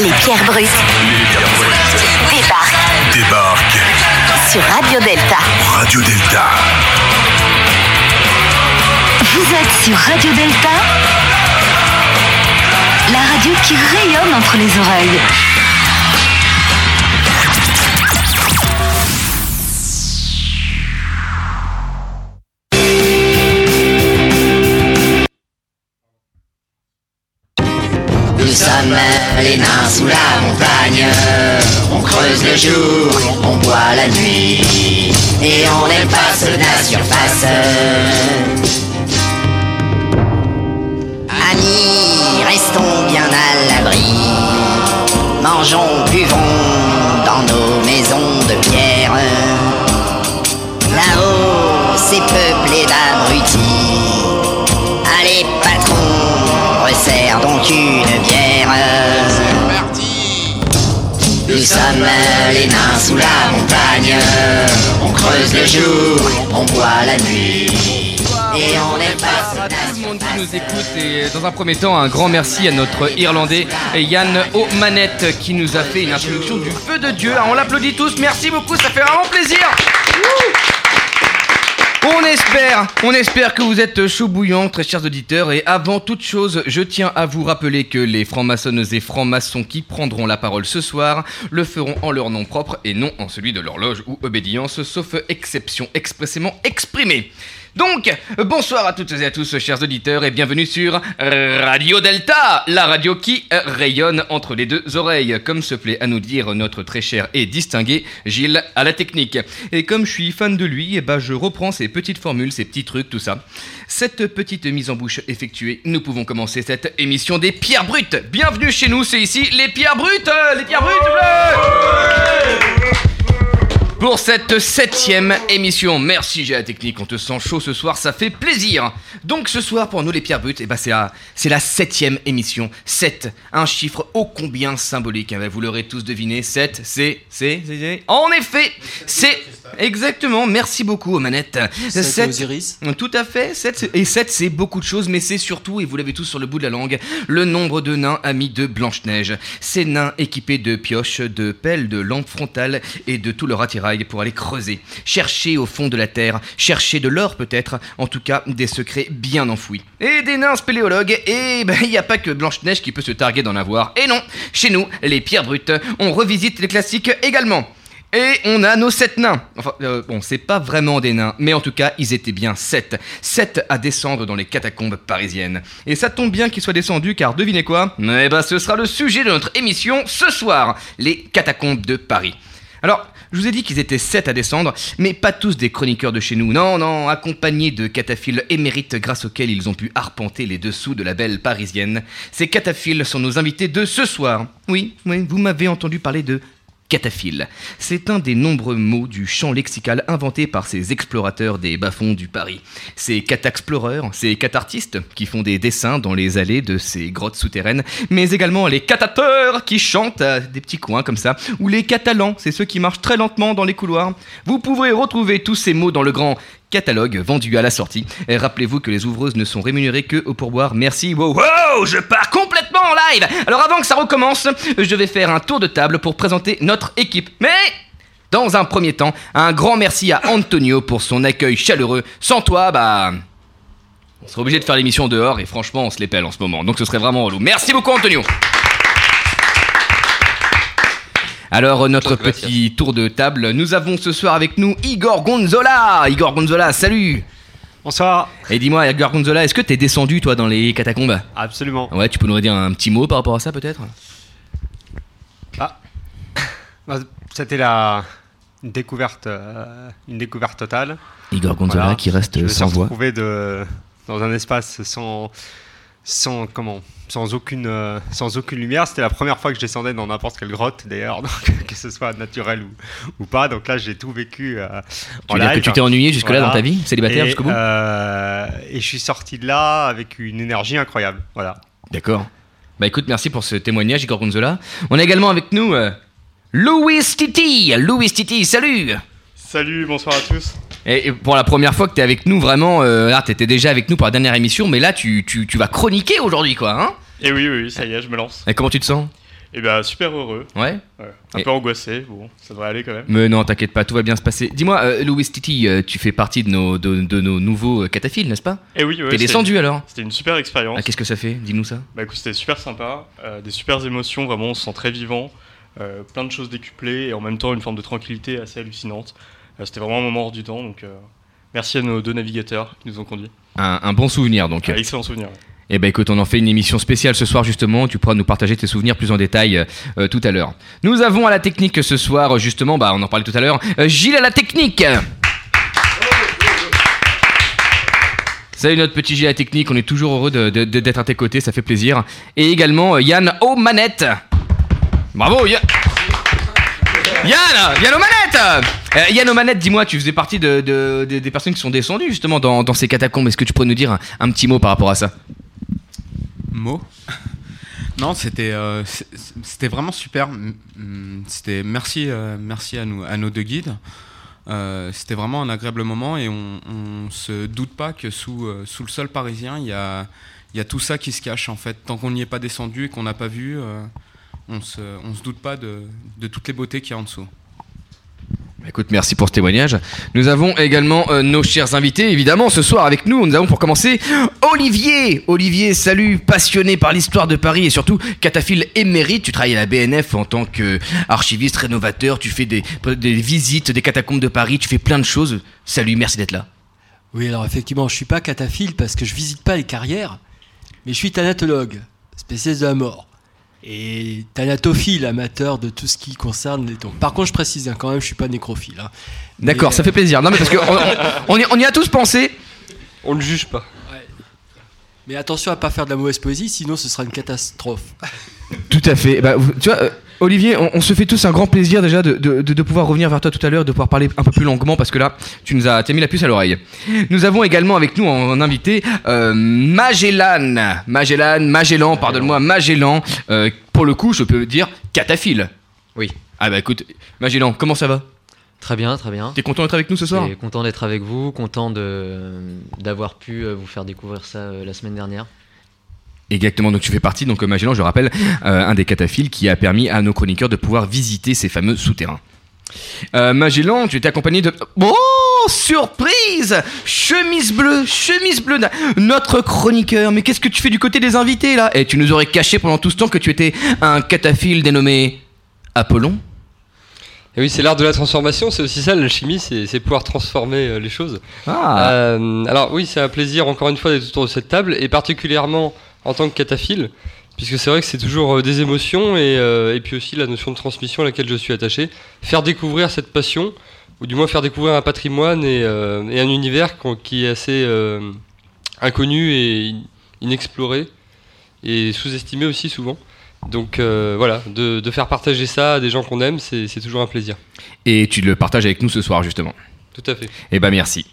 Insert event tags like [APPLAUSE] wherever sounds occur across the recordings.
Les pierres brutes Les pierres brutes débarquent débarquent sur Radio Delta. Radio Delta. Vous êtes sur Radio Delta, la radio qui rayonne entre les oreilles. Sommes les nains sous la montagne. On creuse le jour, on boit la nuit. Et on n'aime pas de la surface. Amis, restons bien à l'abri. Mangeons, buvons dans nos maisons de pierre. Là-haut, c'est peuplé d'abrutis. Allez, patron, resserre donc une bière. Nous sommes les nains sous la montagne. On creuse le jour, on boit la nuit. Et on n'aime pas à tout le monde qui nous écoute et dans un premier temps un grand merci à notre Irlandais Yann O'Manette qui nous a fait une introduction du feu de Dieu. On l'applaudit tous, merci beaucoup, ça fait vraiment plaisir. On espère, que vous êtes chaud bouillant, très chers auditeurs. Et avant toute chose, je tiens à vous rappeler que les francs-maçonnes et francs-maçons qui prendront la parole ce soir le feront en leur nom propre et non en celui de leur loge ou obédience, sauf exception expressément exprimée. Donc, bonsoir à toutes et à tous, chers auditeurs, et bienvenue sur Radio Delta, la radio qui rayonne entre les deux oreilles, comme se plaît à nous dire notre très cher et distingué Gilles à la technique. Et comme je suis fan de lui, eh ben je reprends ses petites formules, ses petits trucs, tout ça. Cette petite mise en bouche effectuée, nous pouvons commencer cette émission des pierres brutes. Bienvenue chez nous, c'est ici les pierres brutes, les pierres brutes, pour cette septième émission. Merci J'ai la technique, on te sent chaud ce soir, ça fait plaisir. Donc ce soir pour nous les pierres brutes, eh ben c'est la, c'est la septième émission. 7, un chiffre ô combien symbolique. hein, Vous l'aurez tous deviné, 7, c'est, c'est, c'est, c'est- En effet, c'est exactement, merci beaucoup aux manettes. Sept Osiris. Tout à fait, 7, et 7 c'est beaucoup de choses, mais c'est surtout, et vous l'avez tous sur le bout de la langue, le nombre de nains amis de Blanche-Neige. Ces nains équipés de pioches, de pelles, de lampes frontales et de tout leur pour aller creuser, chercher au fond de la terre, chercher de l'or peut-être, en tout cas des secrets bien enfouis. Et des nains spéléologues, et ben il n'y a pas que Blanche-Neige qui peut se targuer d'en avoir. Et non, chez nous, les pierres brutes, on revisite les classiques également. Et on a nos sept nains. Enfin, euh, bon, c'est pas vraiment des nains, mais en tout cas, ils étaient bien sept. Sept à descendre dans les catacombes parisiennes. Et ça tombe bien qu'ils soient descendus, car devinez quoi? Eh ben, ce sera le sujet de notre émission ce soir les catacombes de Paris. Alors, je vous ai dit qu'ils étaient sept à descendre, mais pas tous des chroniqueurs de chez nous. Non, non, accompagnés de cataphiles émérites grâce auxquels ils ont pu arpenter les dessous de la belle parisienne. Ces cataphiles sont nos invités de ce soir. Oui, oui, vous m'avez entendu parler de Cataphile. C'est un des nombreux mots du champ lexical inventé par ces explorateurs des bas-fonds du Paris. Ces cataxploreurs, ces catartistes qui font des dessins dans les allées de ces grottes souterraines, mais également les catateurs qui chantent à des petits coins comme ça, ou les catalans, c'est ceux qui marchent très lentement dans les couloirs. Vous pourrez retrouver tous ces mots dans le grand catalogue vendu à la sortie. Et rappelez-vous que les ouvreuses ne sont rémunérées que au pourboire. Merci. Wow, wow, je pars complètement en live. Alors avant que ça recommence, je vais faire un tour de table pour présenter notre équipe. Mais dans un premier temps, un grand merci à Antonio pour son accueil chaleureux. Sans toi, bah on serait obligé de faire l'émission dehors et franchement, on se les pèle en ce moment. Donc ce serait vraiment relou. Merci beaucoup Antonio. Alors, notre petit tour de table, nous avons ce soir avec nous Igor Gonzola. Igor Gonzola, salut Bonsoir. Et dis-moi, Igor Gonzola, est-ce que t'es descendu, toi, dans les catacombes? Absolument. Ouais, tu peux nous redire un petit mot par rapport à ça, peut-être? Ah. Bah, C'était la une découverte, euh, une découverte totale. Igor Gonzola Voilà. qui reste Je me sans suis voix. retrouvé de dans un espace sans sans comment sans aucune euh, sans aucune lumière. C'était la première fois que je descendais dans n'importe quelle grotte d'ailleurs, [LAUGHS] que ce soit naturel ou, ou pas. Donc là, j'ai tout vécu. euh, Tu en veux dire que tu t'es ennuyé jusque-là Voilà. dans ta vie Célibataire Et, jusqu'au bout euh, et je suis sorti de là avec une énergie incroyable. Voilà. D'accord. Bah écoute, merci pour ce témoignage, Igor Gonzola. On a également avec nous euh, Louis Titi. Louis Titi, salut Salut, bonsoir à tous. Et et pour la première fois que t'es avec nous, vraiment, euh, là, t'étais déjà avec nous pour la dernière émission, mais là, tu, tu, tu vas chroniquer aujourd'hui, quoi, hein Et oui, oui, oui, ça y est, je me lance. Et comment tu te sens Et bien, super heureux. Ouais Ouais. Un Et- peu angoissé. Bon, ça devrait aller quand même. Mais non, t'inquiète pas, tout va bien se passer. Dis-moi, euh, Louis Titi, euh, tu fais partie de nos, de, de nos nouveaux euh, cataphiles, n'est-ce pas Et oui, ouais, T'es descendu alors C'était une super expérience. Ah, Qu'est-ce que ça fait Dis-nous ça. Bah écoute, c'était super sympa. des super émotions, vraiment, on se sent très vivant. plein de choses décuplées et en même temps une forme de tranquillité assez hallucinante. Euh, c'était vraiment un moment hors du temps. Donc, euh, merci à nos deux navigateurs qui nous ont conduits. Un, un bon souvenir donc. Ah, excellent souvenir. Eh ben écoute, on en fait une émission spéciale ce soir justement, tu pourras nous partager tes souvenirs plus en détail euh, tout à l'heure. Nous avons à la technique ce soir justement, bah on en parlait tout à l'heure, euh, Gilles à la technique Salut notre petit Gilles à la technique, on est toujours heureux de- de- de- d'être à tes côtés, ça fait plaisir. Et également euh, Yann aux manettes Bravo Yann Yann Yann aux manettes Euh, Yann aux manettes, dis-moi, tu faisais partie de, de- de- des personnes qui sont descendues justement dans, ces catacombes, est-ce que tu pourrais nous dire un- petit mot par rapport à ça? Mot? [LAUGHS] Non, c'était euh, c'était vraiment super. C'était merci euh, merci à nous à nos deux guides. C'était vraiment un agréable moment et on, on se doute pas que sous sous le sol parisien il y a il y a tout ça qui se cache en fait. Tant qu'on n'y est pas descendu et qu'on n'a pas vu, euh, on se on se doute pas de, de toutes les beautés qu'il y a en dessous. Écoute, merci pour ce témoignage. Nous avons également euh, nos chers invités, évidemment, ce soir avec nous. Nous avons pour commencer Olivier. Olivier, salut, passionné par l'histoire de Paris et surtout cataphile émérite. Tu travailles à la BNF en tant qu'archiviste, rénovateur. Tu fais des, des visites des catacombes de Paris. Tu fais plein de choses. Salut, merci d'être là. Oui, alors effectivement, je suis pas cataphile parce que je visite pas les carrières, mais je suis thanatologue, spécialiste de la mort. Et thanatophile, amateur de tout ce qui concerne les tombes. Par contre, je précise hein, quand même, je suis pas nécrophile. hein. D'accord, ça fait plaisir. Non, mais parce qu'on on, on y, on y a tous pensé. On ne juge pas. Mais attention à pas faire de la mauvaise poésie, sinon ce sera une catastrophe. Tout à fait. Bah, tu vois, euh, Olivier, on, on se fait tous un grand plaisir déjà de, de- de- pouvoir revenir vers toi tout à l'heure, de pouvoir parler un peu plus longuement parce que là, tu nous as t'as mis la puce à l'oreille. Nous avons également avec nous en, en invité euh, Magellan, Magellan, Magellan, pardonne-moi, Magellan. euh, pour le coup, je peux dire cataphile. Oui. Ah bah écoute, Magellan, comment ça va? Très bien, très bien. T'es content d'être avec nous ce soir? Content d'être avec vous, content d'avoir pu vous faire découvrir ça la semaine dernière. Exactement, donc tu fais partie, donc euh, Magellan, je rappelle, euh, un des cataphiles qui a permis à nos chroniqueurs de pouvoir visiter ces fameux souterrains. Euh, Magellan, tu étais accompagné de... Oh, surprise! Chemise bleue, chemise bleue, notre chroniqueur, mais qu'est-ce que tu fais du côté des invités là? Et tu nous aurais caché pendant tout ce temps que tu étais un cataphile dénommé Apollon? Et oui, c'est l'art de la transformation, c'est aussi ça l'alchimie, c'est c'est pouvoir transformer euh, les choses. Ah. Euh, alors oui, c'est un plaisir encore une fois d'être autour de cette table, et particulièrement en tant que cataphile, puisque c'est vrai que c'est toujours euh, des émotions, et, euh, et puis aussi la notion de transmission à laquelle je suis attaché. Faire découvrir cette passion, ou du moins faire découvrir un patrimoine et, euh, un univers qui est assez inconnu et in- inexploré, et sous-estimé aussi souvent. Donc voilà, de, de faire partager ça à des gens qu'on aime, c'est toujours un plaisir. Et tu le partages avec nous ce soir justement. Tout à fait. Eh ben merci.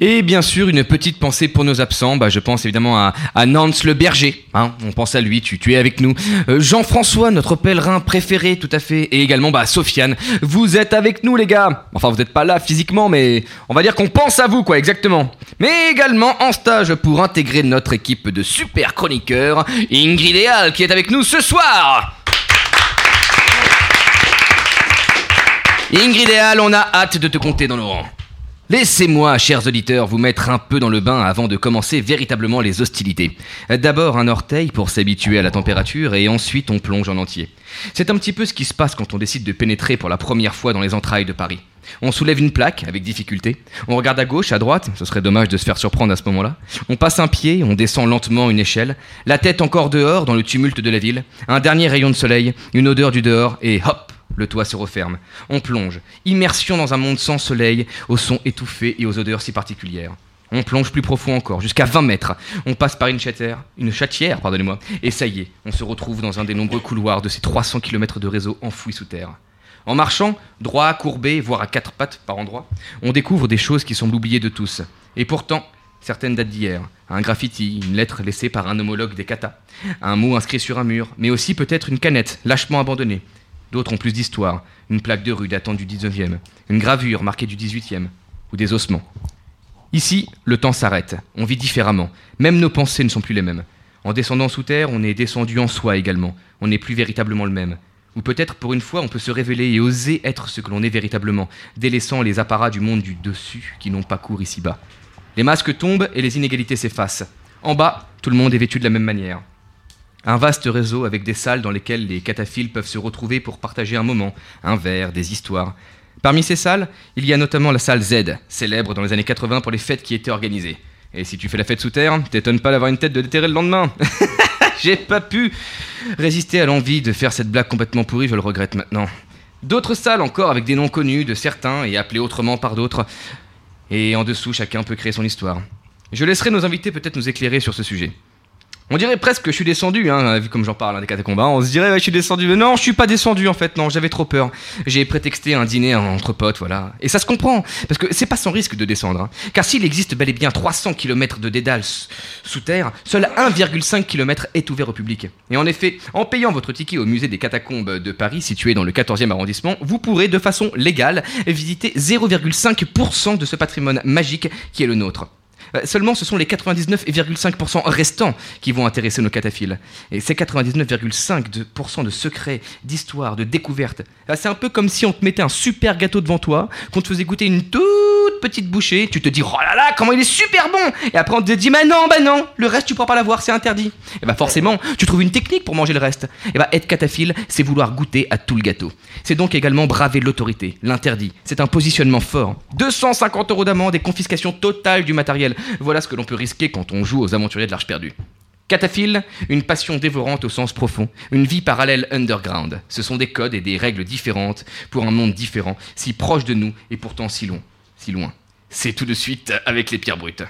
Et bien sûr, une petite pensée pour nos absents. Bah, je pense évidemment à, Nance le berger. hein. on pense à lui, tu, es avec nous. Euh, Jean-François, notre pèlerin préféré, tout à fait. Et également bah, Sofiane. Vous êtes avec nous, les gars. Enfin, vous n'êtes pas là physiquement, mais on va dire qu'on pense à vous, quoi, exactement. Mais également en stage pour intégrer notre équipe de super chroniqueurs, Ingrid et Al, qui est avec nous ce soir. Ingrid et on a hâte de te compter dans nos rangs. Laissez-moi, chers auditeurs, vous mettre un peu dans le bain avant de commencer véritablement les hostilités. D'abord un orteil pour s'habituer à la température et ensuite on plonge en entier. C'est un petit peu ce qui se passe quand on décide de pénétrer pour la première fois dans les entrailles de Paris. On soulève une plaque avec difficulté, on regarde à gauche, à droite, ce serait dommage de se faire surprendre à ce moment-là. On passe un pied, on descend lentement une échelle, la tête encore dehors dans le tumulte de la ville, un dernier rayon de soleil, une odeur du dehors et hop, le toit se referme. On plonge. Immersion dans un monde sans soleil, aux sons étouffés et aux odeurs si particulières. On plonge plus profond encore, jusqu'à 20 mètres. On passe par une chatière, une chatière, pardonnez-moi, et ça y est, on se retrouve dans un des nombreux couloirs de ces 300 km de réseau enfouis sous terre. En marchant, droit, courbé, voire à quatre pattes par endroits, on découvre des choses qui semblent oubliées de tous. Et pourtant, certaines datent d'hier. Un graffiti, une lettre laissée par un homologue des katas, un mot inscrit sur un mur, mais aussi peut-être une canette lâchement abandonnée. D'autres ont plus d'histoire, une plaque de rue datant du 19e, une gravure marquée du 18e, ou des ossements. Ici, le temps s'arrête, on vit différemment, même nos pensées ne sont plus les mêmes. En descendant sous terre, on est descendu en soi également. On n'est plus véritablement le même. Ou peut-être pour une fois, on peut se révéler et oser être ce que l'on est véritablement, délaissant les apparats du monde du dessus qui n'ont pas cours ici-bas. Les masques tombent et les inégalités s'effacent. En bas, tout le monde est vêtu de la même manière. Un vaste réseau avec des salles dans lesquelles les cataphiles peuvent se retrouver pour partager un moment, un verre, des histoires. Parmi ces salles, il y a notamment la salle Z, célèbre dans les années 80 pour les fêtes qui étaient organisées. Et si tu fais la fête sous terre, t'étonnes pas d'avoir une tête de déterrer le lendemain. [LAUGHS] J'ai pas pu résister à l'envie de faire cette blague complètement pourrie, je le regrette maintenant. D'autres salles encore avec des noms connus de certains et appelés autrement par d'autres. Et en dessous, chacun peut créer son histoire. Je laisserai nos invités peut-être nous éclairer sur ce sujet. On dirait presque que je suis descendu, hein, vu comme j'en parle hein, des catacombes. On se dirait, ouais, je suis descendu. Mais non, je suis pas descendu en fait, non, j'avais trop peur. J'ai prétexté un dîner entre potes, voilà. Et ça se comprend, parce que c'est pas sans risque de descendre. hein. Car s'il existe bel et bien 300 km de dédales s- sous terre, seul 1,5 km est ouvert au public. Et en effet, en payant votre ticket au musée des catacombes de Paris, situé dans le 14e arrondissement, vous pourrez de façon légale visiter 0,5% de ce patrimoine magique qui est le nôtre. Euh, Seulement, ce sont les 99,5% restants qui vont intéresser nos cataphiles. Et ces 99,5% de, secrets, d'histoires, de découvertes, euh, c'est un peu comme si on te mettait un super gâteau devant toi, qu'on te faisait goûter une toute petite bouchée, tu te dis oh là là, comment il est super bon Et après on te dit bah non, bah non, le reste tu pourras pas l'avoir, c'est interdit. Et bah forcément, tu trouves une technique pour manger le reste. Et bah être cataphile, c'est vouloir goûter à tout le gâteau. C'est donc également braver l'autorité, l'interdit. C'est un positionnement fort. 250 euros d'amende et confiscation totale du matériel. Voilà ce que l'on peut risquer quand on joue aux aventuriers de l'Arche perdue. Cataphile, une passion dévorante au sens profond, une vie parallèle underground. Ce sont des codes et des règles différentes pour un monde différent, si proche de nous et pourtant si loin. Si loin. C'est tout de suite avec les pierres brutes.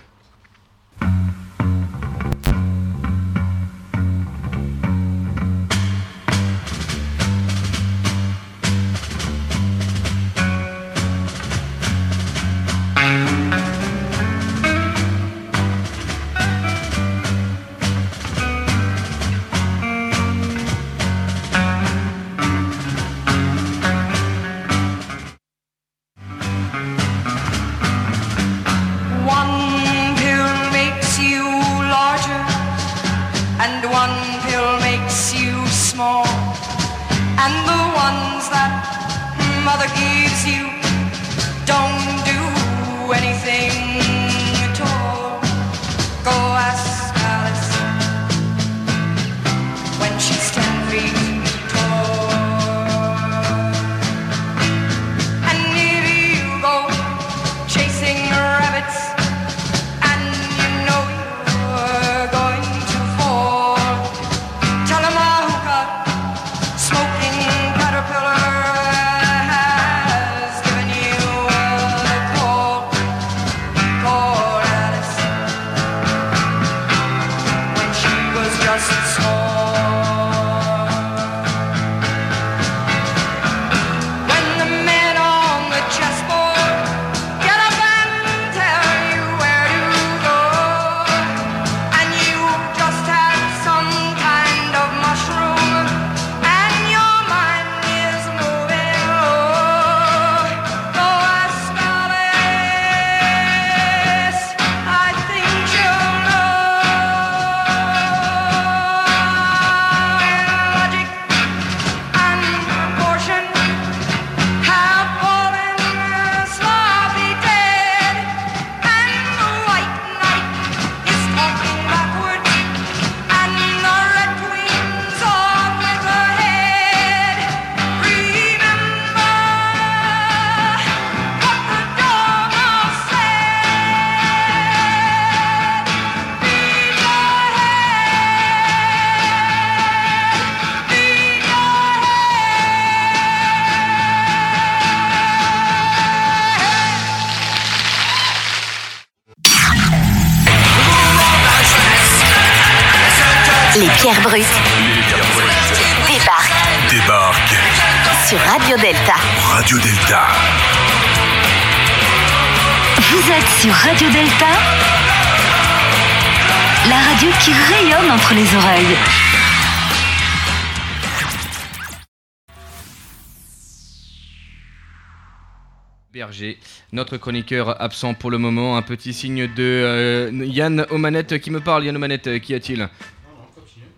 Chroniqueur absent pour le moment, un petit signe de euh, Yann aux manettes qui me parle. Yann aux manettes, euh, qu'y a-t-il?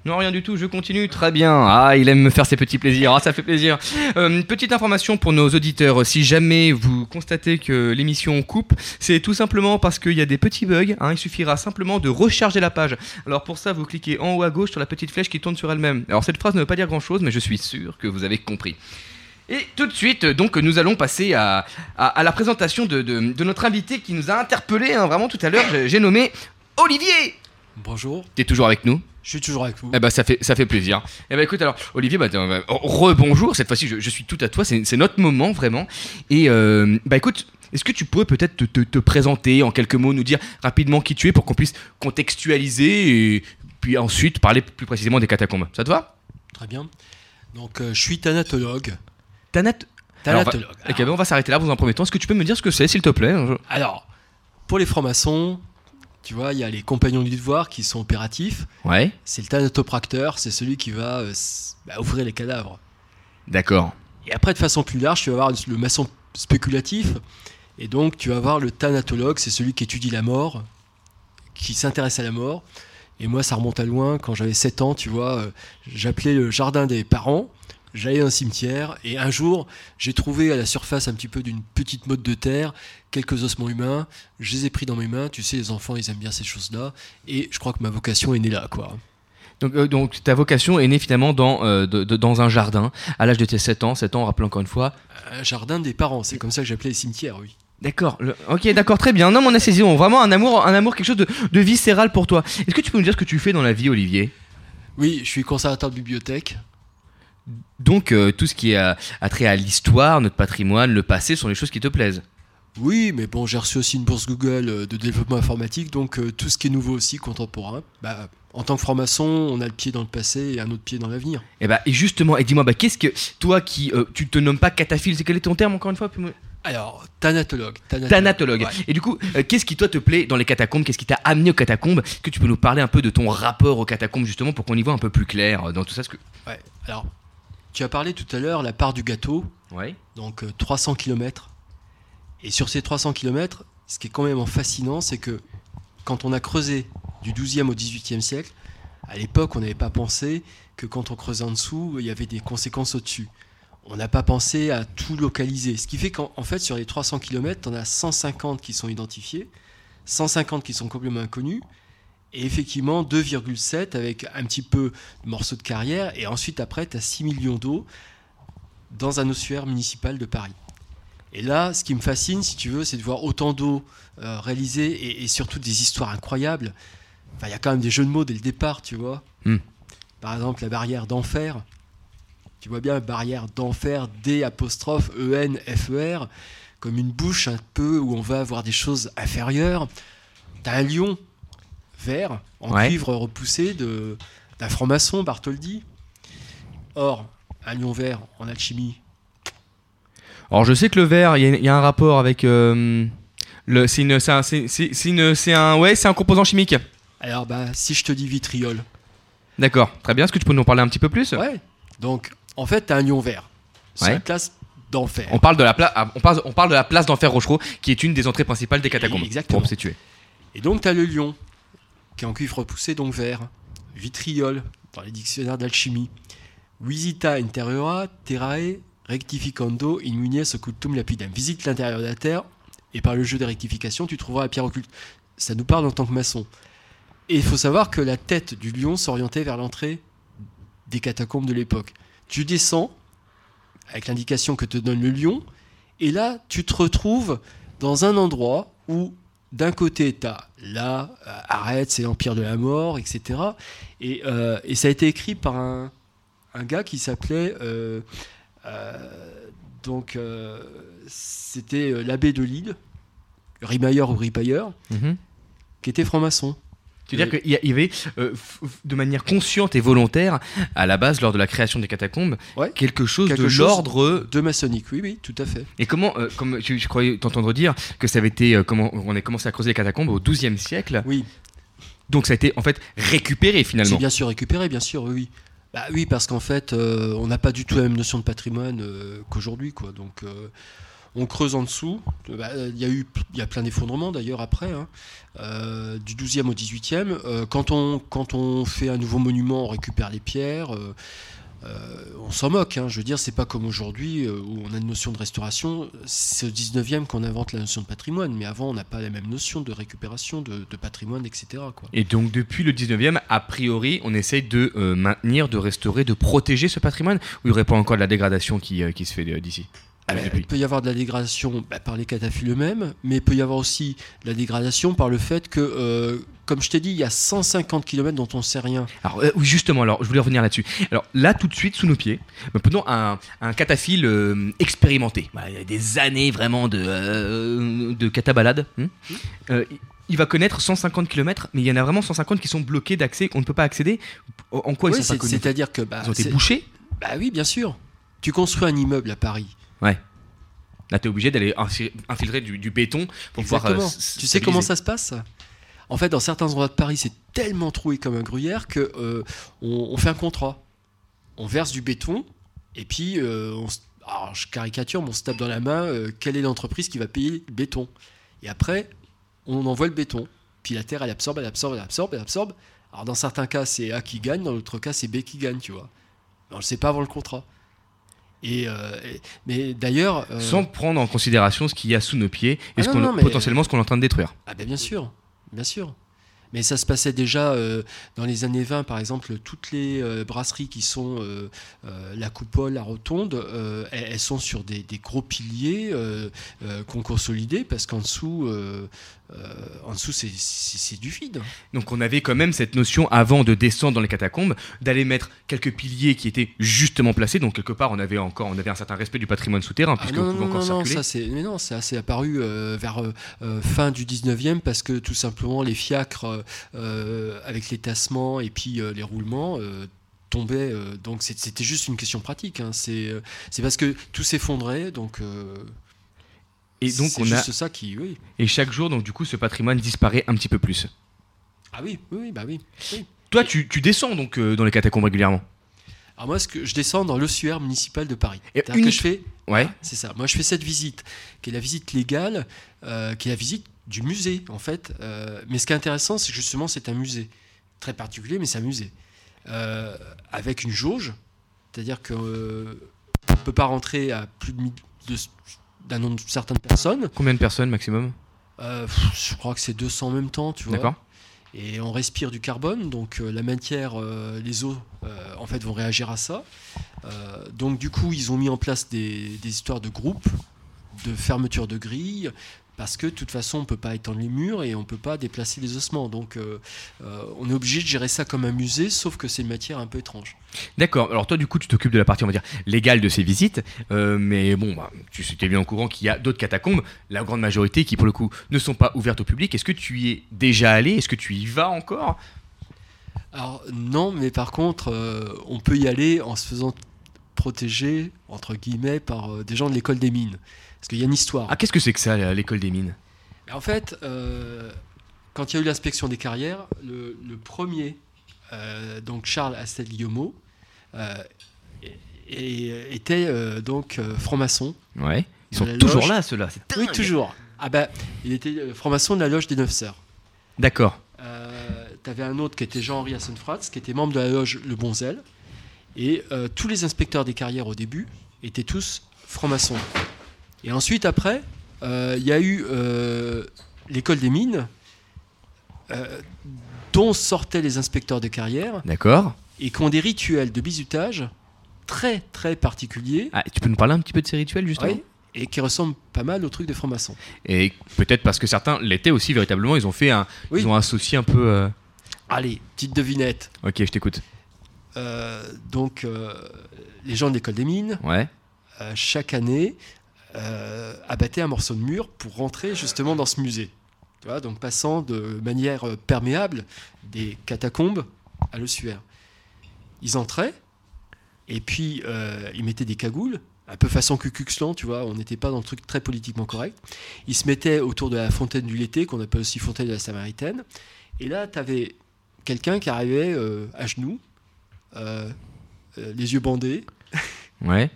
Non, rien du tout, je continue. Très bien. Ah, il aime me faire ses petits plaisirs. Ah, ça fait plaisir. Euh, petite information pour nos auditeurs. Si jamais vous constatez que l'émission coupe, c'est tout simplement parce qu'il y a des petits bugs. hein. Il suffira simplement de recharger la page. Alors pour ça, vous cliquez en haut à gauche sur la petite flèche qui tourne sur elle-même. Alors cette phrase ne veut pas dire grand-chose, mais je suis sûr que vous avez compris. Et tout de suite, donc, nous allons passer à, à- à la présentation de, de- de notre invité qui nous a interpellé vraiment tout à l'heure. J'ai- nommé Olivier. Bonjour. T'es toujours avec nous? Je suis toujours avec vous. Eh ben ça fait ça fait plaisir. Eh ben écoute alors Olivier bah, t'es- rebonjour cette fois-ci je, je suis tout à toi c'est c'est notre moment vraiment et euh, bah écoute est-ce que tu pourrais peut-être te, te- te présenter en quelques mots nous dire rapidement qui tu es pour qu'on puisse contextualiser et puis ensuite parler plus précisément des catacombes? Ça te va? Très bien. Donc, euh, je suis thanatologue. Alors, Thanatologue. Ok ben on va s'arrêter là dans un premier temps est-ce que tu peux me dire ce que c'est s'il te plaît Alors, pour les francs-maçons, tu vois, il y a les compagnons du devoir qui sont opératifs. Ouais C'est le thanatopracteur, c'est celui qui va euh, bah, ouvrir les cadavres. d'accord Et après, de façon plus large, tu vas avoir le maçon spéculatif. Et donc, tu vas avoir le thanatologue, c'est celui qui étudie la mort, qui s'intéresse à la mort. Et moi, ça remonte à loin. Quand j'avais 7 ans, tu vois, euh, j'appelais le jardin des parents. J'allais dans un cimetière et un jour, j'ai trouvé à la surface un petit peu d'une petite motte de terre quelques ossements humains. Je les ai pris dans mes mains. Tu sais, les enfants, ils aiment bien ces choses-là. Et je crois que ma vocation est née là, quoi. donc, euh, donc ta vocation est née finalement dans, euh, de- de- dans un jardin à l'âge de tes 7 ans 7 ans rappelons encore une fois Un jardin des parents, c'est comme ça que j'appelais les cimetières, oui. D'accord. Ok, d'accord, très bien. Non, mais on a saisi. on- Vraiment un amour, un amour, quelque chose de, de viscéral pour toi. Est-ce que tu peux nous dire ce que tu fais dans la vie, Olivier? Oui, je suis conservateur de bibliothèque. Donc, euh, tout ce qui est à, à trait à l'histoire, notre patrimoine, le passé, sont les choses qui te plaisent. Oui, mais bon, j'ai reçu aussi une bourse Google euh, de développement informatique, donc euh, tout ce qui est nouveau aussi, contemporain. Bah, en tant que franc-maçon, on a le pied dans le passé et un autre pied dans l'avenir. Et bah, et justement, et dis-moi, bah, qu'est-ce que toi qui, euh, tu te nommes pas cataphile, c'est quel est ton terme encore une fois Alors, thanatologue. Thanatologue. Ouais. Et du coup, euh, qu'est-ce qui toi te plaît dans les catacombes? Qu'est-ce qui t'a amené aux catacombes? Est-ce que tu peux nous parler un peu de ton rapport aux catacombes justement pour qu'on y voit un peu plus clair euh, dans tout ça ce que... Ouais, alors, tu as parlé tout à l'heure la part du gâteau, donc euh, 300 km. Et sur ces 300 km, ce qui est quand même fascinant, c'est que quand on a creusé du 12e au 18e siècle, à l'époque, on n'avait pas pensé que quand on creusait en dessous, il y avait des conséquences au-dessus. On n'a pas pensé à tout localiser. Ce qui fait qu'en en fait, sur les 300 km, on a 150 qui sont identifiés, 150 qui sont complètement inconnus, et effectivement 2,7 avec un petit peu de morceaux de carrière, et ensuite après, tu as 6 millions d'eau dans un ossuaire municipal de Paris. Et là, ce qui me fascine, si tu veux, c'est de voir autant d'eau euh, réalisée et, et surtout des histoires incroyables. Enfin, il y a quand même des jeux de mots dès le départ, tu vois. Hmm. Par exemple, la barrière d'enfer. Tu vois bien, barrière d'enfer, D apostrophe E N F E R, comme une bouche un peu où on va avoir des choses inférieures. T'as un lion vert en Ouais. cuivre repoussé de d'un franc-maçon, Bartholdi. Or, un lion vert en alchimie, Alors je sais que le verre, il y, a- il y a un rapport avec euh, le, c'est une, c'est un, c'est- c'est- c'est une- c'est un, ouais, c'est un composant chimique. Alors, bah, si je te dis vitriol. D'accord, très bien. Est-ce que tu peux nous en parler un petit peu plus? Ouais. Donc, en fait, t'as un lion vert. C'est Ouais. la place d'enfer. On parle de la place, on parle, on parle de la place d'enfer Rochereau, qui est une des entrées principales des catacombes. Exactement. Pour. Et donc, t'as le lion, qui est en cuivre repoussé, donc vert. Vitriol, dans les dictionnaires d'alchimie. Visita interiora terrae rectificando in munies occultum lapidem. Visite l'intérieur de la terre, et par le jeu des rectifications, tu trouveras la pierre occulte. Ça nous parle en tant que maçon. Et il faut savoir que la tête du lion s'orientait vers l'entrée des catacombes de l'époque. Tu descends, avec l'indication que te donne le lion, et là, tu te retrouves dans un endroit où, d'un côté, tu as là, euh, arrête, c'est l'Empire de la Mort, etc. Et, euh, et ça a été écrit par un, un gars qui s'appelait. euh, euh, donc, c'était l'abbé de Lille, Rimailleur ou Ripailleur, Mhm. qui était franc-maçon. C'est-à-dire qu'il y avait, euh, de manière consciente et volontaire, à la base, lors de la création des catacombes, Ouais. quelque chose Quelque de l'ordre. De maçonnique, oui, oui, tout à fait. Et comment, euh, comme je, je croyais t'entendre dire que ça avait été, euh, comment on a commencé à creuser les catacombes au XIIe siècle. Oui. Donc ça a été en fait récupéré C'est finalement. bien sûr récupéré, bien sûr, oui. oui. Bah oui, parce qu'en fait, on n'a pas du tout la même notion de patrimoine qu'aujourd'hui, quoi. Donc, On creuse en dessous. Bah, euh, Il y a eu y a plein d'effondrements d'ailleurs après, hein. Euh, du 12e au 18e. Euh, quand, on, quand on fait un nouveau monument, on récupère les pierres. euh, euh, on s'en moque, hein. je veux dire, c'est pas comme aujourd'hui euh, où on a une notion de restauration. C'est au 19e qu'on invente la notion de patrimoine, mais avant on n'a pas la même notion de récupération de, patrimoine, etc. Et donc depuis le 19e, a priori, on essaye de euh, maintenir, de restaurer, de protéger ce patrimoine Ou il n'y aurait pas encore de la dégradation qui, euh, qui se fait euh, d'ici? Ah ben, il peut y avoir de la dégradation bah, par les cataphiles eux-mêmes, mais il peut y avoir aussi de la dégradation par le fait que, euh, comme je t'ai dit, il y a 150 km dont on ne sait rien. Alors euh, oui, justement, alors je voulais revenir là-dessus. Alors là, tout de suite, sous nos pieds, bah, prenons un, un cataphile euh, expérimenté. Bah, il y a des années vraiment de, de catabalade. hein. Euh, il- va connaître 150 km, mais il y en a vraiment 150 qui sont bloqués d'accès, qu'on ne peut pas accéder. En quoi Oui, ils sont pas connus? C'est-à-dire que. Bah, Ils ont été bouchés? Bah oui, bien sûr. Tu construis un immeuble à Paris. Ouais. Là, tu es obligé d'aller infi- infiltrer du, du béton pour pouvoir. euh, tu sais comment ça se passe? En fait, dans certains endroits de Paris, c'est tellement troué comme un gruyère que euh, on, on fait un contrat. On verse du béton et puis euh, on se- alors, je caricature, mais on se tape dans la main quelle est l'entreprise qui va payer le béton? Et après, on envoie le béton. Puis la terre, elle absorbe, elle absorbe, elle absorbe, elle absorbe. Alors dans certains cas, c'est A qui gagne, dans l'autre cas, c'est B qui gagne, tu vois. Mais on le sait pas avant le contrat. Et, euh, et- mais d'ailleurs, euh, Sans prendre en considération ce qu'il y a sous nos pieds et Ah ce non, qu'on- non, mais- potentiellement ce qu'on est en train de détruire. Ah ben bien sûr, bien sûr. Mais ça se passait déjà euh, dans les années 20, par exemple, toutes les euh, brasseries qui sont euh, la coupole, la rotonde, elles, elles sont sur des, des gros piliers qu'on consolidait parce qu'en dessous, euh, en dessous c'est- du vide. Donc on avait quand même cette notion avant de descendre dans les catacombes d'aller mettre quelques piliers qui étaient justement placés. Donc quelque part on avait encore on avait un certain respect du patrimoine souterrain Ah puisque non, on non, pouvait non, encore non, non, circuler. ça c'est mais non, c'est apparu euh, vers euh, euh, fin du 19e parce que tout simplement les fiacres avec les tassements et puis les roulements tombaient. euh, donc c'était juste une question pratique. hein, c'est c'est parce que tout s'effondrait donc. euh, Et donc on a juste ça qui oui. et chaque jour donc du coup ce patrimoine disparaît un petit peu plus. Ah oui oui oui, bah oui. oui. Toi tu, tu descends donc euh, dans les catacombes régulièrement. Alors moi, ce que je descends dans l'ossuaire municipal de Paris. Et C'est-à-dire que je fais, Ouais. c'est ça. Moi, je fais cette visite, qui est la visite légale, euh, qui est la visite du musée, en fait. Euh, mais ce qui est intéressant, c'est que justement, c'est un musée très particulier, mais c'est un musée avec une jauge, c'est-à-dire que on peut pas rentrer à plus de, de- d'un nombre certain de personnes. Combien de personnes maximum? Euh, pff, je crois que c'est 200 en même temps, tu vois. D'accord. Et on respire du carbone, donc euh, la matière, euh, les eaux, en fait, vont réagir à ça. Donc du coup, ils ont mis en place des, des histoires de groupes, de fermeture de grilles, parce que de toute façon, on peut pas étendre les murs et on peut pas déplacer les ossements. Donc euh, euh, on est obligé de gérer ça comme un musée, sauf que c'est une matière un peu étrange. D'accord. Alors toi, du coup, tu t'occupes de la partie, on va dire, légale de ces visites. Euh, mais bon, bah, tu étais bien au courant qu'il y a d'autres catacombes, la grande majorité qui, pour le coup, ne sont pas ouvertes au public. Est-ce que tu y es déjà allé? Est-ce que tu y vas encore? Alors non, mais par contre, on peut y aller en se faisant protéger, entre guillemets, par des gens de l'école des mines. Parce qu'il y a une histoire. Ah, qu'est-ce que c'est que ça, l'école des mines? Mais En fait, euh, quand il y a eu l'inspection des carrières, le, le premier, euh, donc Charles Astel Guillemot, euh, était euh, donc franc-maçon. Ouais. Ils sont toujours loge- là, ceux-là. Oui, toujours. Ah bah, il était franc-maçon de la loge des Neuf Sœurs. D'accord. Euh, T'avais un autre qui était Jean-Henri Hassenfratz, qui était membre de la loge Le Bon Zèle. Et tous les inspecteurs des carrières au début étaient tous francs-maçons. Et ensuite, après, euh, il y a eu euh, l'école des mines, euh, dont sortaient les inspecteurs de carrière, D'accord. et qui ont des rituels de bizutage très très particuliers. Ah, tu peux nous parler un petit peu de ces rituels, justement? Oui, et qui ressemblent pas mal aux trucs des francs-maçons. Et peut-être parce que certains l'étaient aussi, véritablement. Ils ont fait un. Oui. Ils ont associé un peu. euh, Allez, petite devinette. Ok, je t'écoute. Euh, donc, euh, les gens de l'école des mines, Ouais. chaque année, euh, abattaient un morceau de mur pour rentrer justement dans ce musée. Tu vois, donc passant de manière euh, perméable des catacombes à l'ossuaire. Ils entraient, et puis euh, ils mettaient des cagoules, un peu façon Klan, tu vois, on n'était pas dans le truc très politiquement correct. Ils se mettaient autour de la fontaine du Lété, qu'on appelle aussi fontaine de la Samaritaine, et là, tu avais quelqu'un qui arrivait à genoux, les yeux bandés, Ouais.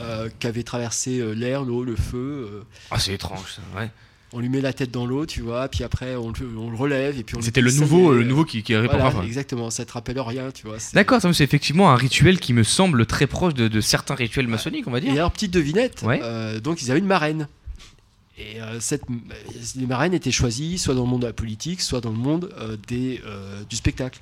Euh, qui avait traversé euh, l'air, l'eau, le feu. euh, Ah, c'est étrange, ça, ouais. on lui met la tête dans l'eau, tu vois, puis après on, le- on le relève et puis on C'était le nouveau, le nouveau qui, qui répond. Voilà, exactement, ça te rappelle rien, tu vois. c'est- D'accord, c'est effectivement un rituel qui me semble très proche de, de certains rituels maçonniques, on va Et dire. alors, petite devinette, Ouais. euh, donc ils avaient une marraine. Et euh, cette, les marraines étaient choisies soit dans le monde de la politique, soit dans le monde euh, des, du spectacle.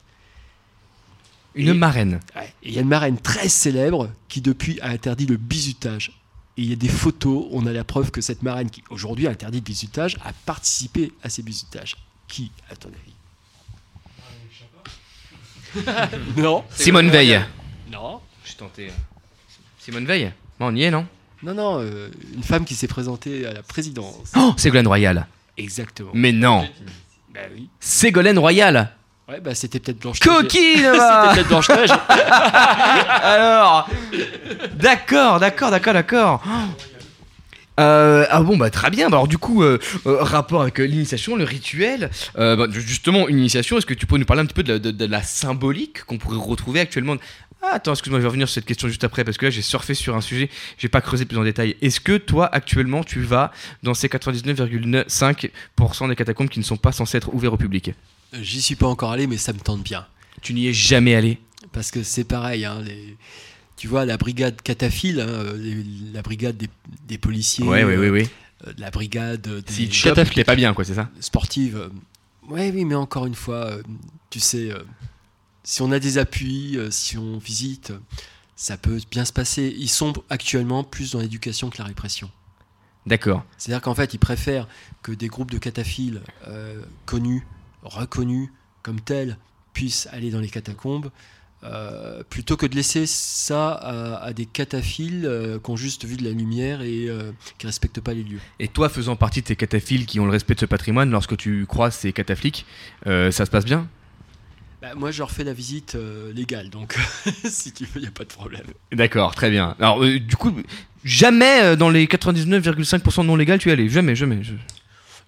Une Et- marraine. Il y a une marraine très célèbre qui depuis a interdit le bizutage. Et il y a des photos, on a la preuve que cette marraine qui aujourd'hui interdit le bizutage a participé à ces bizutages. Qui, à ton avis? [LAUGHS] Non. Simone Veil. Non. Je tentais. Simone Veil? Bon, on y est, non? Non, non, euh, une femme qui s'est présentée à la présidence. Oh, Ségolène Royal. Exactement. Mais non. Oui. Ségolène Royal. Ouais, bah c'était peut-être Blanche Coquine [LAUGHS] C'était peut-être. [LAUGHS] Alors, d'accord, d'accord, d'accord, d'accord. Euh, ah bon bah très bien. Bah, alors du coup, euh, euh, rapport avec l'initiation, le rituel. bah, justement, une initiation. Est-ce que tu peux nous parler un petit peu de la, de- de la symbolique qu'on pourrait retrouver actuellement? Ah, Attends, excuse-moi, je vais revenir sur cette question juste après parce que là j'ai surfé sur un sujet, j'ai pas creusé plus en détail. Est-ce que toi actuellement tu vas dans ces 99,5% des catacombes qui ne sont pas censés être ouverts au public? J'y suis pas encore allé, mais ça me tente bien. Tu n'y es jamais allé Parce que c'est pareil, hein, les- tu vois, la brigade cataphile, hein, les- la brigade des, des policiers, euh, euh, la brigade des Si tu t'es pas bien, quoi, c'est ça sportives. euh, ouais, oui, mais encore une fois, euh, tu sais, euh, si on a des appuis, si on visite, ça peut bien se passer. Ils sont actuellement plus dans l'éducation que la répression. D'accord. C'est-à-dire qu'en fait, ils préfèrent que des groupes de cataphiles connus, reconnus comme tels, puissent aller dans les catacombes, euh, plutôt que de laisser ça à, à des cataphiles euh, qui ont juste vu de la lumière et euh, qui respectent pas les lieux. Et toi, faisant partie de ces cataphiles qui ont le respect de ce patrimoine, lorsque tu croises ces catafliques, ça se passe bien? Bah, moi, je leur fais la visite légale, donc [LAUGHS] si tu veux, il n'y a pas de problème. D'accord, très bien. Alors, du coup, jamais dans les 99,5% non légal, tu es allé? Jamais, jamais. je-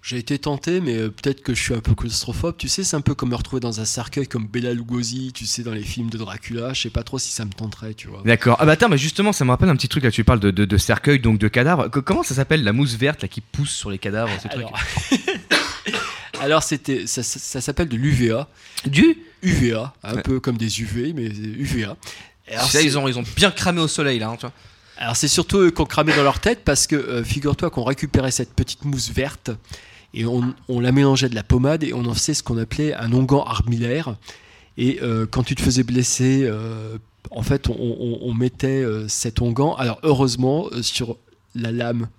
J'ai été tenté, mais euh, peut-être que je suis un peu claustrophobe. Tu sais, c'est un peu comme me retrouver dans un cercueil comme Bela Lugosi, tu sais, dans les films de Dracula. Je sais pas trop si ça me tenterait, tu vois. D'accord. Ah bah attends, mais justement, ça me rappelle un petit truc là. Tu parles de, de, de cercueil, donc de cadavres. Que- comment ça s'appelle la mousse verte là qui pousse sur les cadavres ce truc? Alors, [LAUGHS] Alors, c'était, ça, ça- ça s'appelle de l'UVA. Du? UVA, un Ouais. peu comme des UV, mais UVA. Et alors, Ça, ils ont, ils ont bien cramé au soleil là. hein, tu vois. Alors c'est surtout eux qui ont cramé dans leur tête parce que euh, figure-toi qu'on récupérait cette petite mousse verte et on, la mélangeait de la pommade et on en faisait ce qu'on appelait un onguent armillaire. Et euh, quand tu te faisais blesser, euh, en fait on, mettait euh, cet onguent, alors heureusement, sur la lame.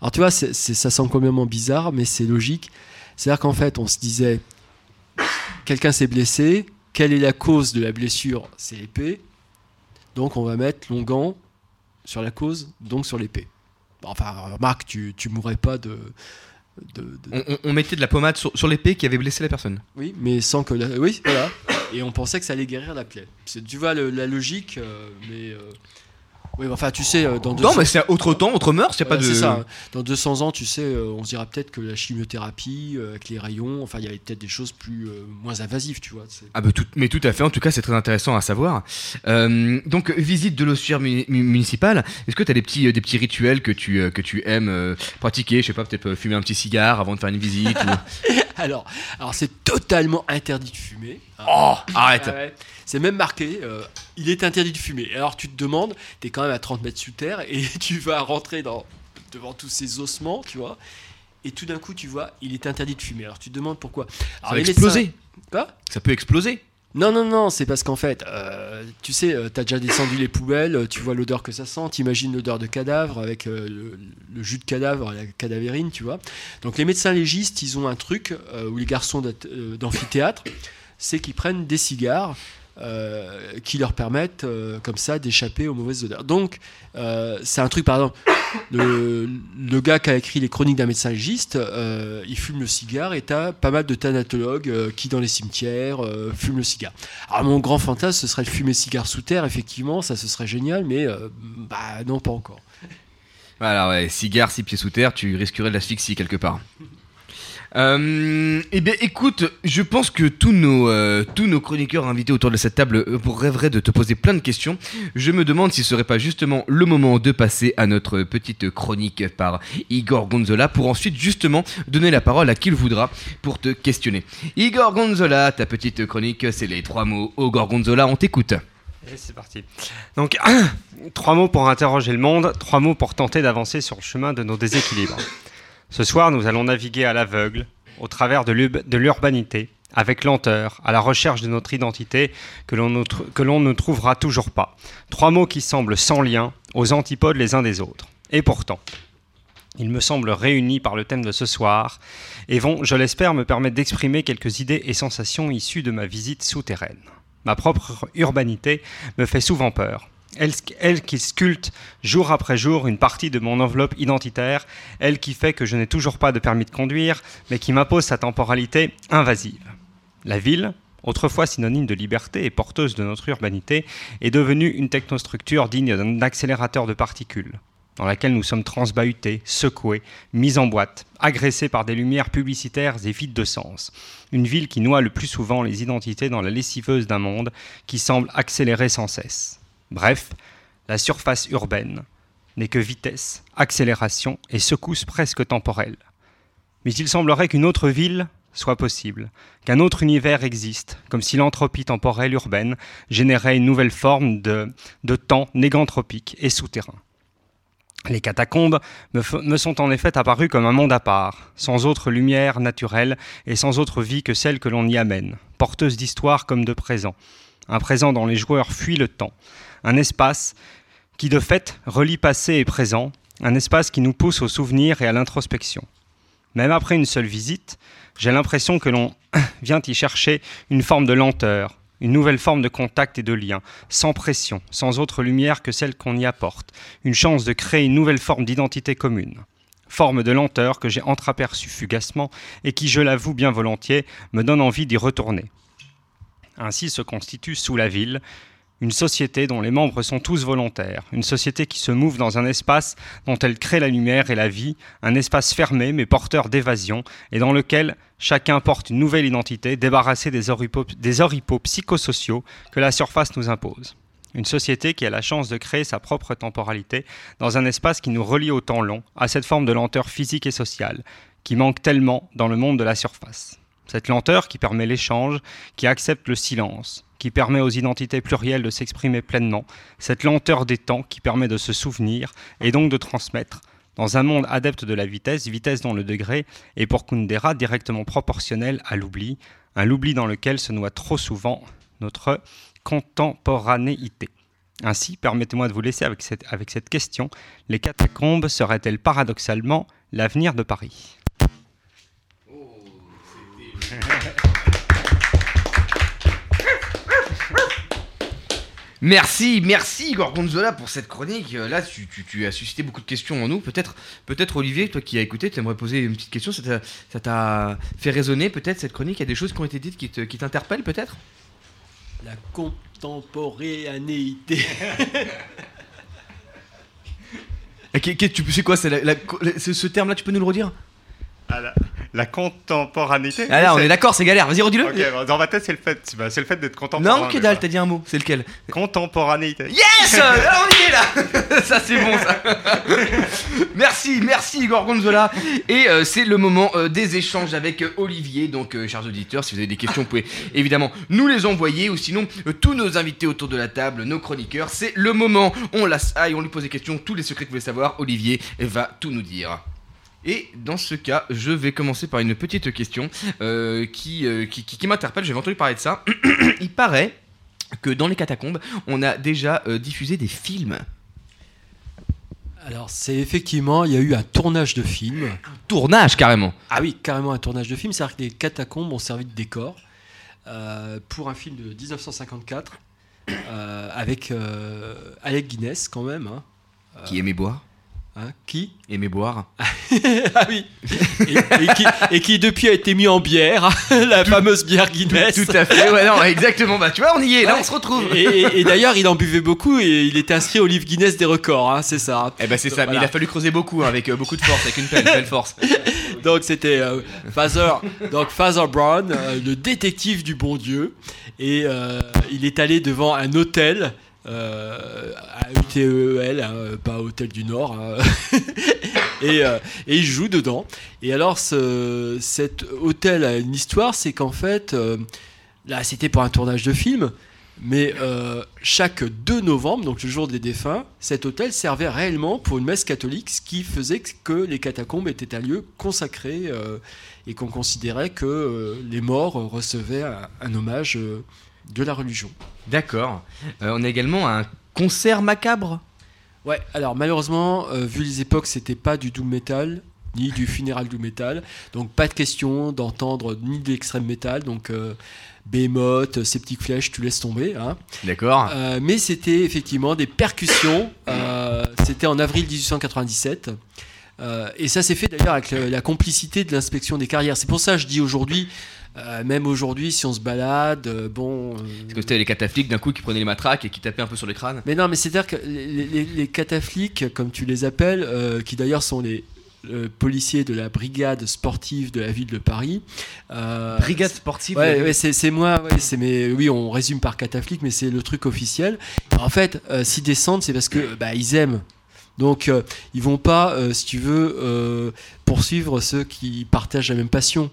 Alors tu vois, ça semble complètement bizarre, mais c'est logique. C'est-à-dire qu'en fait on se disait, quelqu'un s'est blessé, quelle est la cause de la blessure? C'est l'épée. Donc on va mettre l'onguent sur la cause, donc sur l'épée. Enfin, remarque, tu, tu mourrais pas de. De- de- On, mettait de la pommade sur, sur l'épée qui avait blessé la personne. Oui, mais sans que. La... Oui, voilà. Et on pensait que ça allait guérir la plaie. C'est- Tu vois le- la logique, euh, mais. euh, Oui, enfin, tu sais, euh, dans Non, mais c'est autre temps, autre mœurs, y a pas de- c'est ça, hein. Dans 200 ans, tu sais, euh, on se dira peut-être que la chimiothérapie, euh, avec les rayons, enfin, il y avait peut-être des choses plus euh, moins invasives, tu vois. Ah bah tout, mais tout à fait, en tout cas c'est très intéressant à savoir. Euh, donc visite de l'ossuaire mu- mu- municipal, est-ce que tu as des petits, euh, des petits rituels que tu, euh, que tu aimes euh, pratiquer? Je sais pas, peut-être euh, fumer un petit cigare avant de faire une visite ou- [LAUGHS] alors, alors c'est totalement interdit de fumer. Oh, arrête. Ah. C'est même marqué, euh, il est interdit de fumer. Alors tu te demandes, t'es quand même à 30 mètres sous terre et [LAUGHS] tu vas rentrer dans, devant tous ces ossements, tu vois. Et tout d'un coup, tu vois, il est interdit de fumer. Alors tu te demandes pourquoi. Ça Alors, va les exploser. médecins- Quoi? Ça peut exploser. Non, non, non, c'est parce qu'en fait, euh, tu sais, euh, t'as déjà descendu les poubelles, euh, tu vois l'odeur que ça sent, t'imagines l'odeur de cadavre avec euh, le, le jus de cadavre, la cadavérine, tu vois. Donc les médecins légistes, ils ont un truc, ou les garçons d'amphithéâtre, c'est qu'ils prennent des cigares euh, qui leur permettent euh, comme ça d'échapper aux mauvaises odeurs. Donc euh, c'est un truc, par exemple, le, gars qui a écrit les chroniques d'un médecin légiste, il fume le cigare et t'as pas mal de thanatologues qui dans les cimetières fument le cigare. Alors mon grand fantasme ce serait de fumer cigare sous terre, effectivement, ça ce serait génial, mais bah non pas encore. Voilà, ouais, cigare, six pieds sous terre, tu risquerais de l'asphyxie quelque part. Euh, eh bien, écoute, je pense que tous nos, euh, tous nos chroniqueurs invités autour de cette table euh, rêveraient de te poser plein de questions. Je me demande si ce serait pas justement le moment de passer à notre petite chronique par Igor Gonzola pour ensuite justement donner la parole à qui le voudra pour te questionner. Igor Gonzola, ta petite chronique, c'est les trois mots. Au Gorgonzola, on t'écoute. C'est parti. Donc, [CLEARS THROAT] trois mots pour interroger le monde, trois mots pour tenter d'avancer sur le chemin de nos déséquilibres. Ce soir, nous allons naviguer à l'aveugle, au travers de l'urbanité, avec lenteur, à la recherche de notre identité que l'on ne trouvera toujours pas. Trois mots qui semblent sans lien, aux antipodes les uns des autres. Et pourtant, ils me semblent réunis par le thème de ce soir et vont, je l'espère, me permettre d'exprimer quelques idées et sensations issues de ma visite souterraine. Ma propre urbanité me fait souvent peur. Elle, qui sculpte jour après jour une partie de mon enveloppe identitaire, elle qui fait que je n'ai toujours pas de permis de conduire, mais qui m'impose sa temporalité invasive. La ville, autrefois synonyme de liberté et porteuse de notre urbanité, est devenue une technostructure digne d'un accélérateur de particules, dans laquelle nous sommes transbahutés, secoués, mis en boîte, agressés par des lumières publicitaires et vides de sens. Une ville qui noie le plus souvent les identités dans la lessiveuse d'un monde qui semble accélérer sans cesse. Bref, la surface urbaine n'est que vitesse, accélération et secousse presque temporelle. Mais il semblerait qu'une autre ville soit possible, qu'un autre univers existe, comme si l'entropie temporelle urbaine générait une nouvelle forme de, de temps négantropique et souterrain. Les catacombes me, me sont en effet apparues comme un monde à part, sans autre lumière naturelle et sans autre vie que celle que l'on y amène, porteuse d'histoire comme de présent, un présent dont les joueurs fuient le temps, un espace qui de fait relie passé et présent, un espace qui nous pousse au souvenir et à l'introspection. Même après une seule visite, j'ai l'impression que l'on [COUGHS] vient y chercher une forme de lenteur, une nouvelle forme de contact et de lien, sans pression, sans autre lumière que celle qu'on y apporte, une chance de créer une nouvelle forme d'identité commune. Forme de lenteur que j'ai entreaperçue fugacement et qui, je l'avoue bien volontiers, me donne envie d'y retourner. Ainsi se constitue sous la ville une société dont les membres sont tous volontaires, une société qui se mouve dans un espace dont elle crée la lumière et la vie, un espace fermé mais porteur d'évasion, et dans lequel chacun porte une nouvelle identité débarrassée des oripeaux, des oripeaux psychosociaux que la surface nous impose. Une société qui a la chance de créer sa propre temporalité dans un espace qui nous relie au temps long, à cette forme de lenteur physique et sociale, qui manque tellement dans le monde de la surface. Cette lenteur qui permet l'échange, qui accepte le silence, qui permet aux identités plurielles de s'exprimer pleinement, cette lenteur des temps qui permet de se souvenir et donc de transmettre, dans un monde adepte de la vitesse, vitesse dont le degré est pour Kundera directement proportionnel à l'oubli, un l'oubli dans lequel se noie trop souvent notre contemporanéité. Ainsi, permettez-moi de vous laisser avec cette question, les catacombes seraient-elles paradoxalement l'avenir de Paris? Merci, merci Gorgonzola pour cette chronique. Euh, Là, tu, tu- tu as suscité beaucoup de questions en nous. Peut-être, peut-être Olivier, toi qui as écouté, tu aimerais poser une petite question. Ça t'a, fait résonner peut-être cette chronique? Il y a des choses qui ont été dites qui, te- qui t'interpellent peut-être? La contemporanéité. [LAUGHS] Qu'est- qu'est- tu c'est quoi la- ce, ce terme-là, tu peux nous le redire? Ah, la, la contemporanéité Ah là, on est d'accord, c'est galère. Vas-y, redis-le. Ok, bah, dans ma tête, c'est le fait, bah, c'est le fait d'être contemporain. non, que dalle, t'as dit un mot. C'est lequel Contemporanéité. Yes [LAUGHS] on y est là [LAUGHS] Ça, c'est bon, ça [LAUGHS] Merci, merci Gorgonzola. Et euh, c'est le moment euh, des échanges avec euh, Olivier. Donc, chers auditeurs, si vous avez des questions, vous pouvez évidemment nous les envoyer. Ou sinon, tous nos invités autour de la table, nos chroniqueurs, c'est le moment. On l'assaille, on lui pose des questions. Tous les secrets que vous voulez savoir, Olivier va tout nous dire. Et dans ce cas, je vais commencer par une petite question euh, qui, euh, qui, qui- qui m'interpelle. J'avais entendu parler de ça. [CLEARS THROAT] Il paraît que dans les catacombes, on a déjà euh, diffusé des films. Alors, c'est effectivement, il y a eu un tournage de film. Tournage carrément. Ah oui, carrément un tournage de film. C'est-à-dire que les catacombes ont servi de décor pour un film de 1954 euh, avec Alec Guinness quand même. hein. Qui aimait boire Hein, qui Aimait boire. [LAUGHS] Ah oui et, et qui, et qui depuis a été mis en bière, [LAUGHS] la fameuse bière Guinness. Tout à fait, ouais, non, exactement. Bah, tu vois, on y est, là, on se retrouve. Et, d'ailleurs, il en buvait beaucoup et il était inscrit au livre Guinness des records, hein, c'est ça. Eh ben, c'est ça, mais il a fallu creuser beaucoup, hein, avec euh, beaucoup de force, avec une pelle, belle force. [LAUGHS] donc c'était euh, Father, donc Father Brown, euh, le détective du bon Dieu, et euh, il est allé devant un hôtel. Euh, à UTEL, hein, pas Hôtel du Nord, hein. [LAUGHS] et, euh, et il joue dedans. Et alors, ce, cet hôtel a une histoire, c'est qu'en fait, euh, là, c'était pour un tournage de film, mais euh, chaque 2 novembre, donc le jour des défunts, cet hôtel servait réellement pour une messe catholique, ce qui faisait que les catacombes étaient un lieu consacré euh, et qu'on considérait que euh, les morts recevaient un, hommage euh, de la religion. D'accord. Euh, on a également un concert macabre? Ouais, alors malheureusement, euh, vu les époques, c'était pas du doom metal ni du funéral doom metal, donc pas de question d'entendre ni de l'extrême metal, donc euh, Behemoth, ces petites flèches, tu laisses tomber. Hein. D'accord. Euh, mais c'était effectivement des percussions. euh, c'était en avril 1897. Euh, et ça s'est fait d'ailleurs avec le- la complicité de l'inspection des carrières. C'est pour ça que je dis aujourd'hui, euh, même aujourd'hui, si on se balade, euh, bon. euh, Parce que c'était les catafliques d'un coup qui prenaient les matraques et qui tapaient un peu sur les crânes. mais non, mais c'est-à-dire que les, les- comme tu les appelles, euh, qui d'ailleurs sont les euh, policiers de la brigade sportive de la ville de Paris. euh, Brigade sportive. Ouais, c'est c'est moi, ouais, c'est mes, oui, on résume par cataflique, mais c'est le truc officiel. En fait, euh, s'ils descendent, c'est parce que bah, ils aiment. Donc, euh, ils vont pas, euh, si tu veux, euh, poursuivre ceux qui partagent la même passion.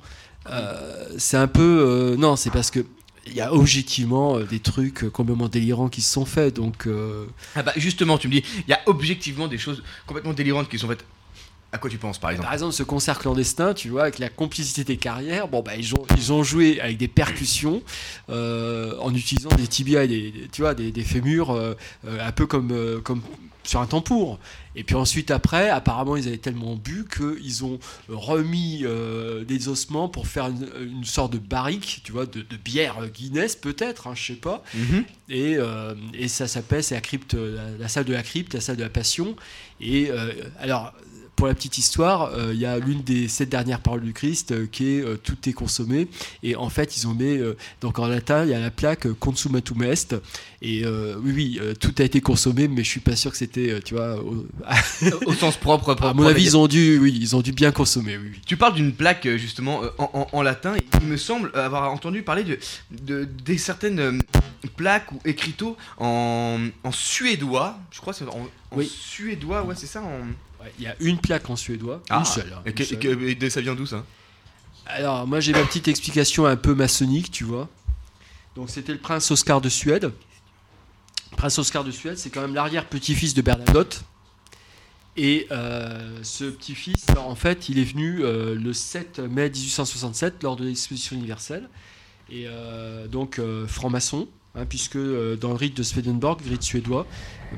Euh, c'est un peu, euh, non, c'est parce que il y a objectivement euh, des trucs complètement délirants qui se sont faits. Donc, euh, Ah bah justement, tu me dis, il y a objectivement des choses complètement délirantes qui sont faites. À quoi tu penses par exemple? Par exemple, ce concert clandestin, tu vois, avec la complicité des carrières, bon, bah, ils, ont, ils ont joué avec des percussions euh, en utilisant des tibias et des, tu vois, des, des fémurs euh, un peu comme, comme sur un tampour. Et puis ensuite, après, apparemment, ils avaient tellement bu qu'ils ont remis euh, des ossements pour faire une, une sorte de barrique, tu vois, de, de bière Guinness peut-être, hein, je sais pas. Mhm. Et, euh, et ça s'appelle, c'est la crypte, la, la salle de la crypte, la salle de la passion. Et euh, alors, pour la petite histoire, euh, il y a l'une des sept dernières paroles du Christ euh, qui est euh, tout est consommé. Et en fait, ils ont mis, donc en latin, il y a la plaque consumatum est. Et oui, oui, tout a été consommé, mais je suis pas sûr que c'était, tu vois, au, Au sens propre. [LAUGHS] à mon avis, ils ont dû, oui, ils ont dû bien consommer, oui. Tu parles d'une plaque justement en, en- en latin. Il me semble avoir entendu parler de, de- des certaines plaques ou écriteaux en, en suédois. Je crois que c'est en, en Oui. suédois, ouais, c'est ça. En... Il y a une plaque en suédois, Ah, une seule. hein, Et, une seule. et ça vient d'où ça? Alors, moi, j'ai ma petite explication un peu maçonnique, tu vois. Donc, c'était le prince Oscar de Suède. Le prince Oscar de Suède, c'est quand même l'arrière-petit-fils de Bernadotte. Et euh, ce petit-fils, en fait, il est venu euh, le 7 mai 1867 lors de l'exposition universelle. Et euh, donc, franc-maçon, hein, puisque euh, dans le rite de Swedenborg, rite suédois,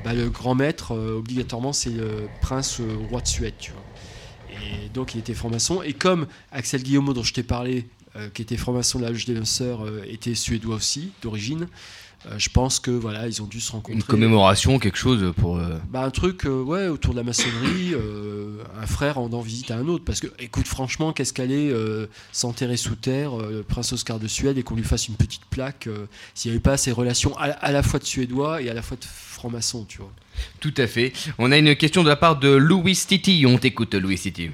bah, le grand maître, euh, obligatoirement, c'est le prince euh, roi de Suède, tu vois. Et donc il était franc-maçon. Et comme Axel Guillaume dont je t'ai parlé, euh, qui était franc-maçon de la loge des lanceurs, euh, était suédois aussi, d'origine, euh, je pense que voilà, ils ont dû se rencontrer. Une commémoration, quelque chose pour. euh, Bah, un truc euh, ouais, autour de la maçonnerie, euh, un frère rendant visite à un autre. Parce que, écoute, franchement, qu'est-ce qu'allait euh, s'enterrer sous terre, euh, le prince Oscar de Suède, et qu'on lui fasse une petite plaque, euh, s'il n'y avait pas ces relations à, à la fois de suédois et à la fois de franc-maçon, tu vois. Tout à fait. On a une question de la part de Louis Titi. On t'écoute, Louis Titi.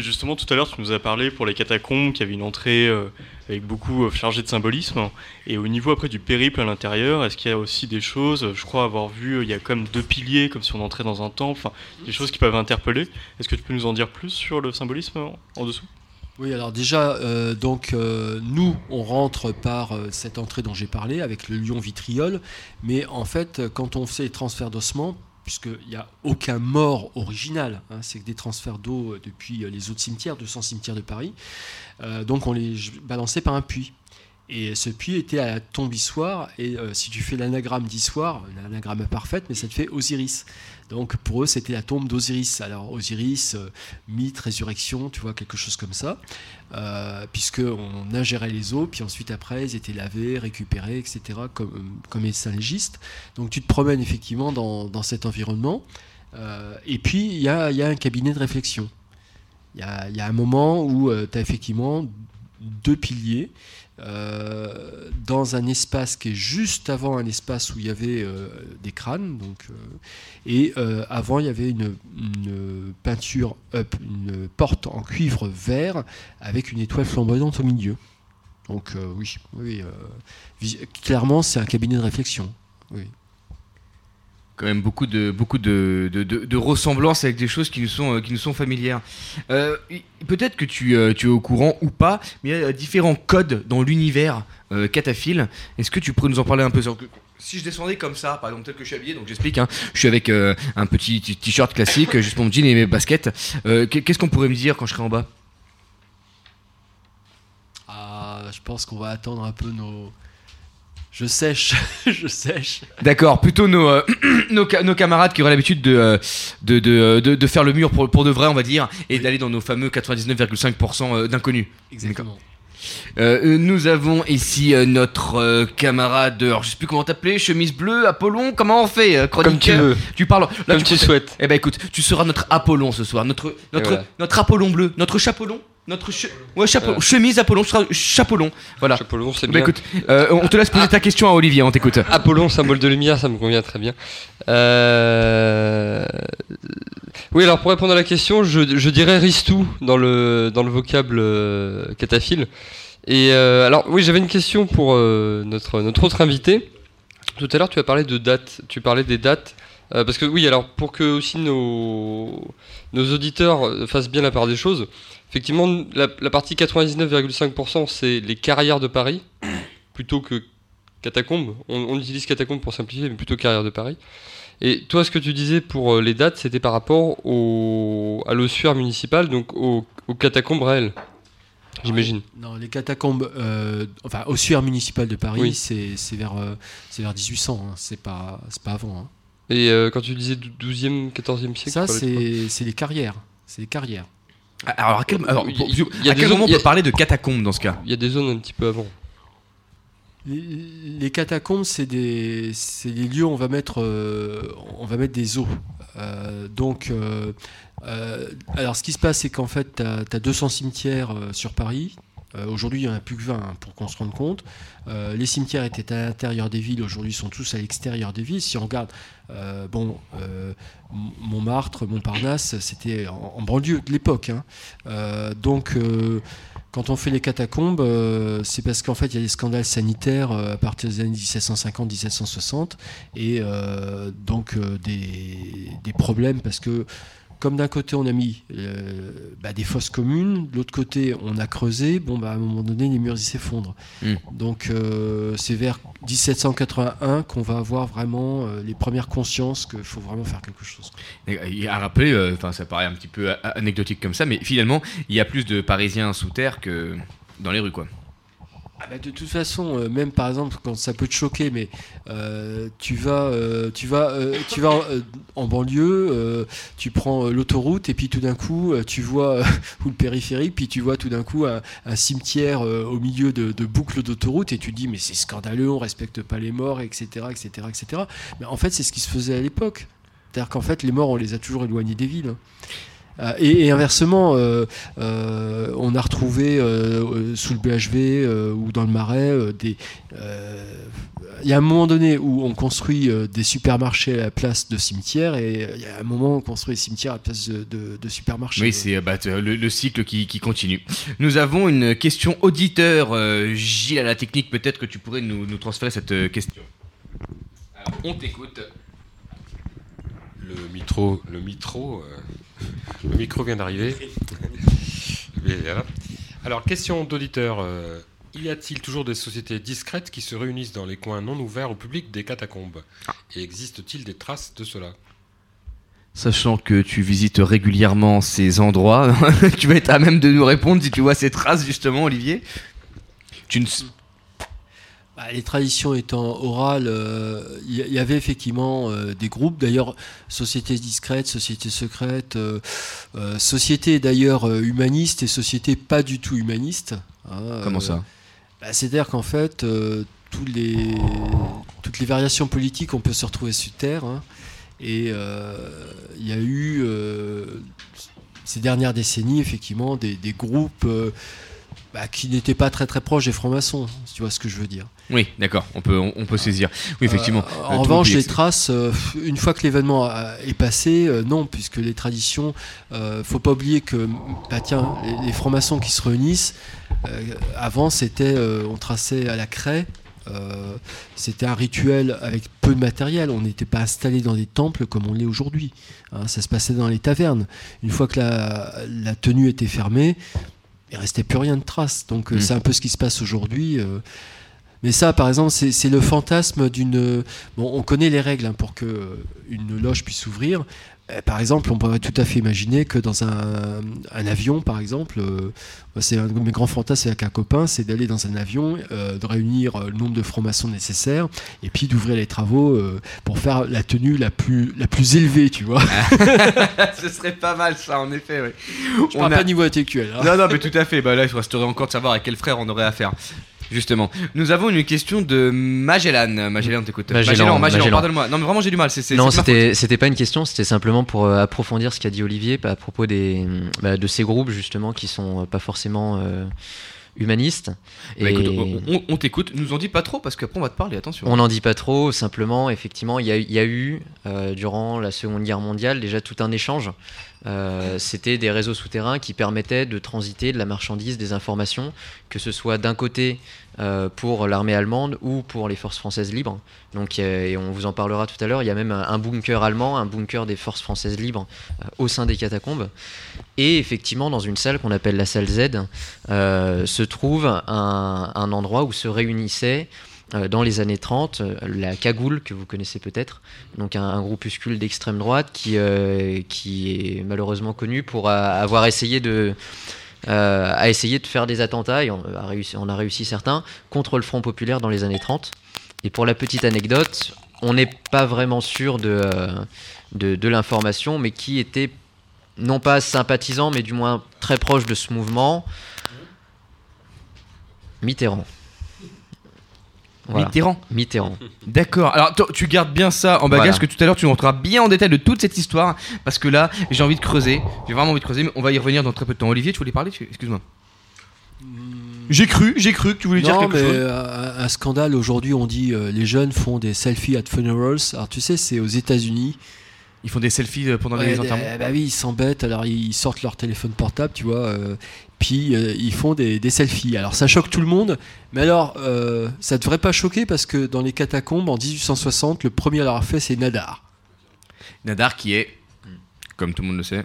Justement, tout à l'heure, tu nous as parlé pour les catacombes, qu'il y avait une entrée euh, avec beaucoup euh, chargée de symbolisme. Et au niveau après du périple à l'intérieur, est-ce qu'il y a aussi des choses, je crois avoir vu, euh, il y a comme deux piliers, comme si on entrait dans un temple, enfin, des choses qui peuvent interpeller. Est-ce que tu peux nous en dire plus sur le symbolisme en, dessous? Oui, alors déjà, donc nous, on rentre par cette entrée dont j'ai parlé avec le lion vitriol, mais en fait, quand on fait les transferts d'ossements, puisqu'il n'y a aucun mort original, hein, c'est que des transferts d'eau depuis les autres cimetières, 200 cimetières de Paris, euh, donc on les balançait par un puits. Et ce puits était à la tombe Issoire, et euh, si tu fais l'anagramme d'Issoire, un anagramme parfaite, mais ça te fait Osiris. Donc pour eux, c'était la tombe d'Osiris. Alors Osiris, euh, mythe, résurrection, tu vois, quelque chose comme ça. Euh, puisqu'on ingérait les eaux, puis ensuite après, ils étaient lavés, récupérés, etc., comme, comme les saint-légistes. Donc tu te promènes effectivement dans, dans cet environnement. Euh, et puis, il y a, y a un cabinet de réflexion. Il y a, y a un moment où tu as effectivement deux piliers euh, dans un espace qui est juste avant un espace où il y avait euh, des crânes. Donc, euh, et avant, il y avait une, peinture une porte en cuivre vert avec une étoile flamboyante au milieu. Donc oui, oui clairement, c'est un cabinet de réflexion. Oui. Quand même beaucoup de, beaucoup de, de, de- de ressemblances avec des choses qui nous sont, euh, qui nous sont familières. Euh, Peut-être que tu, euh, tu es au courant ou pas, mais il y a différents codes dans l'univers euh, cataphile. Est-ce que tu pourrais nous en parler un peu? Si je descendais comme ça, par exemple, tel que je suis habillé, donc j'explique, hein, je suis avec un petit t-shirt classique, juste mon jean et mes baskets. Qu'est- Qu'est-ce qu'on pourrait me dire quand je serai en bas? Ah, je pense qu'on va attendre un peu nos. Je sèche, [LAUGHS] je sèche. D'accord, plutôt nos, euh, [CLEARS THROAT] nos, ca- nos camarades qui auraient l'habitude de, euh, de, de, de- de faire le mur pour, pour de vrai, on va dire, et d'aller dans nos fameux 99,5% euh, d'inconnus. Exactement. Euh, euh, nous avons ici euh, notre euh, camarade, alors je sais plus comment t'appeler, chemise bleue, Apollon, comment on fait euh, Comme tu chroniqueur veux. Tu parles. là, Comme tu souhaites. Eh ben écoute, tu seras notre Apollon ce soir, notre notre voilà. notre Apollon bleu, notre chapeau notre che- ouais, chapeau, chemise Apollon, chapeau Voilà. Apollon, c'est Bah, bien. écoute, euh, on te laisse poser ta question à Olivier, on t'écoute. Apollon, symbole de lumière, ça me convient très bien. Euh, Oui, alors pour répondre à la question, je, je dirais ristou dans le, dans le vocable euh, cataphile. Et euh, alors, oui, j'avais une question pour notre, notre autre invité. Tout à l'heure, tu as parlé de dates. Tu parlais des dates. Parce que oui, alors pour que aussi nos, nos auditeurs fassent bien la part des choses, effectivement, la, la partie 99,5%, c'est les carrières de Paris, [COUGHS] plutôt que catacombes. On, on utilise catacombes pour simplifier, mais plutôt carrières de Paris. Et toi, ce que tu disais pour euh, les dates, c'était par rapport au, à l'ossuaire municipal, donc aux, aux catacombes réelles, j'imagine. Non, les catacombes, euh, enfin, ossuaire municipal de Paris, Oui. c'est vers, euh, c'est vers 1800, hein, c'est pas, c'est pas avant. hein. Et euh, quand tu disais 12e, 14e siècle, Ça, c'est les carrières. C'est les carrières. Alors, à quel, alors, Il- pour- il y a à quel zones- moment on peut parler de catacombes dans ce cas? Il y a des zones un petit peu avant. Les, les catacombes, c'est des, c'est des lieux où on va mettre, euh, on va mettre des eaux. Euh, donc, euh, euh, alors ce qui se passe, c'est qu'en fait, tu as, 200 cimetières euh, sur Paris. Euh, aujourd'hui, il n'y en a plus que 20 hein, pour qu'on se rende compte. Euh, les cimetières étaient à l'intérieur des villes, aujourd'hui, sont tous à l'extérieur des villes. Si on regarde, euh, bon, Montmartre, Montparnasse, c'était en, banlieue de l'époque. hein. Donc, quand on fait les catacombes, c'est parce qu'en fait, il y a des scandales sanitaires à partir des années 1750-1760 et donc des, des problèmes parce que comme d'un côté on a mis euh, bah, des fosses communes, de l'autre côté on a creusé, bon bah à un moment donné les murs ils s'effondrent. Mm. Donc euh, c'est vers 1781 qu'on va avoir vraiment euh, les premières consciences qu'il faut vraiment faire quelque chose. Et, à rappeler, enfin ça paraît un petit peu anecdotique comme ça, mais finalement il y a plus de Parisiens sous terre que dans les rues quoi. Ah bah, de toute façon, euh, même par exemple, quand ça peut te choquer, mais euh, tu vas, euh, tu vas, tu vas en banlieue, tu prends l'autoroute et puis tout d'un coup, tu vois [LAUGHS] ou le périphérique, puis tu vois tout d'un coup un, cimetière au milieu de, boucles d'autoroute et tu dis mais c'est scandaleux, on respecte pas les morts, etc., etc., etc. Mais en fait, c'est ce qui se faisait à l'époque. C'est-à-dire qu'en fait, les morts, on les a toujours éloignés des villes. Euh, et, inversement, euh, euh, on a retrouvé sous le BHV ou dans le Marais des. Il y a un moment donné où on construit des supermarchés à la place de cimetières et il y a un moment où on construit des cimetières à la place de, supermarchés. Oui, c'est bah, le, le cycle qui, continue. Nous avons une question auditeur. Gilles à la technique, peut-être que tu pourrais nous, nous transférer cette question. On t'écoute. Le mitro, le mitro, euh, [LAUGHS] le micro vient d'arriver. [LAUGHS] Voilà. Alors, question d'auditeur. euh, y a-t-il toujours des sociétés discrètes qui se réunissent dans les coins non ouverts au public des catacombes? Et existe-t-il des traces de cela? Sachant que tu visites régulièrement ces endroits, [LAUGHS] tu vas être à même de nous répondre si tu vois ces traces justement, Olivier. Tu ne... Bah, les traditions étant orales, euh, il y, y avait effectivement euh, des groupes, d'ailleurs, sociétés discrètes, sociétés secrètes, euh, euh, sociétés d'ailleurs euh, humanistes et sociétés pas du tout humanistes. hein, Comment euh, ça? bah, C'est-à-dire qu'en fait, euh, tous les, toutes les variations politiques, on peut se retrouver sur Terre. hein, et euh, il y a eu, euh, ces dernières décennies, effectivement, des, des groupes. euh, bah, qui n'étaient pas très très proches des francs-maçons, si tu vois ce que je veux dire. Oui, d'accord, on peut, on, peut saisir. Oui, effectivement. Euh, Euh, en le revanche, les traces, euh, une fois que l'événement est passé, euh, non, puisque les traditions, faut pas oublier que, bah tiens, les, les francs-maçons qui se réunissent, avant c'était, on traçait à la craie. c'était un rituel avec peu de matériel. On n'était pas installé dans des temples comme on l'est aujourd'hui. hein. ça se passait dans les tavernes. Une fois que la, la tenue était fermée, il restait plus rien de trace. Donc Mm. c'est un peu ce qui se passe aujourd'hui. Mais ça, par exemple, c'est le fantasme d'une. Bon, on connaît les règles hein, pour que euh, une loge puisse s'ouvrir. Euh, Par exemple, on pourrait tout à fait imaginer que dans un, un avion, par exemple, euh, c'est un de mes grands fantasmes avec un copain, c'est d'aller dans un avion, euh, de réunir le nombre de francs-maçons nécessaires, et puis d'ouvrir les travaux euh, pour faire la tenue la plus, la plus élevée, tu vois. [LAUGHS] Ce serait pas mal ça, en effet. Oui. Je parle pas niveau intellectuel. hein. Non, non, mais tout à fait. Bah là, il resterait encore de savoir à quel frère on aurait affaire. Justement, nous avons une question de Magellan. Magellan, t'écoutes. Magellan, Magellan, Magellan, Magellan. pardonne-moi. Non, mais vraiment, j'ai du mal. C'est, non, c'était c'était pas une question, c'était simplement pour euh, approfondir ce qu'a dit Olivier à propos des, bah, de ces groupes justement qui sont euh, pas forcément euh, humanistes. Bah, Et- écoute, on, on- t'écoute. Nous en dis pas trop parce qu'après on va te parler. Attention. On n'en dit pas trop, simplement, effectivement, il y a, il y a eu, euh, durant la Seconde Guerre mondiale, déjà tout un échange. Euh, C'était des réseaux souterrains qui permettaient de transiter de la marchandise, des informations, que ce soit d'un côté euh, pour l'armée allemande ou pour les forces françaises libres. Donc, et on vous en parlera tout à l'heure, il y a même un, un bunker allemand, un bunker des forces françaises libres euh, au sein des catacombes. Et effectivement, dans une salle qu'on appelle la salle Z, se trouve un, endroit où se réunissaient dans les années 30, euh, la Cagoule, que vous connaissez peut-être, donc un, un groupuscule d'extrême droite qui, euh, qui est malheureusement connu pour euh, avoir essayé de, euh, a de faire des attentats, et on a, réussi, certains, contre le Front Populaire dans les années 30. Et pour la petite anecdote, on n'est pas vraiment sûr euh, de, de l'information, mais qui était non pas sympathisant, mais du moins très proche de ce mouvement, Mitterrand. Voilà. Mitterrand. Mitterrand. D'accord. Alors tu gardes bien ça en bagage Voilà. parce que tout à l'heure tu montreras bien en détail de toute cette histoire parce que là j'ai envie de creuser. J'ai vraiment envie de creuser, mais on va y revenir dans très peu de temps. Olivier, tu voulais parler Tu- Excuse-moi. J'ai cru, j'ai cru que tu voulais dire Non, quelque mais chose. euh, un, un scandale aujourd'hui, on dit euh, les jeunes font des selfies at funerals. Alors tu sais, c'est aux États-Unis. Ils font des selfies euh, pendant Ouais, les enterrements. Bah oui, ils s'embêtent. Alors ils sortent leur téléphone portable, tu vois. euh, puis euh, ils font des, des selfies. Alors ça choque tout le monde. Mais alors, euh, ça devrait pas choquer parce que dans les catacombes, en 1860, le premier à l'avoir fait, c'est Nadar. Nadar qui est, comme tout le monde le sait,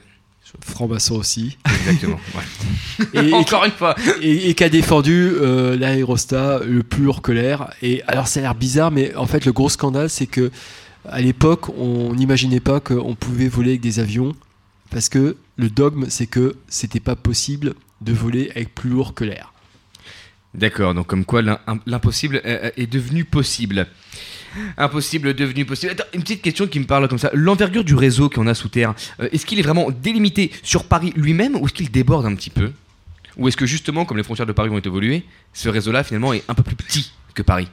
franc-maçon aussi. Exactement. [LAUGHS] ouais. Et, Encore une fois. Et, et qui a défendu euh, l'aérostat le plus lourd que l'air. Et alors ça a l'air bizarre, mais en fait le gros scandale, c'est que à l'époque, on n'imaginait pas qu'on pouvait voler avec des avions, parce que le dogme, c'est que c'était pas possible de voler avec plus lourd que l'air. D'accord, donc comme quoi l'im- l'impossible est devenu possible. Impossible devenu possible. Attends, une petite question qui me parle comme ça. L'envergure du réseau qu'on a sous terre, euh, est-ce qu'il est vraiment délimité sur Paris lui-même ou est-ce qu'il déborde un petit peu? Ou est-ce que justement, comme les frontières de Paris vont évoluer, ce réseau-là finalement est un peu plus petit que Paris?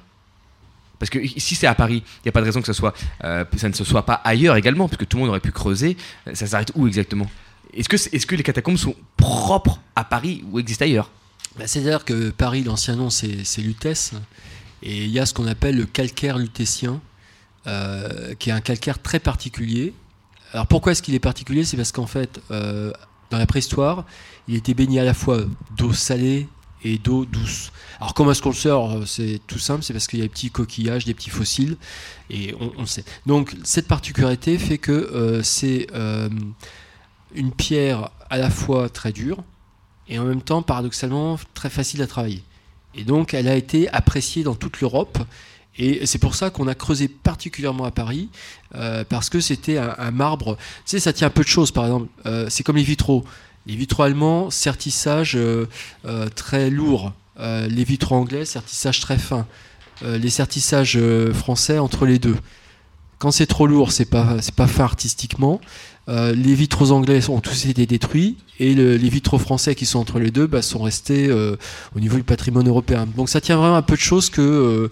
Parce que si c'est à Paris, il n'y a pas de raison que euh, ça ne se soit pas ailleurs également, parce que tout le monde aurait pu creuser. Euh, Ça s'arrête où exactement? Est-ce que, les catacombes sont propres à Paris ou existent ailleurs? Bah, C'est-à-dire que Paris, l'ancien nom, c'est Lutèce. Et il y a ce qu'on appelle le calcaire lutétien, euh, qui est un calcaire très particulier. Alors pourquoi est-ce qu'il est particulier? C'est parce qu'en fait, dans la préhistoire, il était baigné à la fois d'eau salée et d'eau douce. Alors comment est-ce qu'on le sait Alors, C'est tout simple, c'est parce qu'il y a des petits coquillages, des petits fossiles, et on, on sait. Donc cette particularité fait que euh, c'est euh, une pierre à la fois très dure, et en même temps, paradoxalement, très facile à travailler. Et donc, elle a été appréciée dans toute l'Europe. Et c'est pour ça qu'on a creusé particulièrement à Paris, euh, parce que c'était un, un marbre. Tu sais, ça tient à peu de choses, par exemple. Euh, c'est comme les vitraux. Les vitraux allemands, sertissage euh, euh, très lourd. Euh, les vitraux anglais, sertissage très fin. Les sertissages français, entre les deux. Quand c'est trop lourd, c'est pas, c'est pas fin artistiquement. Les vitraux anglais ont tous été détruits et le- les vitraux français qui sont entre les deux bah, sont restés au niveau du patrimoine européen. Donc ça tient vraiment un peu de choses que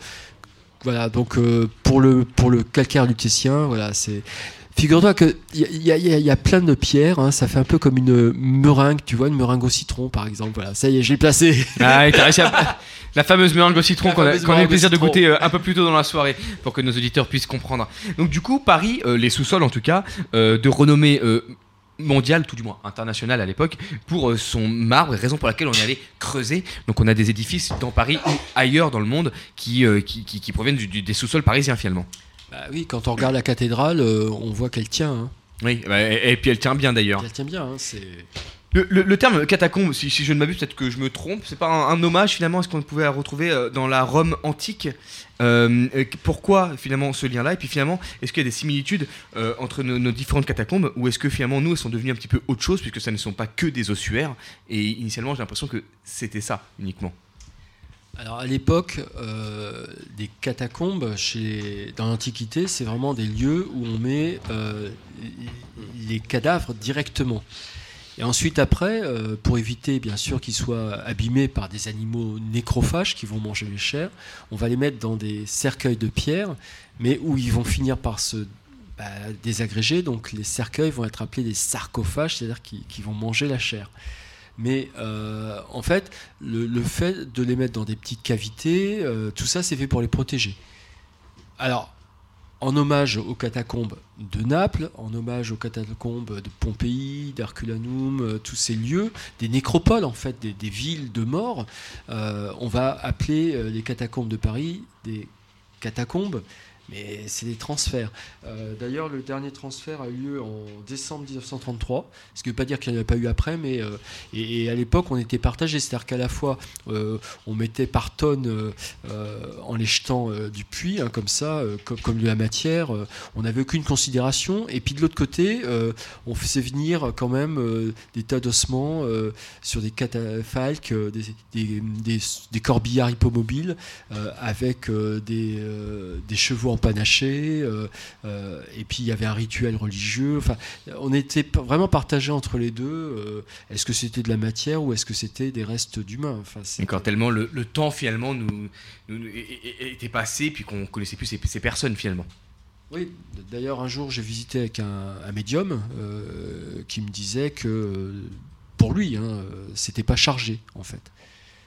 voilà. Donc pour le pour le calcaire lutétien, voilà, c'est Figure-toi qu'il y, a- y y plein de pierres, hein, ça fait un peu comme une meringue, tu vois, une meringue au citron par exemple. Voilà, ça y est, j'ai placé. Ah, et t'as réussi à- [LAUGHS] La fameuse meringue au citron qu'on a, eu le plaisir de goûter euh, un peu plus tôt dans la soirée pour que nos auditeurs puissent comprendre. Donc du coup, Paris, euh, les sous-sols en tout cas, euh, de renommée mondiale, tout du moins internationale à l'époque, pour son marbre, raison pour laquelle on est allé creuser. Donc on a des édifices dans Paris ou ailleurs dans le monde qui, qui, qui- qui proviennent du- du- des sous-sols parisiens finalement. Bah oui, quand on regarde la cathédrale, euh, on voit qu'elle tient. hein. Oui, bah, et, et puis elle tient bien d'ailleurs. Elle tient bien, hein, c'est. Le, le- le terme catacombe, si, si je ne m'abuse, peut-être que je me trompe, c'est pas un, un hommage finalement à ce qu'on pouvait retrouver euh, dans la Rome antique Euh, euh, Pourquoi finalement ce lien-là? Et puis finalement, est-ce qu'il y a des similitudes euh, entre nos, nos différentes catacombes? Ou est-ce que finalement nous, elles sont devenues un petit peu autre chose puisque ça ne sont pas que des ossuaires? Et initialement, j'ai l'impression que c'était ça uniquement. Alors à l'époque, euh, des catacombes dans l'Antiquité, c'est vraiment des lieux où on met euh, les cadavres directement. Et ensuite après, euh, pour éviter bien sûr qu'ils soient abîmés par des animaux nécrophages qui vont manger les chairs, on va les mettre dans des cercueils de pierre, mais où ils vont finir par se bah, désagréger. Donc les cercueils vont être appelés des sarcophages, c'est-à-dire qui, qui vont manger la chair. Mais euh, en fait, le, fait de les mettre dans des petites cavités, euh, tout ça, c'est fait pour les protéger. Alors, en hommage aux catacombes de Naples, en hommage aux catacombes de Pompéi, d'Herculanum, euh, tous ces lieux, des nécropoles en fait, des, villes de morts, on va appeler les catacombes de Paris des catacombes, mais c'est des transferts. Euh, D'ailleurs, le dernier transfert a eu lieu en décembre 1933, ce qui ne veut pas dire qu'il n'y en a pas eu après, mais euh, et, à l'époque on était partagé, c'est-à-dire qu'à la fois euh, on mettait par euh, en les jetant du puits, hein, comme ça, comme, de la matière, on n'avait aucune considération, et puis de l'autre côté, on faisait venir quand même des tas d'ossements sur des catafalques, des, corbillards hippomobiles, avec des chevaux empanachés, euh, euh, et puis il y avait un rituel religieux. Enfin, on était vraiment partagé entre les deux. euh, est-ce que c'était de la matière ou est-ce que c'était des restes d'humains? Enfin, c'est- D'accord, tellement le, le temps finalement nous, était passé puis qu'on connaissait plus ces, ces personnes finalement. Oui, d'ailleurs, un jour, j'ai visité avec un, un médium euh, qui me disait que pour lui, hein, c'était pas chargé en fait.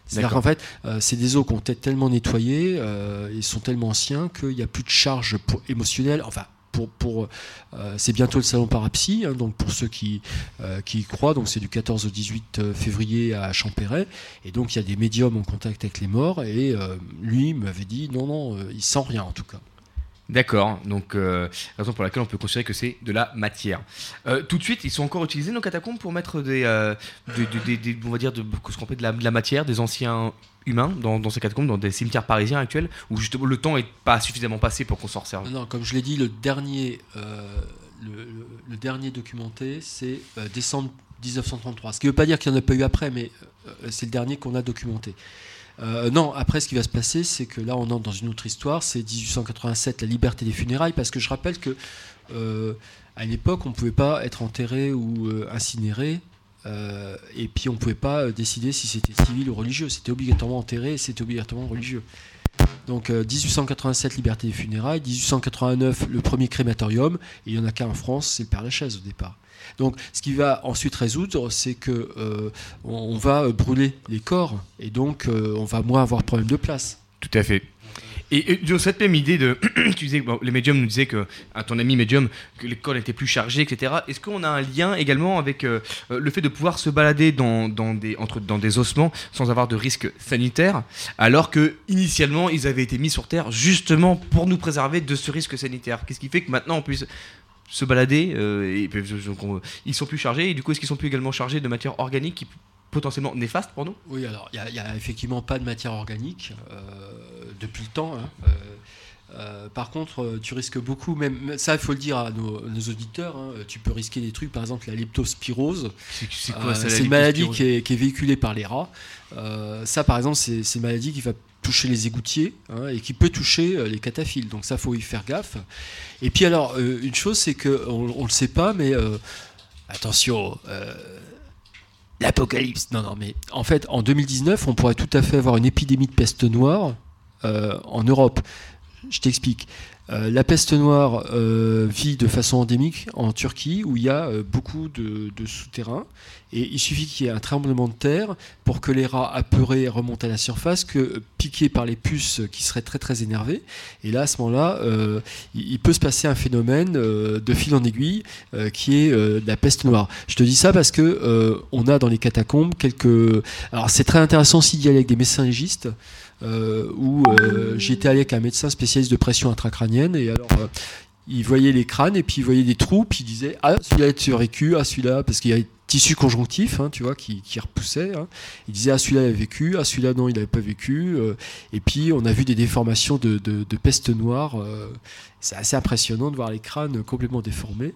C'est-à-dire qu'en fait, euh, c'est des eaux qui ont été tellement nettoyées, euh, ils sont tellement anciens qu'il n'y a plus de charge pour- émotionnelle. Enfin, pour, pour, euh, c'est bientôt le salon parapsy, hein, donc pour ceux qui, euh, qui y croient, donc c'est du 14 au 18 février à Champéret, et donc il y a des médiums en contact avec les morts, et euh, lui m'avait dit non, non, il sent rien en tout cas. D'accord, donc euh, raison pour laquelle on peut considérer que c'est de la matière. Euh, tout de suite, ils sont encore utilisés nos catacombes pour mettre des, euh, on va dire de, ce qu'on appelle de la, matière, des anciens humains dans, ces catacombes, dans des cimetières parisiens actuels, où justement le temps est pas suffisamment passé pour qu'on s'en resserve. Non, comme je l'ai dit, le dernier, euh, le, le- dernier documenté, c'est décembre 1933. Ce qui ne veut pas dire qu'il n'y en a pas eu après, mais c'est le dernier qu'on a documenté. Euh, non, après, ce qui va se passer, c'est que là, on entre dans une autre histoire. C'est 1887, la liberté des funérailles, parce que je rappelle que euh, à une époque, on ne pouvait pas être enterré ou euh, incinéré. euh, et puis on ne pouvait pas décider si c'était civil ou religieux. C'était obligatoirement enterré et c'était obligatoirement religieux. Donc euh, 1887, liberté des funérailles. 1889, le premier crématorium. Et il n'y en a qu'un en France, c'est le Père Lachaise au départ. Donc ce qui va ensuite résoudre, c'est que euh, on, va euh, brûler les corps. Et donc euh, on va moins avoir problème de place. Tout à fait. Et, cette même idée de, [COUGHS] tu disais, bon, les médiums nous disaient que, à ton ami médium, que les corps étaient plus chargés, etc. Est-ce qu'on a un lien également avec le fait de pouvoir se balader dans, dans des, entre, dans des ossements sans avoir de risque sanitaire, alors que initialement ils avaient été mis sur Terre justement pour nous préserver de ce risque sanitaire? Qu'est-ce qui fait que maintenant on puisse se balader euh, et ils sont plus chargés et du coup est-ce qu'ils sont plus également chargés de matière organique qui potentiellement néfaste pour nous? Oui, alors il n'y a, effectivement pas de matière organique euh, depuis le temps. hein. Euh, euh, par contre, euh, tu risques beaucoup, même ça, il faut le dire à nos, nos auditeurs. hein, tu peux risquer des trucs, par exemple la leptospirose. c'est quoi, la C'est une maladie qui est, qui est véhiculée par les rats. Euh, ça, par exemple, c'est une maladie qui va toucher les égoutiers hein, et qui peut toucher euh, les cataphiles. Donc ça, faut y faire gaffe. Et puis alors, euh, une chose, c'est que on, on le sait pas, mais euh, attention. euh, L'apocalypse. Non, non, mais en fait, en 2019, on pourrait tout à fait avoir une épidémie de peste noire euh, en Europe. Je t'explique. Euh, la peste noire euh, vit de façon endémique en Turquie où il y a euh, beaucoup de, souterrains et il suffit qu'il y ait un tremblement de terre pour que les rats apeurés remontent à la surface, que piqués par les puces qui seraient très très énervés. Et là, à ce moment-là, il, peut se passer un phénomène de fil en aiguille qui est la peste noire. Je te dis ça parce que on a dans les catacombes quelques. Alors c'est très intéressant aussi d'y aller avec des euh, où euh, j'étais allé avec un médecin spécialiste de pression intracrânienne et alors euh, il voyait les crânes et puis il voyait des trous puis il disait ah celui-là est survécu ah celui-là parce qu'il y a des tissus conjonctifs hein, tu vois qui, qui repoussaient hein. il disait ah celui-là a vécu ah celui-là non il n'avait pas vécu euh, et puis on a vu des déformations de, de- peste noire euh, c'est assez impressionnant de voir les crânes complètement déformés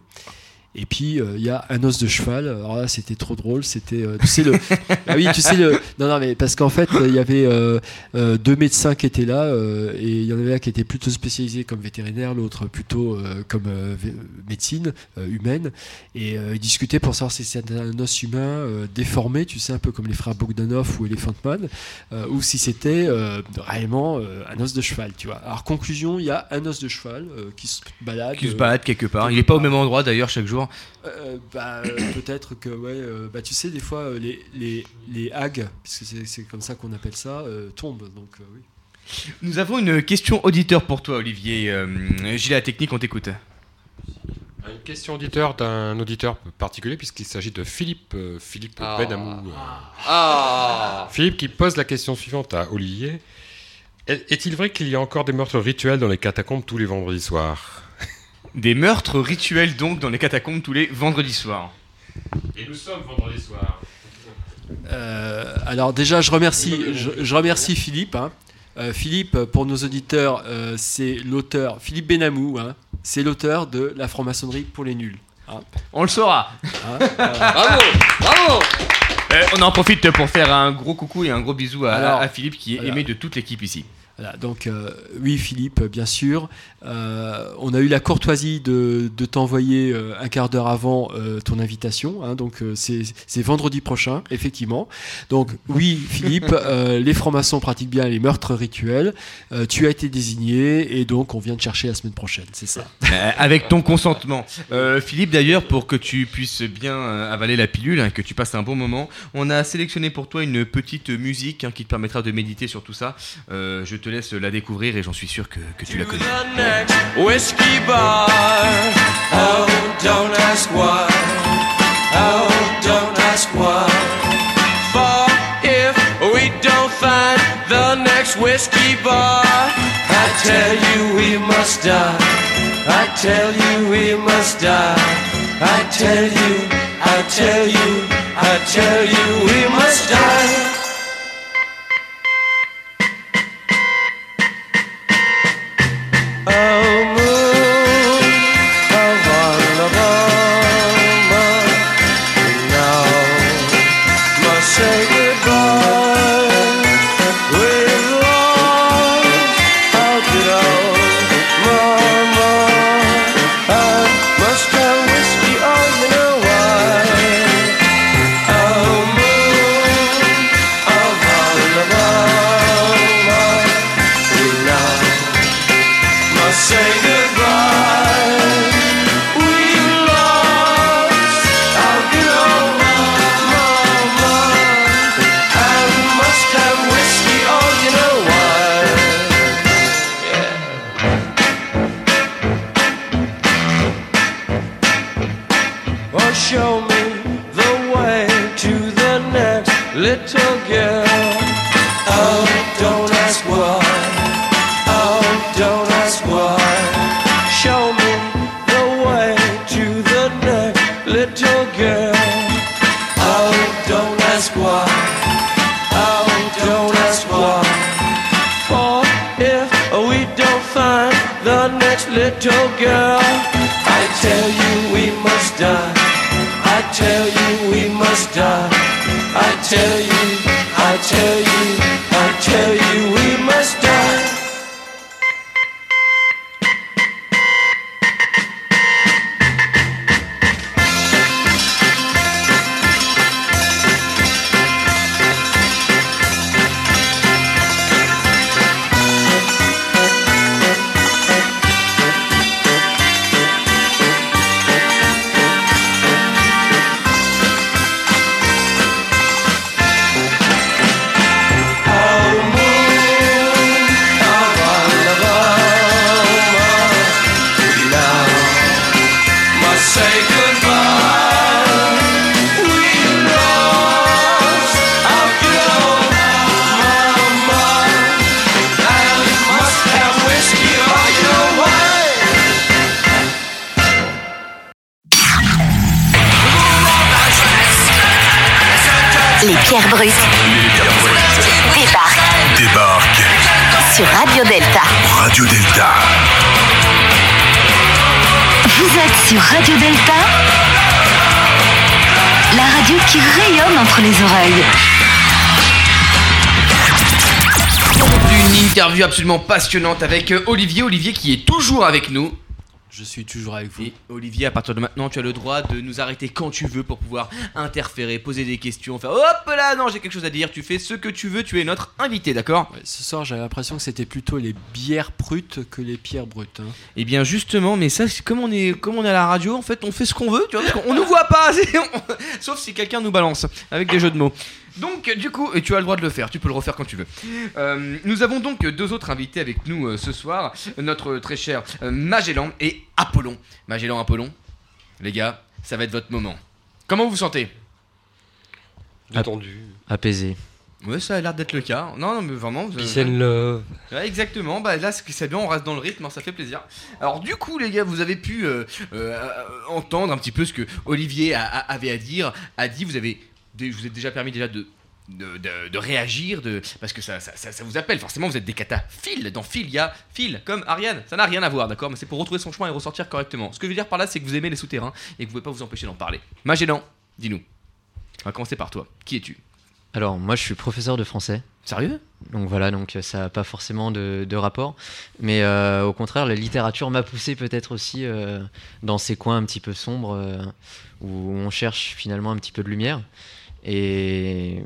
et puis euh, il y a un os de cheval. Alors là, c'était trop drôle. C'était, euh, tu sais le, [LAUGHS] ah oui, tu sais le, non non mais parce qu'en fait il y avait euh, deux médecins qui étaient là et il y en avait un qui était plutôt spécialisé comme vétérinaire, l'autre plutôt comme médecine humaine et ils discutaient pour savoir si c'était un os humain déformé, tu sais un peu comme les frères Bogdanov ou Elephant Man, ou si c'était réellement un os de cheval, tu vois. Alors conclusion, il y a un os de cheval qui se balade. Qui se balade quelque part. Il est pas au même endroit d'ailleurs chaque jour. Euh, bah, euh, [COUGHS] peut-être que ouais euh, bah tu sais des fois les, les, les hags puisque c'est c'est comme ça qu'on appelle ça euh, tombent donc euh, oui Nous avons une question auditeur pour toi, Olivier. Euh, Gilles, la technique, on t'écoute. Une question auditeur d'un auditeur particulier puisqu'il s'agit de Philippe, euh, Philippe Ah. Benamou. euh. Ah. Philippe qui pose la question suivante à Olivier. Est- Est-il vrai qu'il y a encore des meurtres rituels dans les catacombes tous les vendredis soirs? Des meurtres rituels donc dans les catacombes tous les vendredis soirs. Et nous sommes vendredi soir. Euh, alors déjà je remercie je, je remercie Philippe hein. Euh, Philippe pour nos auditeurs euh, c'est l'auteur Philippe Benamou hein. c'est l'auteur de la franc-maçonnerie pour les nuls hein. On le saura. Hein, voilà. [LAUGHS] Bravo Bravo Euh, on en profite pour faire un gros coucou et un gros bisou à, Alors, à Philippe qui est aimé de toute l'équipe ici. Voilà, donc euh, oui Philippe, bien sûr. Euh, on a eu la courtoisie de, de t'envoyer euh, un quart d'heure avant euh, ton invitation. hein, donc euh, c'est vendredi prochain, effectivement. Donc oui Philippe, [LAUGHS] euh, les francs-maçons pratiquent bien les meurtres rituels. Euh, tu as été désigné et donc on vient te chercher la semaine prochaine, c'est ça. [LAUGHS] Avec ton consentement. Euh, Philippe, d'ailleurs, pour que tu puisses bien avaler la pilule, hein, que tu passes un bon moment, on a sélectionné pour toi une petite musique hein, qui te permettra de méditer sur tout ça. Euh, je te laisse la découvrir et j'en suis sûr que, que tu la connais. whiskey bar. Oh, don't ask why. Oh, don't ask why. For if we don't find the next whiskey bar, I tell you we must die. I tell you we must die. I tell you, I tell you, I tell you we must little girl, I tell you we must die. I tell you we must die. I tell you, I tell you, absolument passionnante avec euh, Olivier. Olivier qui est toujours avec nous. Je suis toujours avec vous. Et Olivier, à partir de maintenant, tu as le droit de nous arrêter quand tu veux pour pouvoir interférer, poser des questions, faire hop là, non, j'ai quelque chose à dire. Tu fais ce que tu veux, tu es notre invité, d'accord? Ouais, ce soir, j'avais l'impression que c'était plutôt les bières brutes que les pierres brutes. hein. Eh bien justement, mais ça, c'est comme on est, comme on est à la radio, en fait, on fait ce qu'on veut, tu vois, parce qu'on nous voit pas, [LAUGHS] on- sauf si quelqu'un nous balance avec des jeux de mots. Donc, du coup, et tu as le droit de le faire, tu peux le refaire quand tu veux. Euh, nous avons donc deux autres invités avec nous euh, ce soir, notre très cher euh, Magellan et Apollon. Magellan, Apollon, les gars, ça va être votre moment. Comment vous vous sentez? Détendu. Apaisé. Ouais, ça a l'air d'être le cas. Non, non, mais vraiment. vous- Peace and love. Ouais, exactement. Bah là, c'est c'est bien, on reste dans le rythme, hein, ça fait plaisir. Alors du coup, les gars, vous avez pu euh, euh, entendre un petit peu ce que Olivier a- a- avait à dire. A dit, vous avez, dé- vous êtes déjà permis déjà de de, de- de réagir, de, parce que ça, ça, ça- ça vous appelle. Forcément, vous êtes des cataphiles. Dans Phil, il y a Phil, comme Ariane. Ça n'a rien à voir, d'accord Mais c'est pour retrouver son chemin et ressortir correctement. Ce que je veux dire par là, c'est que vous aimez les souterrains et que vous pouvez pas vous empêcher d'en parler. Magellan, dis-nous. On va commencer par toi. Qui es-tu? Alors, moi, je suis professeur de français. Sérieux? Donc voilà, donc euh, ça n'a pas forcément de, de rapport. Mais euh, au contraire, la littérature m'a poussé peut-être aussi euh, dans ces coins un petit peu sombres euh, où on cherche finalement un petit peu de lumière. Et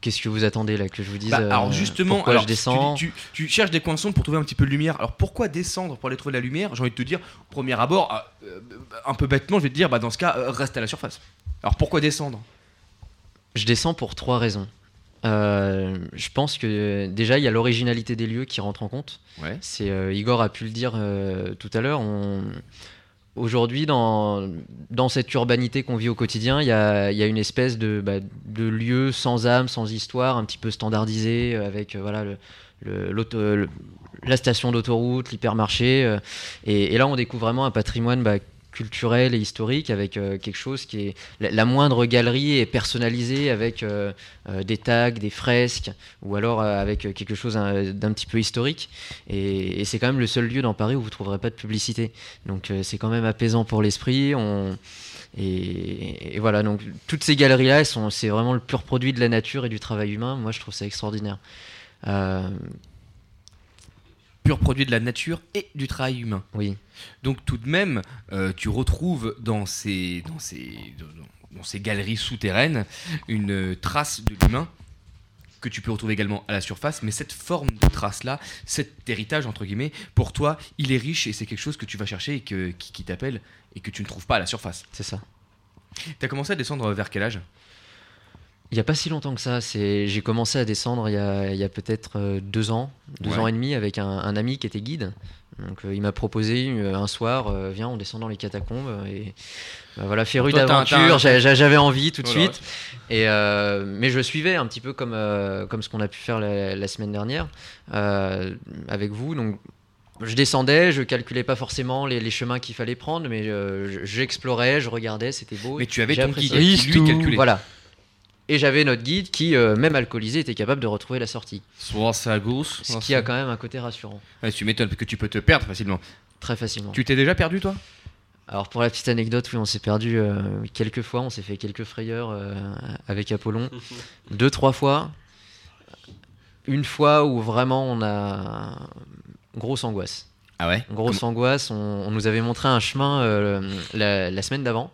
qu'est-ce que vous attendez là que je vous dise Bah, euh, alors justement, pourquoi alors, je descends Tu, tu- tu cherches des coins sombres pour trouver un petit peu de lumière. Alors pourquoi descendre pour aller trouver de la lumière? J'ai envie de te dire, premier abord, ah, euh, un peu bêtement, je vais te dire, bah, dans ce cas, euh, reste à la surface. Alors pourquoi descendre? Je descends pour trois raisons. Euh, je pense que déjà il y a l'originalité des lieux qui rentre en compte. Ouais. C'est euh, Igor a pu le dire euh, tout à l'heure. On... Aujourd'hui, dans, cette urbanité qu'on vit au quotidien, il y a, une espèce de, bah, de lieu sans âme, sans histoire, un petit peu standardisé, euh, avec euh, voilà, la station d'autoroute, l'hypermarché. euh, et, et là, on découvre vraiment un patrimoine bah, culturel et historique avec euh, quelque chose qui est. La, moindre galerie est personnalisée avec euh, euh, des tags, des fresques, ou alors avec quelque chose d'un petit peu historique. Et, c'est quand même le seul lieu dans Paris où vous ne trouverez pas de publicité. Donc c'est quand même apaisant pour l'esprit. Et, et voilà, donc toutes ces galeries-là, elles sont- c'est vraiment le pur produit de la nature et du travail humain. Moi, je trouve ça extraordinaire. Pur produit de la nature et du travail humain. Oui. Donc tout de même, euh, tu retrouves dans ces, dans ces, dans- dans ces galeries souterraines une euh, trace de l'humain que tu peux retrouver également à la surface, mais cette forme de trace-là, cet héritage, entre guillemets, pour toi, il est riche et c'est quelque chose que tu vas chercher et que, qui, qui t'appelle et que tu ne trouves pas à la surface. C'est ça. Tu as commencé à descendre vers quel âge? Il n'y a pas si longtemps que ça. J'ai commencé à descendre il y a, peut-être euh, deux ans, deux Ouais. ans et demi, avec un, un ami qui était guide. Donc, euh, il m'a proposé euh, un soir, euh, viens, on descend dans les catacombes. Et bah, voilà, féru d'aventure, j'a- j'a- j'avais envie tout de Voilà. suite. Et, mais je suivais un petit peu comme, comme ce qu'on a pu faire la, la semaine dernière avec vous. Donc, je descendais, je calculais pas forcément les, les chemins qu'il fallait prendre, mais euh, je- j'explorais, je regardais, c'était beau. Mais tu avais ton guide qui, lui, calculait. Voilà. Et j'avais notre guide qui, euh, même alcoolisé, était capable de retrouver la sortie. Soit c'est à gauche, Ce qui a quand même un côté rassurant, Ouais, tu m'étonnes parce que tu peux te perdre facilement. très facilement. Tu t'es déjà perdu toi? Alors pour la petite anecdote, oui, on s'est perdu euh, quelques fois, on s'est fait quelques frayeurs euh, avec Apollon. [LAUGHS] Deux, trois fois. Une fois où vraiment on a grosse angoisse. Ah ouais? Grosse angoisse, on, on nous avait montré un chemin euh, la, la semaine d'avant.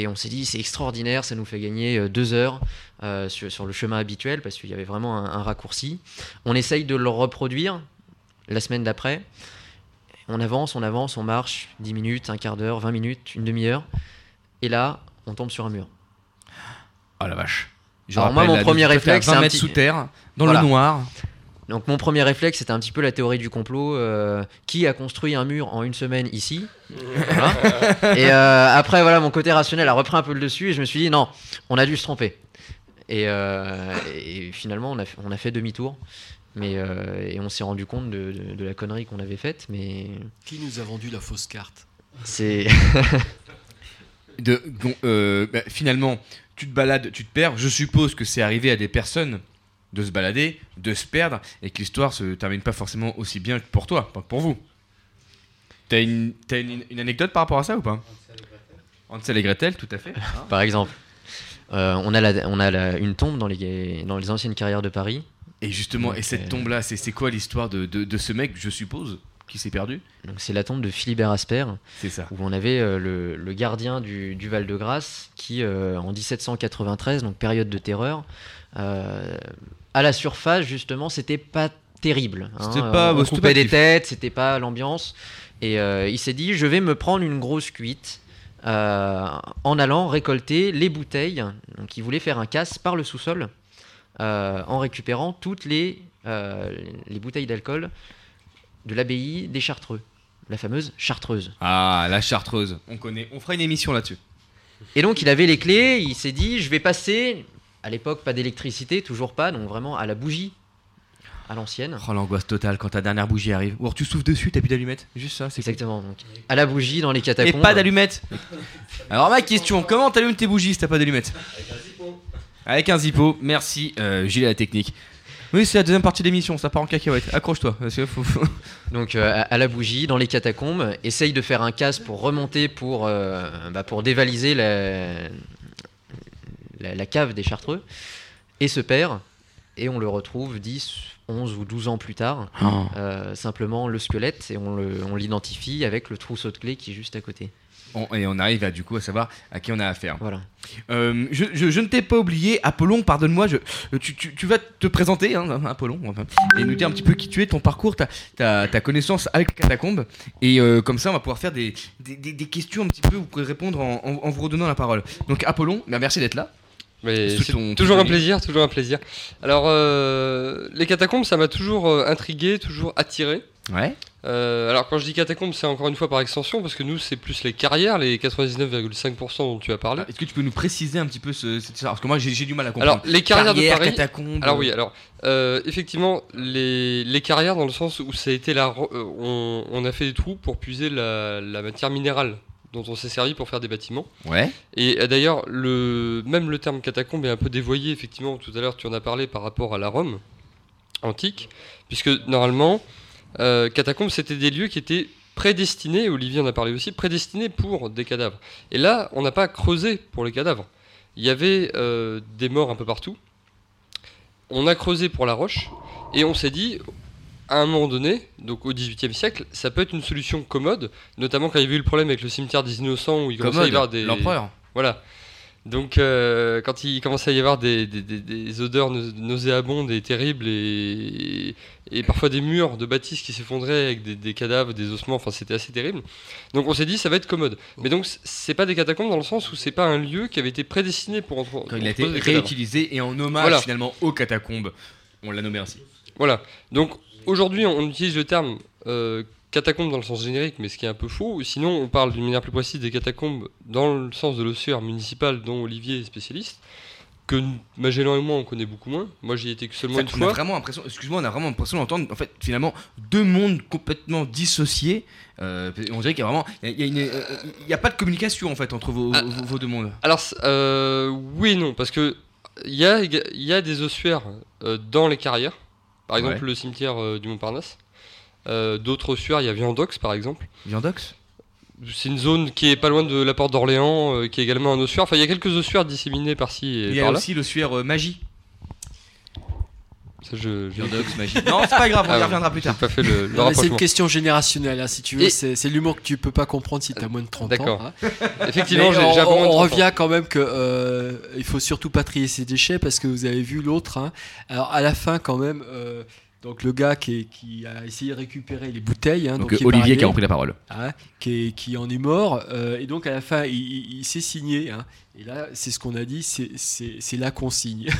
Et on s'est dit, c'est extraordinaire, ça nous fait gagner euh, deux heures euh, sur, sur le chemin habituel, parce qu'il y avait vraiment un, un raccourci. On essaye de le reproduire la semaine d'après. On avance, on avance, on marche 10 minutes, un quart d'heure, 20 minutes, une demi-heure. Et là, on tombe sur un mur. Oh la vache. Je Alors moi, mon premier réflexe, 20 c'est un petit- sous terre, dans Voilà. le noir. Donc mon premier réflexe, c'était un petit peu la théorie du complot. euh, qui a construit un mur en une semaine ici Voilà. [LAUGHS] Et euh, après, voilà, mon côté rationnel a repris un peu le dessus et je me suis dit, non, on a dû se tromper. Et, euh, et finalement, on a, fait- on a fait demi-tour. Mais, euh, et on s'est rendu compte de, de- de la connerie qu'on avait faite. Mais Qui nous a vendu la fausse carte? C'est... [LAUGHS] De, bon, euh, bah, finalement, tu te balades, tu te perds. Je suppose que c'est arrivé à des personnes de se balader, de se perdre, et que l'histoire se termine pas forcément aussi bien que pour toi, pas que pour vous. T'as une, t'as une, une anecdote par rapport à ça ou pas? Hansel et Gretel, tout à fait. Par exemple, euh, on a, la, on a la- une tombe dans les, dans les anciennes carrières de Paris. Et justement, et cette euh, tombe-là, c'est c'est quoi l'histoire de, de, de ce mec, je suppose, qui s'est perdu? Donc c'est la tombe de Philibert Asper, C'est ça. où on avait euh, le, le gardien du, du Val-de-Grâce qui, en 1793, donc période de terreur, à la surface justement, c'était pas terrible. hein. C'était pas- on c'était coupait pas des têtes, c'était pas l'ambiance. Et euh, il s'est dit, je vais me prendre une grosse cuite. euh, en allant récolter les bouteilles, donc il voulait faire un casse par le sous-sol, euh, en récupérant toutes les, les bouteilles d'alcool de l'abbaye des Chartreux, la fameuse Chartreuse. Ah, la chartreuse. On connaît. On fera une émission là-dessus. Et donc il avait les clés, il s'est dit je vais passer, à l'époque pas d'électricité, toujours pas, donc vraiment à la bougie, à l'ancienne. Oh, l'angoisse totale quand ta dernière bougie arrive. Ou alors tu souffles dessus, t'as plus d'allumettes. Juste ça, c'est Exactement, donc à la bougie dans les Et catacombes. pas d'allumettes. Alors ma question, comment t'allumes tes bougies si t'as pas d'allumettes Avec un zippo. Merci, euh, Gilles à la technique. Oui, c'est la deuxième partie de l'émission, ça part en cacahuète. Accroche-toi. parce que faut- Donc euh, à, à la bougie dans les catacombes, essaye de faire un casse pour remonter pour, euh, bah, pour dévaliser la, la, la cave des Chartreux, et se perd, et on le retrouve 10, 11 ou 12 ans plus tard, Oh. euh, simplement le squelette, et on le- on l'identifie avec le trousseau de clés qui est juste à côté. On- et on arrive à, du coup à savoir à qui on a affaire. Voilà. Euh, je, je- je ne t'ai pas oublié, Apollon, pardonne-moi, je, tu, tu- tu vas te présenter, hein, Apollon, enfin, et nous dire un petit peu qui tu es, ton parcours, ta, ta, ta connaissance avec les catacombes, et euh, comme ça on va pouvoir faire des, des, des- des questions un petit peu, vous pourrez répondre en, en- en vous redonnant la parole. Donc Apollon, bah, merci d'être là. Mais c'est toujours un plaisir, toujours un plaisir. Alors, euh, les catacombes, ça m'a toujours euh, intrigué, toujours attiré. Ouais. Euh, alors, quand je dis catacombes, c'est encore une fois par extension, parce que nous, c'est plus les carrières, les 99,5% dont tu as parlé. Est-ce que tu peux nous préciser un petit peu ce, cette histoire? Parce que moi j'ai du mal à comprendre. Alors, les carrières de Paris. catacombes. Alors, oui, alors, euh, effectivement, les, les carrières, dans le sens où ça a été la. on, on a fait des trous pour puiser la, la matière minérale dont on s'est servi pour faire des bâtiments. Ouais. Et euh, d'ailleurs, le, même le terme catacombe est un peu dévoyé, effectivement, tout à l'heure tu en as parlé par rapport à la Rome antique, puisque normalement, euh, catacombes c'était des lieux qui étaient prédestinés, Olivier en a parlé aussi, prédestinés pour des cadavres. Et là, on n'a pas creusé pour les cadavres. Il y avait euh, des morts un peu partout. On a creusé pour la roche, et on s'est dit, à un moment donné, donc au XVIIIe siècle, ça peut être une solution commode, notamment quand il y avait eu le problème avec le cimetière des innocents où il commençait à y avoir des. l'empereur. Voilà. Donc euh, quand il commençait à y avoir des, des- des- des odeurs nau- nauséabondes et terribles et, et parfois des murs de bâtisses qui s'effondraient avec des, cadavres, des ossements, enfin c'était assez terrible. Donc on s'est dit ça va être commode. Mais donc c'est pas des catacombes dans le sens où c'est pas un lieu qui avait été prédestiné pour entre- Quand il a été réutilisé et en hommage Voilà. finalement aux catacombes, on l'a nommé ainsi. Voilà. Donc aujourd'hui, on utilise le terme euh, catacombe dans le sens générique, mais ce qui est un peu faux. Sinon, on parle d'une manière plus précise des catacombes dans le sens de l'ossuaire municipal dont Olivier est spécialiste, que Magellan et moi on connaît beaucoup moins. Moi, j'y étais que seulement Ça, une on a fois. vraiment l'impression, excuse-moi, on a vraiment l'impression d'entendre en fait finalement deux mondes complètement dissociés. Euh, on dirait qu'il y a vraiment, il y a, une- euh, il y a pas de communication en fait entre vos, Ah. vos- vos deux mondes. Alors, euh, oui et non, parce que il y a, éga- il y a des ossuaires euh, dans les carrières. Par exemple, Ouais. le cimetière euh, du Montparnasse. Euh, D'autres ossuaires, il y a Viandox par exemple. Viandox? C'est une zone qui est pas loin de la porte d'Orléans, euh, qui est également un ossuaire. Enfin, il y a quelques ossuaires disséminés par-ci et Il y a par-là. aussi l'ossuaire magie. Ça, je, je- Viandox, [LAUGHS] magie. Non, c'est pas grave, on y Ah, reviendra plus tard. pas fait le, le c'est une question générationnelle, hein, si tu veux. Et- C'est c'est l'humour que tu peux pas comprendre si tu as moins de 30 D'accord. ans. hein. [LAUGHS] Effectivement, j'ai on, on 30 ans. revient quand même que euh, il faut surtout pas trier ses déchets parce que vous avez vu l'autre. hein. Alors à la fin quand même, euh, donc le gars qui, est- qui a essayé de récupérer les bouteilles, hein, Donc, Olivier qui a repris la parole. hein, qui, est- qui en est mort euh, et donc à la fin il, il- il s'est signé. hein. et là c'est ce qu'on a dit, c'est- c'est c'est la consigne. [LAUGHS]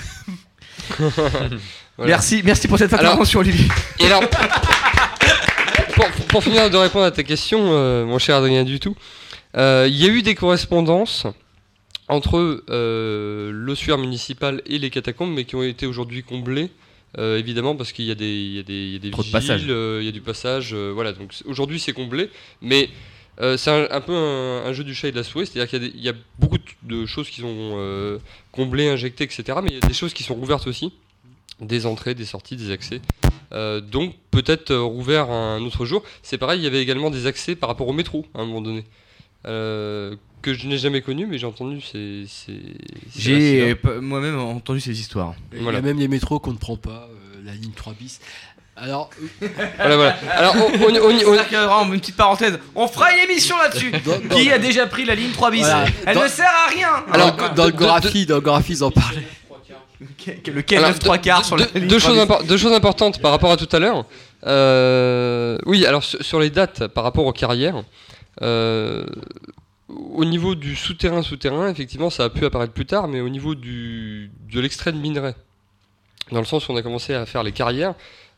Voilà. Merci, merci pour cette intervention, Olivier. Et alors, [LAUGHS] pour, pour finir de répondre à ta question, euh, mon cher Adrien du tout, euh, il y a eu des correspondances entre euh, l'ossuaire municipal et les catacombes, mais qui ont été aujourd'hui comblées. euh, évidemment parce qu'il y a des, il y a des, il y a des de euh, il y a du passage, euh, voilà. Donc aujourd'hui c'est comblé, mais c'est un, un peu un, un jeu du chat et de la souris, c'est-à-dire qu'il y y, a beaucoup de choses qui sont comblées, injectées, etc. Mais il y a des choses qui sont rouvertes aussi. Des entrées, des sorties, des accès. Euh, donc peut-être euh, rouvert un autre jour. C'est pareil, il y avait également des accès par rapport au métro à un moment donné. Euh, que je n'ai jamais connu, mais j'ai entendu. C'est, c'est, c'est J'ai euh, moi-même entendu ces histoires. Il Voilà. y a même les métros qu'on ne prend pas, euh, la ligne 3 bis. Alors, [LAUGHS] Voilà, voilà. Alors, on- on- on- on- une petite parenthèse, on fera une émission là-dessus. Dans- Qui a déjà pris la ligne 3 bis Voilà. Elle Dans- ne sert à rien. alors, Alors, dans le Gorafi, dans le Gorafi, ils en parlaient. Lequel Alors, 9 3 quarts sur la deux, ligne deux 3 choses deux importantes par rapport à tout à l'heure. Euh, oui, alors sur, sur les dates par rapport aux carrières, euh, au niveau du souterrain, souterrain, effectivement, ça a pu apparaître plus tard, mais au niveau du, de l'extrait de minerai, dans le sens où on a commencé à faire les carrières,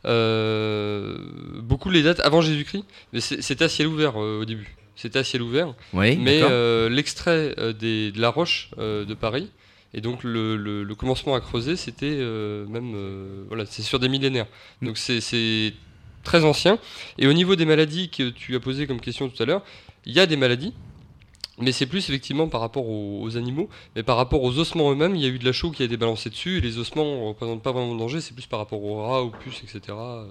euh, beaucoup les dates avant Jésus-Christ, mais c'est- c'était à ciel ouvert euh, au début. C'était à ciel ouvert. Oui, Mais euh, l'extrait euh, des- de la roche euh, de Paris, et donc le, le- le commencement à creuser, c'était euh, même. euh, voilà, c'est sur des millénaires. Donc c'est- c'est très ancien. Et au niveau des maladies que tu as posé comme question tout à l'heure, il y a des maladies. Mais c'est plus effectivement par rapport aux, aux animaux, mais par rapport aux ossements eux-mêmes, il y a eu de la chaux qui a été balancée dessus, et les ossements ne représentent pas vraiment de danger, c'est plus par rapport aux rats, aux puces, etc. euh,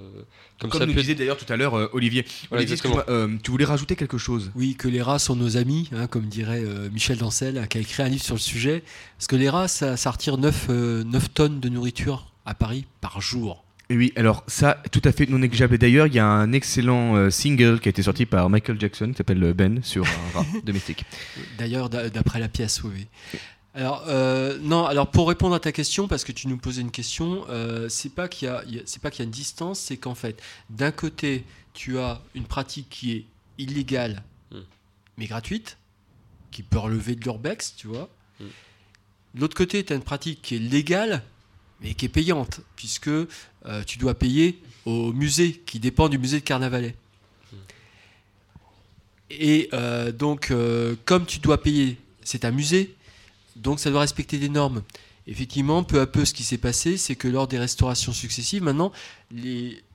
comme, Comme ça nous disait d'ailleurs tout à l'heure euh, Olivier. Voilà, euh, tu voulais rajouter quelque chose? Oui, que les rats sont nos amis, hein, comme dirait euh, Michel Dancel, qui a écrit un livre sur le sujet. Parce que les rats, ça, ça retire 9, tonnes de nourriture à Paris par jour. Et oui, alors ça, tout à fait non négligeable. Et D'ailleurs, il y a un excellent euh, single qui a été sorti par Michael Jackson, qui s'appelle euh, Ben, sur un rat [LAUGHS] domestique. D'ailleurs, d'a- d'après la pièce, oui. oui. Alors, euh, non, alors pour répondre à ta question, parce que tu nous posais une question, euh, c'est pas qu'il y, a- c'est pas qu'il y a une distance, c'est qu'en fait, d'un côté, tu as une pratique qui est illégale, Mm. mais gratuite, qui peut relever de l'urbex, tu vois. Mm. De l'autre côté, tu as une pratique qui est légale, mais qui est payante, puisque euh, tu dois payer au musée, qui dépend du musée de Carnavalet. Et euh, donc, euh, comme tu dois payer, c'est un musée, donc ça doit respecter des normes. Effectivement, peu à peu, ce qui s'est passé, c'est que lors des restaurations successives, maintenant,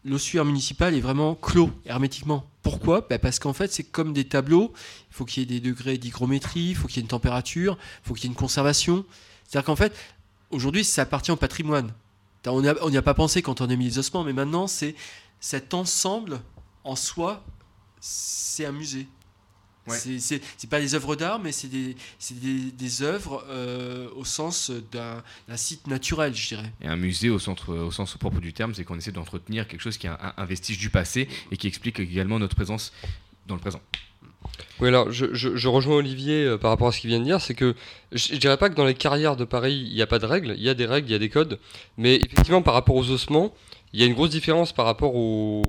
l'ossuaire municipal est vraiment clos hermétiquement. Pourquoi? Bah, Parce qu'en fait, c'est comme des tableaux. Il faut qu'il y ait des degrés d'hygrométrie, il faut qu'il y ait une température, il faut qu'il y ait une conservation. C'est-à-dire qu'en fait, aujourd'hui, ça appartient au patrimoine. On n'y a, pas pensé quand on a mis les ossements, mais maintenant, c'est cet ensemble en soi, c'est un musée. Ouais. C'est- pas des œuvres d'art, mais c'est des, c'est des, des œuvres euh, au sens d'un d'un site naturel, je dirais. Et un musée au, centre, au sens propre du terme, c'est qu'on essaie d'entretenir quelque chose qui est un, un vestige du passé et qui explique également notre présence dans le présent. Oui, alors je, rejoins Olivier euh, par rapport à ce qu'il vient de dire, c'est que je, dirais pas que dans les carrières de Paris, il n'y a pas de règles, il y a des règles, il y a des codes, mais effectivement par rapport aux ossements, il y a une grosse différence par rapport aux,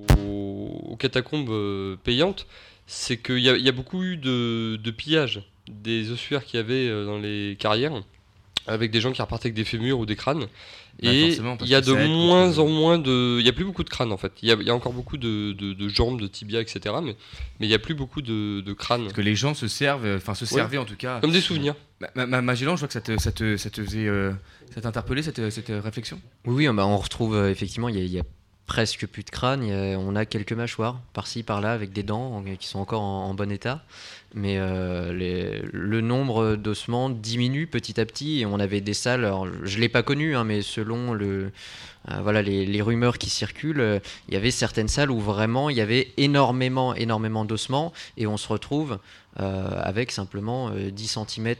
catacombes euh, payantes, c'est qu'il y a beaucoup eu de, de pillage des ossuaires qu'il y avait euh, dans les carrières, avec des gens qui repartaient avec des fémurs ou des crânes. Bah, Et il y a de moins en moins de. Il n'y a plus beaucoup de crânes en fait. Il y a, il y a encore beaucoup de, de- de jambes, de tibias, etc. Mais mais il n'y a plus beaucoup de, de crânes. Parce que les gens se servent, euh, enfin se Ouais. servaient en tout cas. Comme des souvenirs. Ma- ma- ma- Magellan, je vois que ça te, ça te, ça te faisait. euh, ça t'interpellait cette, cette euh, réflexion? Oui, oui, bah, on retrouve euh, effectivement, il y, a- il y a presque plus de crâne. il y a- on a quelques mâchoires par-ci, par-là, avec des dents en- qui sont encore en, en bon état. Mais euh, les- le nombre d'ossements diminue petit à petit. Et on avait des salles, alors, je ne l'ai pas connu, hein, mais selon le, euh, voilà, les, les rumeurs qui circulent, euh, il y avait certaines salles où vraiment il y avait énormément, énormément d'ossements. Et on se retrouve avec simplement euh, 10 cm.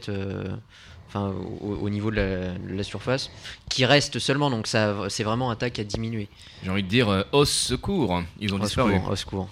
Enfin, au, au niveau de la, de la surface, qui reste seulement, donc ça, c'est vraiment un tas qui a diminué. J'ai envie de dire au secours, ils ont Au disparu. secours, au secours.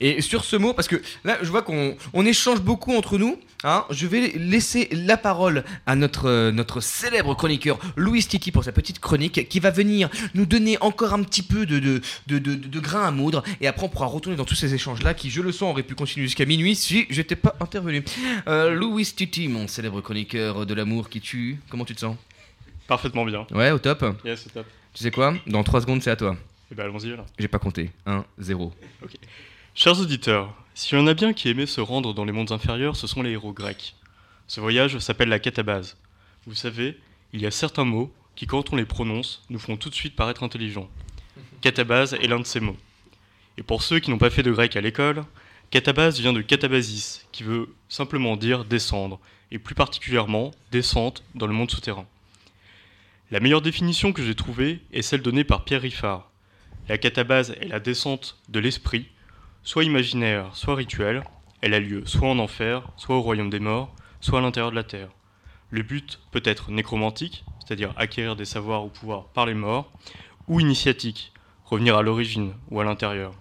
Et sur ce mot, parce que là, je vois qu'on on échange beaucoup entre nous, hein, je vais laisser la parole à notre, euh, notre célèbre chroniqueur Louis Titi pour sa petite chronique qui va venir nous donner encore un petit peu de, de, de, de- de grain à moudre. Et après, on pourra retourner dans tous ces échanges-là qui, je le sens, auraient pu continuer jusqu'à minuit si j'étais pas intervenu. Euh, Louis Titi, mon célèbre chroniqueur de l'amour qui tue, comment tu te sens? Parfaitement bien. Ouais, au top Yes, c'est top. Tu sais quoi? Dans 3 secondes, c'est à toi. Et bah allons-y alors. J'ai pas compté. 1, 0. Chers auditeurs, s'il y en a bien qui aimaient se rendre dans les mondes inférieurs, ce sont les héros grecs. Ce voyage s'appelle la catabase. Vous savez, il y a certains mots qui, quand on les prononce, nous font tout de suite paraître intelligents. Catabase est l'un de ces mots. Et pour ceux qui n'ont pas fait de grec à l'école, Catabase vient de catabasis, qui veut simplement dire descendre, et plus particulièrement descente dans le monde souterrain. La meilleure définition que j'ai trouvée est celle donnée par Pierre Riffard. La catabase est la descente de l'esprit, soit imaginaire, soit rituel. Elle a lieu soit en enfer, soit au royaume des morts, soit à l'intérieur de la terre. Le but peut être nécromantique, c'est-à-dire acquérir des savoirs ou pouvoirs par les morts, ou initiatique, revenir à l'origine ou à l'intérieur.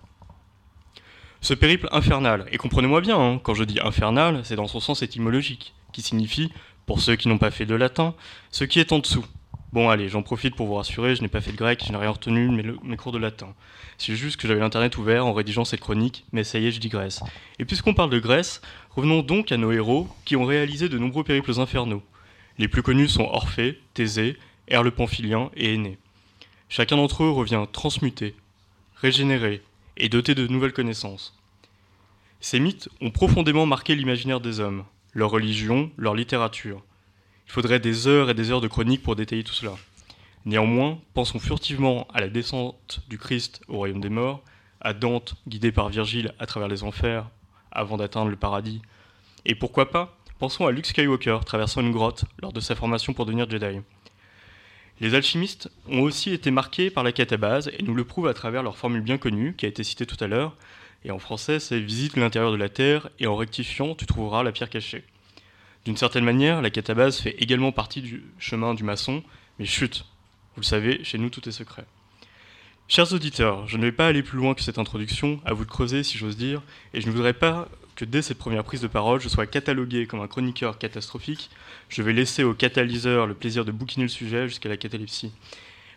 Ce périple infernal, et comprenez-moi bien, hein, quand je dis infernal, c'est dans son sens étymologique, qui signifie, pour ceux qui n'ont pas fait de latin, ce qui est en dessous. Bon allez, j'en profite pour vous rassurer, je n'ai pas fait de grec, je n'ai rien retenu mes, cours de latin. C'est juste que j'avais l'internet ouvert en rédigeant cette chronique, mais ça y est, je digresse. Et puisqu'on parle de Grèce, revenons donc à nos héros qui ont réalisé de nombreux périples infernaux. Les plus connus sont Orphée, Thésée, Herle le Pamphilien et Aînée. Chacun d'entre eux revient transmuté, régénéré et doté de nouvelles connaissances. Ces mythes ont profondément marqué l'imaginaire des hommes, leur religion, leur littérature. Il faudrait des heures et des heures de chronique pour détailler tout cela. Néanmoins, pensons furtivement à la descente du Christ au royaume des morts, à Dante guidé par Virgile à travers les enfers avant d'atteindre le paradis, et pourquoi pas, pensons à Luke Skywalker traversant une grotte lors de sa formation pour devenir Jedi. Les alchimistes ont aussi été marqués par la catabase et nous le prouvent à travers leur formule bien connue qui a été citée tout à l'heure. Et en français, c'est visite l'intérieur de la terre et en rectifiant, tu trouveras la pierre cachée. D'une certaine manière, la catabase fait également partie du chemin du maçon, mais chut, vous le savez, chez nous tout est secret. Chers auditeurs, je ne vais pas aller plus loin que cette introduction, à vous de creuser si j'ose dire, et je ne voudrais pas que dès cette première prise de parole, je sois catalogué comme un chroniqueur catastrophique. Je vais laisser au catalyseur le plaisir de bouquiner le sujet jusqu'à la catalepsie.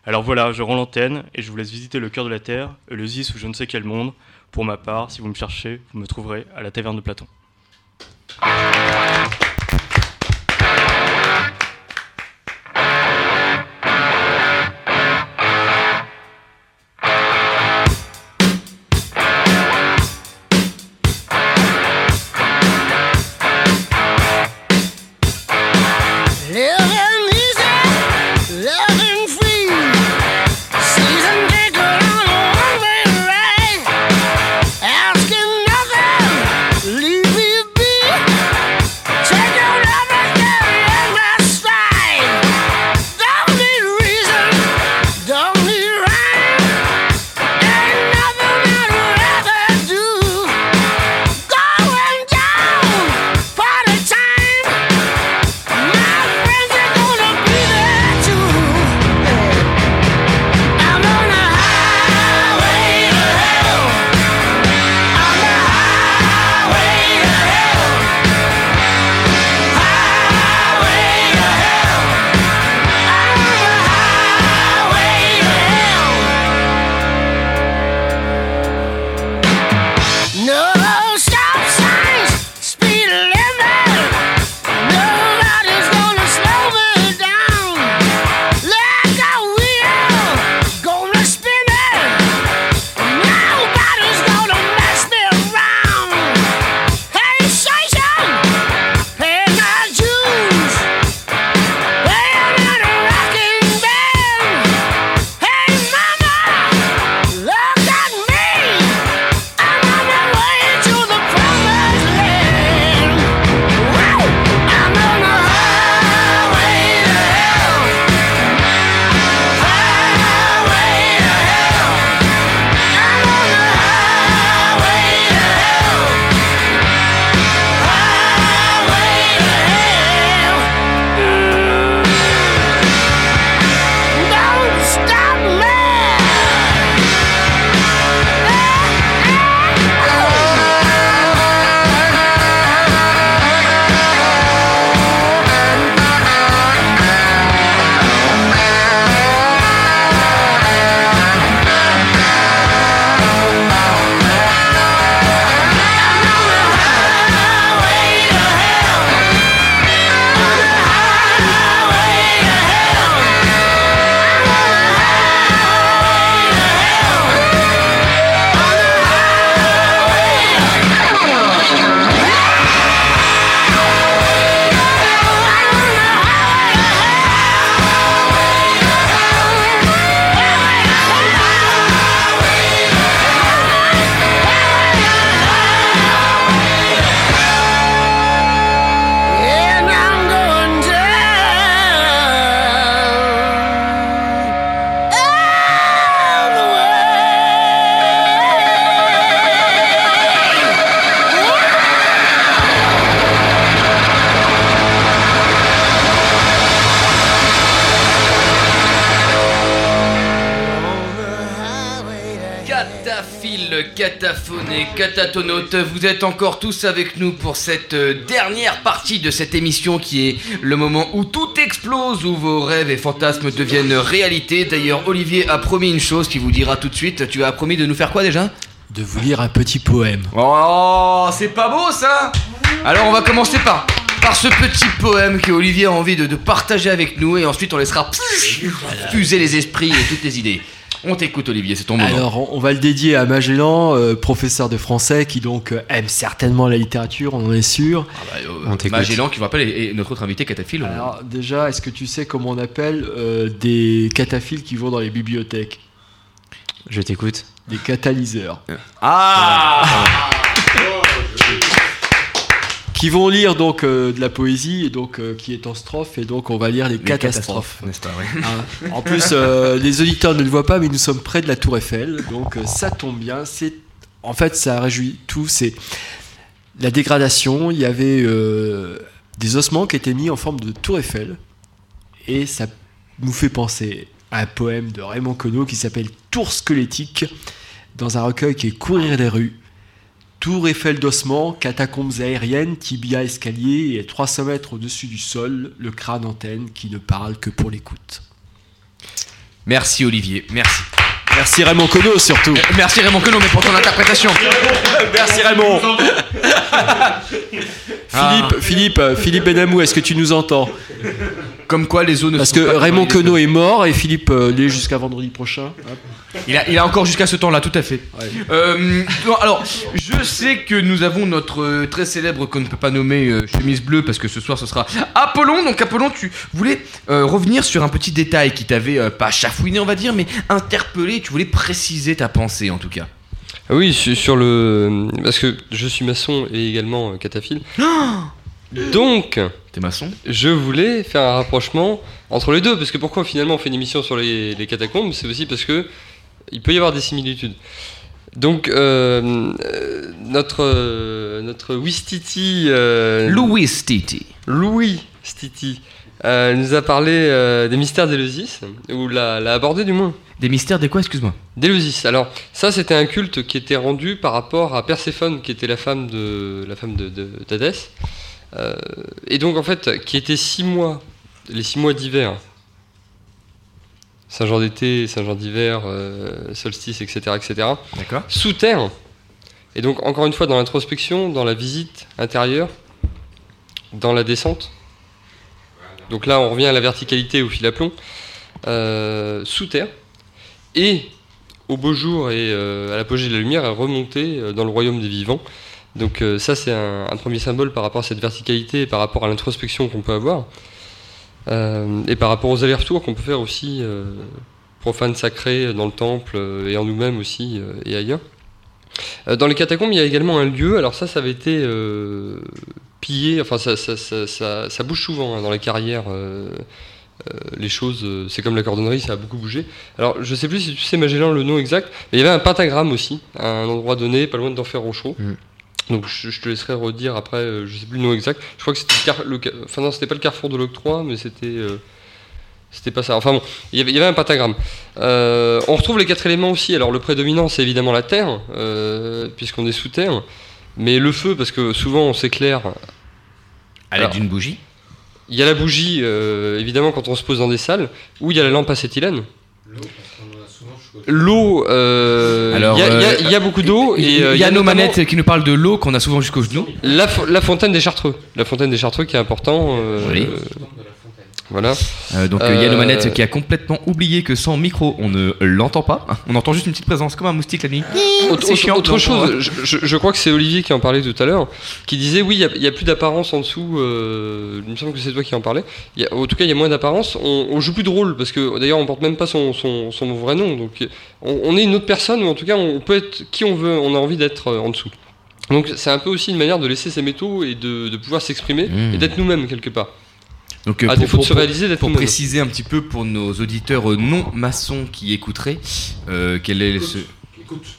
Alors voilà, je rends l'antenne et je vous laisse visiter le cœur de la Terre, Eleusis ou je ne sais quel monde. Pour ma part, si vous me cherchez, vous me trouverez à la taverne de Platon. Catatonautes, vous êtes encore tous avec nous pour cette euh, dernière partie de cette émission qui est le moment où tout explose, où vos rêves et fantasmes deviennent réalité. D'ailleurs, Olivier a promis une chose qui vous dira tout de suite. Tu as promis de nous faire quoi déjà? De vous lire un petit poème. Oh, c'est pas beau ça Alors on va commencer par, par ce petit poème que Olivier a envie de, de partager avec nous et ensuite on laissera fuser les esprits et toutes les idées. On t'écoute Olivier, c'est ton moment. Alors, on- va le dédier à Magellan, euh, professeur de français, qui donc euh, aime certainement la littérature, on en est sûr. on Magellan, qui vous rappelle, est, est notre autre invité cataphile. Alors, déjà, est-ce que tu sais comment on appelle euh, des cataphiles qui vont dans les bibliothèques? Je t'écoute. Des catalyseurs. Ah Qui vont lire donc euh, de la poésie, et donc euh, qui est en strophe, et donc on va lire les, Les catastrophes. n'est-ce pas. [LAUGHS] Hein. En plus, euh, les auditeurs ne le voient pas, mais nous sommes près de la Tour Eiffel, donc ça tombe bien. C'est, en fait, ça réjouit tout. C'est la dégradation. Il y avait des ossements qui étaient mis en forme de Tour Eiffel, et ça nous fait penser à un poème de Raymond Queneau qui s'appelle Tour squelettique, dans un recueil qui est Courir les rues. Tour Eiffel d'ossements, catacombes aériennes, tibia escalier et 300 mètres au-dessus du sol, le crâne antenne qui ne parle que pour l'écoute. Merci Olivier, merci. Merci Raymond Queneau surtout. Merci Raymond Queneau, mais pour ton interprétation. [LAUGHS] Merci Raymond. [LAUGHS] Ah. Philippe, Philippe, euh, Philippe Benamou, est-ce que tu nous entends? Comme quoi les zones. Parce que Raymond Queneau est mort et Philippe euh, l'est jusqu'à vendredi prochain. Il a, il a encore jusqu'à ce temps-là, tout à fait. Euh, non, alors, je sais que nous avons notre euh, très célèbre qu'on ne peut pas nommer euh, chemise bleue parce que ce soir ce sera Apollon. Donc Apollon, tu voulais revenir sur un petit détail qui t'avait pas chafouiné, on va dire, mais interpellé. Tu voulais préciser ta pensée en tout cas. Ah Oui, su- sur le. Parce que je suis maçon et également cataphile. [GASPS] Donc. T'es maçon? Je voulais faire un rapprochement entre les deux. Parce que pourquoi finalement on fait une émission sur les, les catacombes? C'est aussi parce que il peut y avoir des similitudes. Donc, euh, euh, notre, euh, notre Wistiti. Louis Stiti. Louis Stiti. nous a parlé des mystères d'Éleusis, ou l'a, l'a abordé du moins. Des mystères de quoi, excuse-moi? D'Éleusis. Alors, ça, c'était un culte qui était rendu par rapport à Perséphone, qui était la femme de la femme de, de- d'Hadès. Et donc, en fait, qui était six mois, les six mois d'hiver. Saint-Jean d'été, Saint-Jean d'hiver, euh, solstice, etc., etc. Sous terre. Et donc, encore une fois, dans l'introspection, dans la visite intérieure, dans la descente. Donc là, on revient à la verticalité au fil à plomb. euh, sous terre. Et au beau jour et euh, à l'apogée de la lumière, remonter dans le royaume des vivants. Donc ça, c'est un, un premier symbole par rapport à cette verticalité et par rapport à l'introspection qu'on peut avoir. Euh, et par rapport aux allers-retours qu'on peut faire aussi, euh, profane, sacré, dans le temple euh, et en nous-mêmes aussi euh, et ailleurs. Euh, dans les catacombes, il y a également un lieu, alors ça, ça avait été euh, pillé, enfin ça, bouge souvent hein, dans les carrières. euh, euh, les choses, euh, c'est comme la cordonnerie, ça a beaucoup bougé. Alors, je sais plus si tu sais, Magellan, le nom exact, mais il y avait un pentagramme aussi, à un endroit donné, pas loin d'Enfer Rochaud. Donc, je, je te laisserai redire après, euh, je sais plus le nom exact. Je crois que c'était le, car- le ca- enfin non, c'était pas le carrefour de l'octroi, mais c'était, euh, c'était pas ça. Enfin bon, il y avait, il y avait un pentagramme. Euh, on retrouve les quatre éléments aussi. Alors, le prédominant, c'est évidemment la terre, euh, puisqu'on est sous terre, mais le feu, parce que souvent on s'éclaire. À l'aide d'une bougie il y a la bougie, euh, évidemment, quand on se pose dans des salles, où il y a la lampe acétylène. L'eau, euh, il Alors, y, a- il y euh, il y a beaucoup d'eau. Il et euh, y a nos manettes qui nous parlent de l'eau qu'on a souvent jusqu'aux genoux. La, fo- la fontaine des Chartreux. La fontaine des Chartreux qui est important. euh, Oui. Voilà. Euh, donc euh, il y a nos Euh, manettes qui a complètement oublié que sans micro on ne l'entend pas. On entend juste une petite présence comme un moustique la nuit. Autre, C'est autre- chiant, autre donc, chose, on- je, crois que c'est Olivier qui en parlait tout à l'heure, qui disait oui, il a- n'y a, plus d'apparence en dessous. euh, il me semble que c'est toi qui en parlais. Il y a- en tout cas, il y a moins d'apparence. On, on joue plus de rôle parce que d'ailleurs, on porte même pas son, son- son vrai nom. Donc, on, on est une autre personne ou en tout cas, on peut être qui on veut. On a envie d'être euh, en dessous. Donc, c'est un peu aussi une manière de laisser ses métaux et de, de pouvoir s'exprimer Mmh. et d'être nous-mêmes quelque part. Donc, euh, à pour- défaut de pour- se réaliser, d'être Pour nous-mêmes. préciser un petit peu pour nos auditeurs euh, non maçons qui écouteraient, euh, quel est ce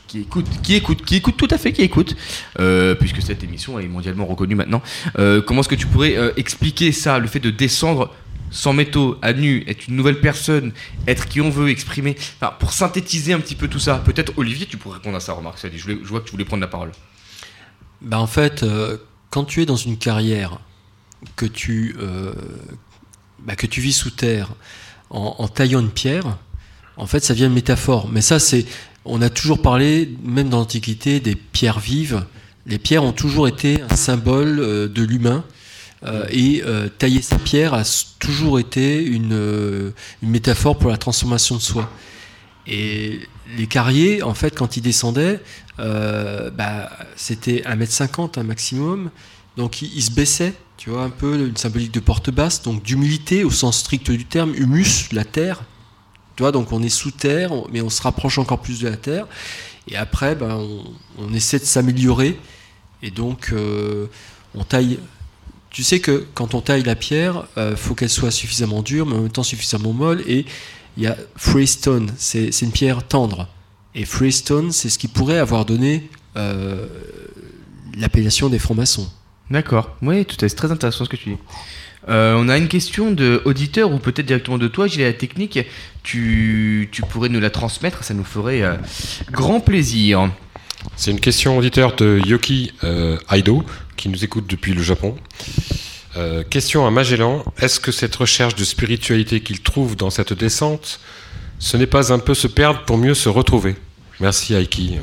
qui écoute, qui écoute, qui écoute tout à fait, qui écoute, euh, puisque cette émission est mondialement reconnue maintenant. Euh, comment est-ce que tu pourrais euh, expliquer ça, le fait de descendre sans métaux, à nu, être une nouvelle personne, être qui on veut, exprimer. Enfin, pour synthétiser un petit peu tout ça, peut-être Olivier, tu pourrais répondre à ça, remarque. Je, voulais- je vois que tu voulais prendre la parole. Bah en fait, euh, quand tu es dans une carrière, que tu, euh, bah, que tu vis sous terre en, taillant une pierre, en fait, ça vient de métaphore. Mais ça, c'est, on a toujours parlé, même dans l'Antiquité, des pierres vives. Les pierres ont toujours été un symbole euh, de l'humain. Euh, et tailler sa pierre a toujours été une, métaphore pour la transformation de soi. Et les carriers, en fait, quand ils descendaient, bah, c'était 1m50 un maximum. Donc ils se baissaient, tu vois, un peu une symbolique de porte basse, donc d'humilité au sens strict du terme, humus, la terre. Tu vois, donc on est sous terre, mais on se rapproche encore plus de la terre. Et après, ben, on, essaie de s'améliorer. Et donc, euh, on taille. Tu sais que quand on taille la pierre, il faut qu'elle soit suffisamment dure, mais en même temps suffisamment molle. Et il y a freestone, c'est c'est une pierre tendre. Et freestone, c'est ce qui pourrait avoir donné euh, l'appellation des francs-maçons. D'accord, oui, tout à fait, c'est très intéressant ce que tu dis. Euh, on a une question de auditeur ou peut-être directement de toi, Gilles, la technique. Tu, tu pourrais nous la transmettre, ça nous ferait euh, grand plaisir. C'est une question auditeur de Yoki euh, Aido, qui nous écoute depuis le Japon. Euh, question à Magellan, est-ce que cette recherche de spiritualité qu'il trouve dans cette descente, ce n'est pas un peu se perdre pour mieux se retrouver? Merci Aiki.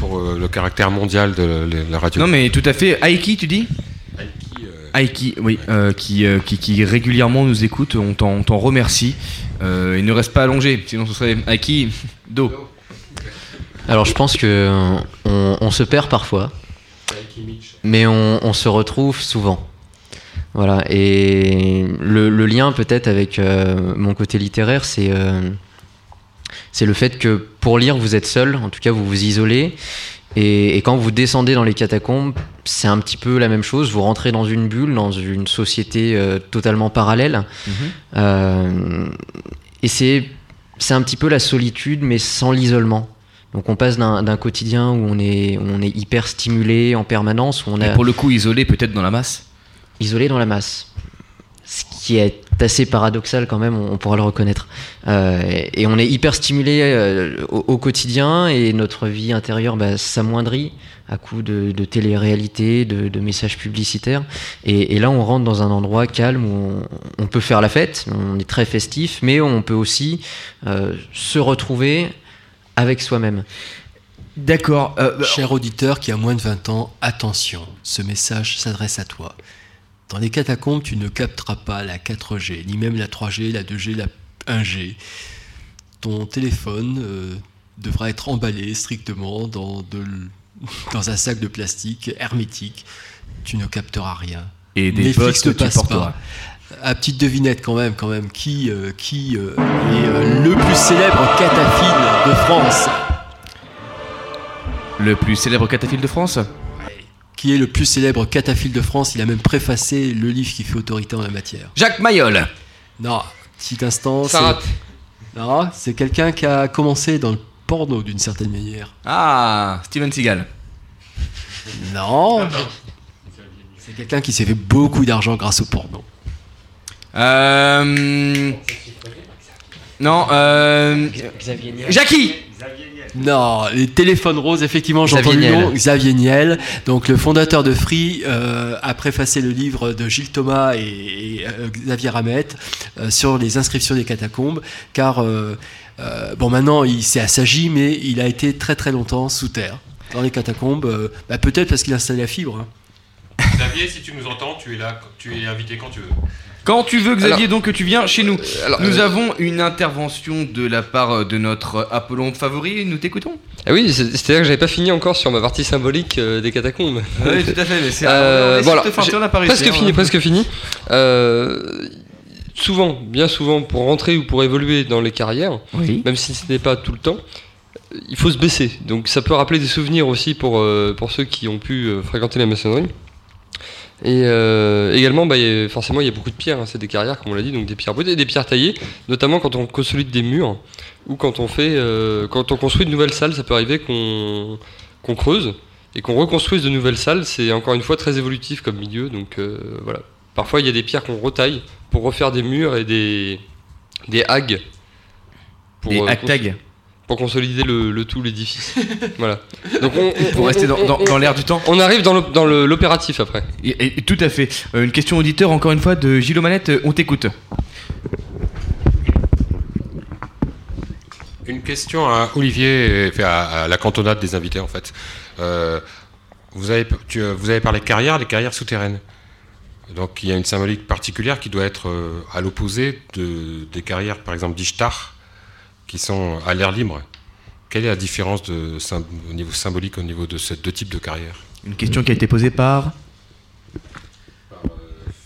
Pour euh, le caractère mondial de la- la radio. Non mais tout à fait, Aiki tu dis? Aiki, oui, euh, qui, euh, qui, qui régulièrement nous écoute, on t'en on t'en remercie. Euh, il ne reste pas allongé, sinon ce serait Aiki, [LAUGHS] Do. Alors je pense que on, on se perd parfois, mais on, on se retrouve souvent. Voilà. Et le, le lien peut-être avec euh, mon côté littéraire, c'est euh, c'est le fait que pour lire, vous êtes seul, en tout cas vous vous isolez. Et, et quand vous descendez dans les catacombes, c'est un petit peu la même chose. Vous rentrez dans une bulle, dans une société euh, totalement parallèle. Euh, et c'est c'est un petit peu la solitude, mais sans l'isolement. Donc on passe d'un d'un quotidien où on est, où on est hyper stimulé en permanence, où on Et a pour le coup, isolé peut-être dans la masse? Isolé dans la masse. Ce qui est assez paradoxal quand même, on, pourra le reconnaître. Euh, et, et on est hyper stimulé euh, au, au quotidien et notre vie intérieure bah, s'amoindrit à coup de, de télé-réalité, de, de messages publicitaires. Et, et là, on rentre dans un endroit calme où on, on peut faire la fête, on est très festif, mais on peut aussi euh, se retrouver avec soi-même. D'accord. euh, Cher auditeur qui a moins de 20 ans, attention, ce message s'adresse à toi. Dans les catacombes, tu ne capteras pas la 4G, ni même la 3G, la 2G, la 1G. Ton téléphone euh, devra être emballé strictement dans, de l- [LAUGHS] dans un sac de plastique hermétique. Tu ne capteras rien. Et des Netflix ne passe pas. À petite devinette quand même, quand même, qui, euh, qui euh, est le plus célèbre cataphile de France? Le plus célèbre cataphile de France? Qui est le plus célèbre cataphile de France. Il a même préfacé le livre qui fait autorité en la matière. Jacques Mayol Non, petit instant. Ça c'est- rate. Non, c'est quelqu'un qui a commencé dans le porno d'une certaine manière. Ah, Steven Seagal. Non. C'est quelqu'un qui s'est fait beaucoup d'argent grâce au porno. Euh... Non, euh... Xavier Niel. Jackie Non, les téléphones roses, effectivement, j'entends Xavier le nom. Niel. Xavier Niel, donc le fondateur de Free, euh, a préfacé le livre de Gilles Thomas et, et, euh, Xavier Ramette euh, sur les inscriptions des catacombes, car euh, euh, bon, maintenant il s'est assagi, mais il a été très très longtemps sous terre dans les catacombes. euh, bah, Peut-être parce qu'il a installé la fibre. hein. Xavier, si tu nous entends, tu es là, tu es invité quand tu veux. Quand tu veux, Xavier, Alors- donc que tu viens chez nous. alors, nous euh, avons une intervention de la part euh, de notre Apollon favori. Nous t'écoutons. Ah oui, c'est- c'est-à-dire que j'avais pas fini encore sur ma partie symbolique euh, des catacombes. Oui, tout à fait. Mais c'est [LAUGHS] Euh, on essaie voilà, de te faire j'ai- tourner à Paris, presque hein. fini, presque fini. Euh, souvent, bien souvent, pour rentrer ou pour évoluer dans les carrières, Oui. même si ce n'est pas tout le temps, euh, il faut se baisser. Donc ça peut rappeler des souvenirs aussi pour, euh, pour ceux qui ont pu euh, fréquenter la maçonnerie. Et euh, également, bah, a- forcément, il y a beaucoup de pierres, hein, c'est des carrières, comme on l'a dit, donc des pierres brutes et des pierres taillées, notamment quand on consolide des murs ou quand on, fait, euh, quand on construit de nouvelles salles, ça peut arriver qu'on creuse et qu'on reconstruise de nouvelles salles. C'est encore une fois très évolutif comme milieu, donc euh, voilà. parfois il y a des pierres qu'on retaille pour refaire des murs et des, des hags. Pour, Des euh, hack tags. Pour consolider le, le tout, l'édifice. [LAUGHS] voilà. Donc on, on- Pour on- rester dans, l'air du temps. On arrive dans l'opératif après. Et, et- tout à fait. Euh, une question auditeur, encore une fois, de Gilles Manette, on t'écoute. Une question à Olivier, à, à la cantonade des invités en fait. Euh, vous, avez, tu- euh, vous avez parlé de carrières, les carrières souterraines. Donc il y a une symbolique particulière qui doit être euh, à l'opposé de, des carrières, par exemple d'Ishtar, qui sont à l'air libre. Quelle est la différence de, au niveau symbolique au niveau de ces deux types de carrières? Une question qui a été posée par.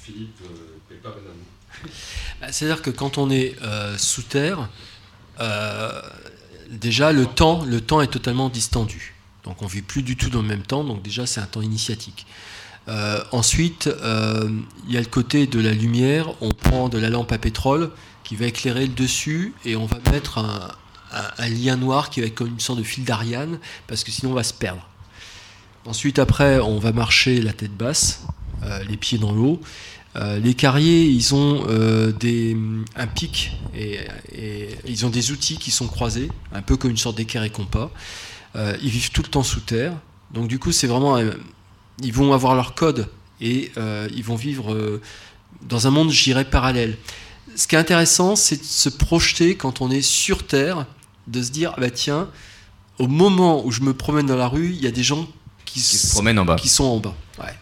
Philippe Bah, C'est-à-dire que quand on est euh, sous terre, euh, déjà le temps, le temps est totalement distendu. Donc on vit plus du tout dans le même temps, donc déjà c'est un temps initiatique. Euh, ensuite, euh, il y a le côté de la lumière, on prend de la lampe à pétrole qui va éclairer le dessus et on va mettre un, lien noir qui va être comme une sorte de fil d'Ariane parce que sinon on va se perdre. Ensuite, après, on va marcher la tête basse, euh, les pieds dans l'eau. Euh, les carriers, ils ont euh, des, un pic et, ils ont des outils qui sont croisés, un peu comme une sorte d'équerre et compas. Ils vivent tout le temps sous terre. Donc du coup, c'est vraiment... ils vont avoir leur code et ils vont vivre dans un monde, je dirais, parallèle. Ce qui est intéressant, c'est de se projeter quand on est sur Terre, de se dire, ah bah tiens, au moment où je me promène dans la rue, il y a des gens qui, se promènent en bas. Qui sont en bas. Ouais.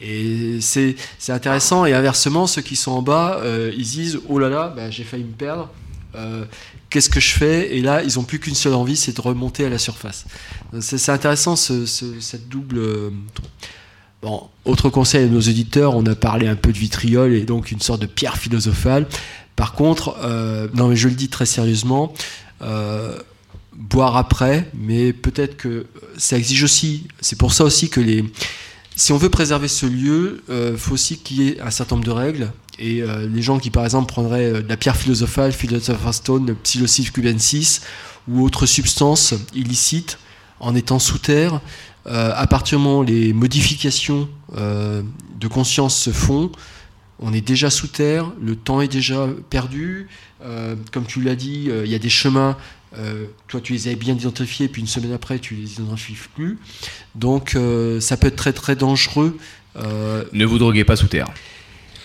Et c'est c'est intéressant. Et inversement, ceux qui sont en bas, euh, ils se disent Oh là là, bah, j'ai failli me perdre. Euh, Qu'est-ce que je fais? Et là, ils n'ont plus qu'une seule envie, c'est de remonter à la surface. C'est c'est intéressant ce- ce- cette double. Euh, Bon, autre conseil à nos auditeurs, on a parlé un peu de vitriol et donc une sorte de pierre philosophale. Par contre, euh, non mais je le dis très sérieusement, euh, boire après, mais peut-être que ça exige aussi, c'est pour ça aussi que les, si on veut préserver ce lieu, il faut aussi qu'il y ait un certain nombre de règles. Et euh, les gens qui, par exemple, prendraient euh, de la pierre philosophale, Philosopher's Stone, Psilocybe cubensis, ou autre substance illicite, en étant sous terre, euh, à partir du moment où les modifications euh, de conscience se font, on est déjà sous terre, le temps est déjà perdu. Euh, comme tu l'as dit, il y a des chemins, toi tu les avais bien identifiés, puis une semaine après tu les identifies plus. Donc ça peut être très très dangereux. Ne vous droguez pas sous terre.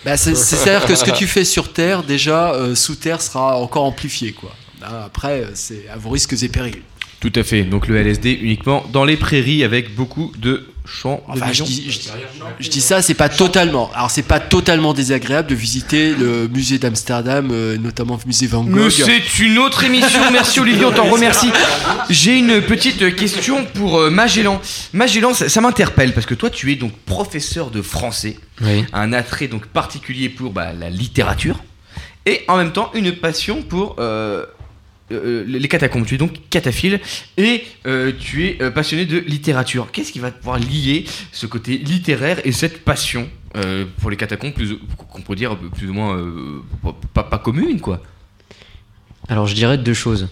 bah, c'est- C'est-à-dire que ce que tu fais sur Terre, déjà, sous Terre sera encore amplifié. Quoi. Hein, Après, c'est à vos risques et périls. Tout à fait. Donc le LSD uniquement dans les prairies avec beaucoup de champs. de Enfin, je dis, je dis- je dis ça, c'est pas totalement. Alors, c'est pas totalement désagréable de visiter le musée d'Amsterdam, euh, notamment le musée Van Gogh. C'est une autre émission, merci Olivier, on t'en remercie. J'ai une petite question pour euh, Magellan. Magellan, ça, ça m'interpelle parce que toi tu es donc professeur de français, Oui. un attrait donc particulier pour bah, la littérature et en même temps une passion pour euh, euh, les catacombes. Tu es donc cataphile et euh, tu es euh, passionné de littérature. Qu'est-ce qui va pouvoir lier ce côté littéraire et cette passion euh, pour les catacombes, qu'on peut dire plus ou moins euh, pas, pas commune quoi? Alors je dirais deux choses.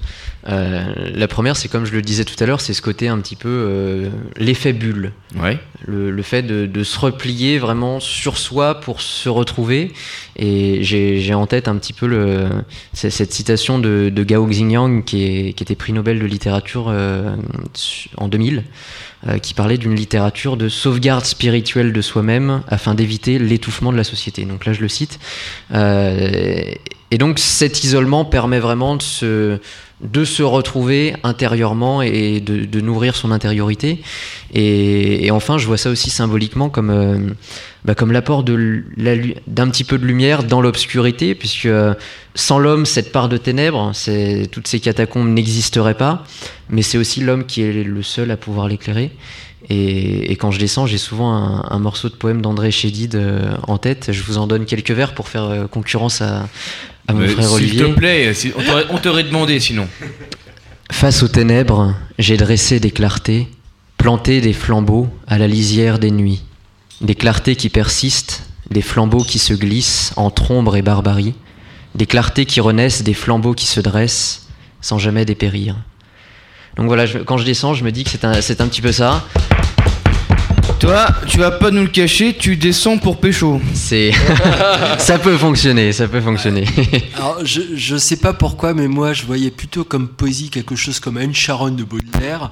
Euh, la première, c'est comme je le disais tout à l'heure, c'est ce côté un petit peu euh, l'effet bulle. Ouais. Le, le fait de, de se replier vraiment sur soi pour se retrouver. Et j'ai en tête un petit peu le, cette citation de, de Gao Xingyang qui, est, qui était prix Nobel de littérature euh, en 2000, euh, qui parlait d'une littérature de sauvegarde spirituelle de soi-même afin d'éviter l'étouffement de la société. Donc là, je le cite. Et donc cet isolement permet vraiment de se, de se retrouver intérieurement et de, nourrir son intériorité. Et, enfin, je vois ça aussi symboliquement comme, euh, bah, comme l'apport de d'un petit peu de lumière dans l'obscurité, puisque euh, sans l'homme, cette part de ténèbres, toutes ces catacombes n'existeraient pas, mais c'est aussi l'homme qui est le seul à pouvoir l'éclairer. Et, quand je descends, j'ai souvent un, un morceau de poème d'André Chédid euh, en tête. Je vous en donne quelques vers pour faire concurrence à, à mon Mais frère S'il te plaît, si- on t'aurait- demandé sinon. Face aux ténèbres, j'ai dressé des clartés, planté des flambeaux à la lisière des nuits. Des clartés qui persistent, des flambeaux qui se glissent entre ombre et barbarie. Des clartés qui renaissent, des flambeaux qui se dressent sans jamais dépérir. Donc voilà, je- quand je descends, je me dis que c'est un, c'est un petit peu ça. Toi, tu vas pas nous le cacher, tu descends pour pécho. C'est. [LAUGHS] ça peut fonctionner, ça peut fonctionner. [LAUGHS] Alors, je, je sais pas pourquoi, mais moi, je voyais plutôt comme poésie quelque chose comme Anne Sharon de Baudelaire.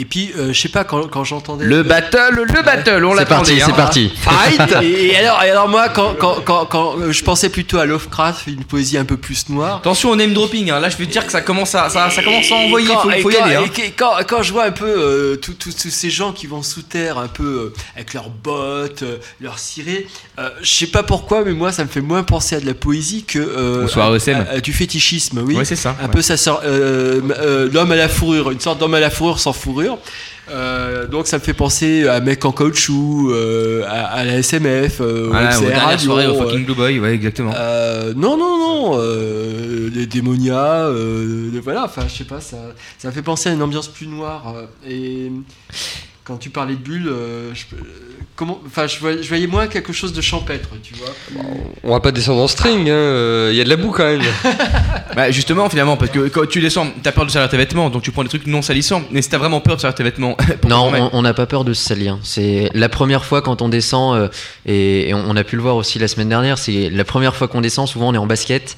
Et puis, euh, je sais pas, quand, quand j'entendais. Le battle, le battle, on C'est l'attendait. parti, hein. c'est parti. Fight Et, et alors, et alors moi, quand, quand, quand, quand, euh, je pensais plutôt à Lovecraft, une poésie un peu plus noire. Attention au name dropping, hein. là je vais te dire que ça commence à, ça, ça commence à envoyer, quand- faut, y aller. hein. et quand, quand je vois un peu euh, tous ces gens qui vont sous terre, un peu euh, avec leurs bottes, euh, leurs cirés, euh, je sais pas pourquoi, mais moi ça me fait moins penser à de la poésie que euh, Bonsoir, à- à- du fétichisme, oui. Ouais, c'est ça, Un ouais. peu ça sort euh, euh, l'homme à la fourrure, une sorte d'homme à la fourrure sans fourrure. Euh, donc ça me fait penser à mec en caoutchouc, euh, à, à la SMF, euh, Radio, soirées au euh, fucking Blue Boy, ouais, exactement. non, non, non, les démonias, euh, voilà, enfin, je sais pas, ça, ça me fait penser à une ambiance plus noire. et quand tu parlais de bulles, je, comment, enfin, je voyais, je voyais moins quelque chose de champêtre, tu vois. On va pas descendre en string, il hein, euh, y a de la boue quand même. [LAUGHS] Bah justement finalement parce que quand tu descends t'as peur de salir tes vêtements donc tu prends des trucs non salissants mais si t'as vraiment peur de salir tes vêtements [LAUGHS] Non, on- on n'a pas peur de se salir. C'est la première fois quand on descend, euh, et, et on, on a pu le voir aussi la semaine dernière, c'est la première fois qu'on descend, souvent on est en basket.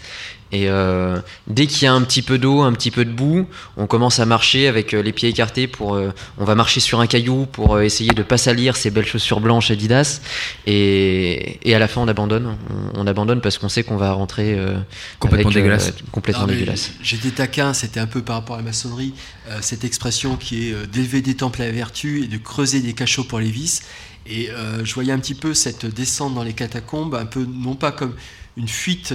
Et euh, dès qu'il y a un petit peu d'eau, un petit peu de boue, on commence à marcher avec euh, les pieds écartés pour. euh, on va marcher sur un caillou pour essayer de pas salir ces belles chaussures blanches Adidas. Et, et à la fin, on abandonne. On, on abandonne parce qu'on sait qu'on va rentrer euh, Complètement avec, euh, dégueulasse. complètement Non, dégueulasse. J'étais taquin, c'était un peu par rapport à la maçonnerie, euh, cette expression qui est d'élever des temples à la vertu et de creuser des cachots pour les vices. Et euh, je voyais un petit peu cette descente dans les catacombes, un peu non pas comme une fuite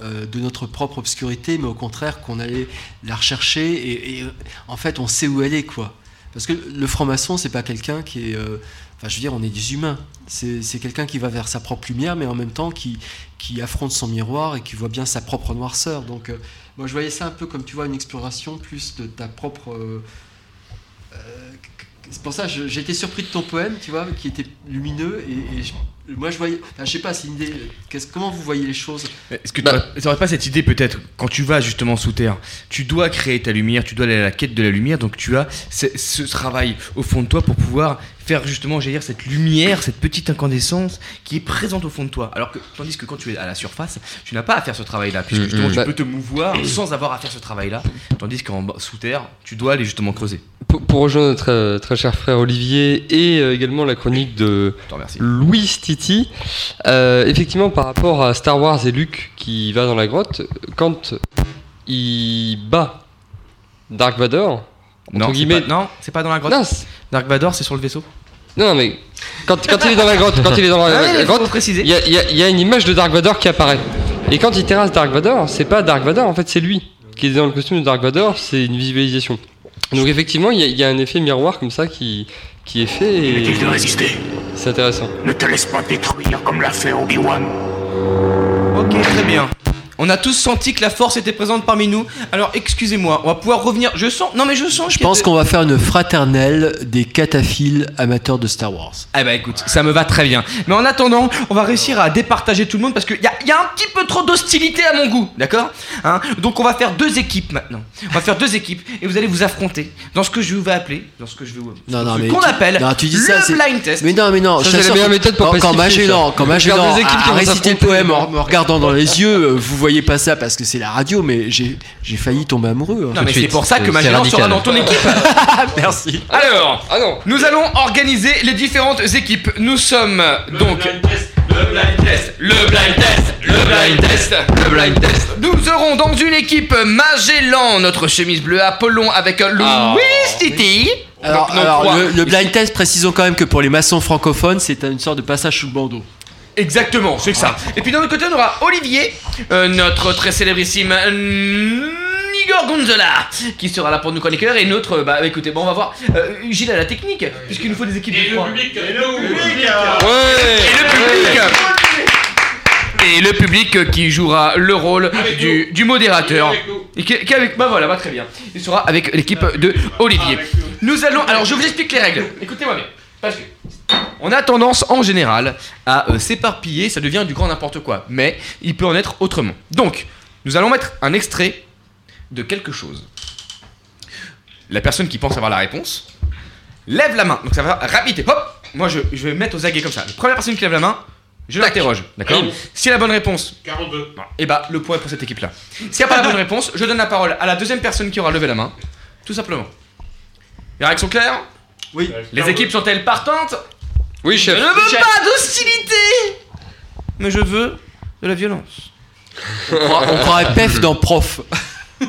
de notre propre obscurité, mais au contraire qu'on allait la rechercher et, euh, en fait on sait où elle est quoi. Parce que le franc-maçon c'est pas quelqu'un qui est, euh, enfin je veux dire on est des humains. C'est quelqu'un qui va vers sa propre lumière, mais en même temps qui qui affronte son miroir et qui voit bien sa propre noirceur. Donc euh, moi je voyais ça un peu comme tu vois une exploration plus de ta propre euh, euh, c'est pour ça que été surpris de ton poème, tu vois, qui était lumineux et, et je- moi je voyais, enfin, je sais pas, c'est une idée. qu'est-ce- comment vous voyez les choses? Est-ce que tu n'aurais pas cette idée peut-être quand tu vas justement sous terre Tu dois créer ta lumière, tu dois aller à la quête de la lumière, donc tu as ce, ce travail au fond de toi pour pouvoir faire justement, j'allais dire, cette lumière, cette petite incandescence qui est présente au fond de toi. Alors que, tandis que quand tu es à la surface, tu n'as pas à faire ce travail-là, puisque Mm, justement mm. tu Bah- peux te mouvoir sans avoir à faire ce travail-là, tandis qu'en bas- sous terre, tu dois aller justement creuser. Pour, pour rejoindre notre euh, très cher frère Olivier et euh, également la chronique de. Louis Titi, euh, effectivement par rapport à Star Wars et Luke qui va dans la grotte, quand il bat Dark Vador, Non, guillemets, pas, non, c'est pas dans la grotte. Non, Dark Vador, c'est sur le vaisseau. non mais quand, quand il est dans la grotte, quand il est dans la, Ah ouais, la il grotte, y y a une image de Dark Vador qui apparaît. Et quand il terrasse Dark Vador, c'est pas Dark Vador, en fait c'est lui qui est dans le costume de Dark Vador, c'est une visualisation. Donc effectivement, il y, a- il y a un effet miroir comme ça qui, qui est fait et Inutile de résister. c'est intéressant. Ne te laisse pas détruire comme l'a fait Obi-Wan. Ok, très bien. On a tous senti que la force était présente parmi nous. Alors excusez-moi, on va pouvoir revenir. Je sens. Non mais je sens. Je pense qu'on va faire une fraternelle des cataphiles amateurs de Star Wars. Eh ben écoute, ça me va très bien. Mais en attendant, on va réussir à départager tout le monde parce qu'il y a, y a un petit peu trop d'hostilité à mon goût, d'accord? Hein? Donc on va faire deux équipes maintenant. On va faire deux équipes et vous allez vous affronter dans ce que je vais appeler, dans ce que je vais Non, non, ce mais qu'on tu- appelle non, tu dis le ça, blind test. Mais non, mais non, c'est la meilleure que méthode pour quand, quand pacifier, Magellan, quand Magellan a, a récité le poème en me regardant dans les yeux, euh, vous voyez pas ça parce que c'est la radio, mais j'ai j'ai failli tomber amoureux. hein. Non mais c'est pour ça que Magellan sera dans ton équipe. [LAUGHS] Merci. Alors, Ah non Nous allons organiser les différentes équipes. Nous sommes donc. Le blind test, le blind test, le blind test, le blind test. Nous aurons dans une équipe Magellan, notre chemise bleue, Apollon avec Louis Ah. Titi. Alors, nos alors, le, le blind test, précisons quand même que pour les maçons francophones, c'est une sorte de passage sous le bandeau. Exactement, c'est que ça. Et puis d'un autre côté, on aura Olivier, euh, notre très célébrissime euh, Igor Gonzola, qui sera là pour nous chroniqueur. Et notre, euh, bah écoutez, bon, on va voir. Euh, Gilles a la technique, puisqu'il nous faut des équipes de trois. Ouais Et le public Et le public euh, qui jouera le rôle du, du modérateur. Et qui, qui est avec. Bah voilà, bah très bien. Il sera avec l'équipe de Olivier. Nous allons. Alors je vous explique les règles. Écoutez-moi bien. Parce que. On a tendance en général à euh, s'éparpiller, ça devient du grand n'importe quoi. Mais il peut en être autrement. Donc, nous allons mettre un extrait de quelque chose. La personne qui pense avoir la réponse lève la main. Donc ça va rapide. Hop moi je, je vais me mettre aux aguets comme ça. La première personne qui lève la main, je l'interroge. D'accord. Si elle a la bonne réponse, 42. et bah le point est pour cette équipe-là. S'il n'y a pas la bonne réponse, je donne la parole à la deuxième personne qui aura levé la main. Tout simplement. Les règles sont claires Oui. Les équipes sont-elles partantes Oui, Je chef. ne veux pas d'hostilité Mais je veux de la violence. On croirait- on croirait PEF dans prof. [LAUGHS]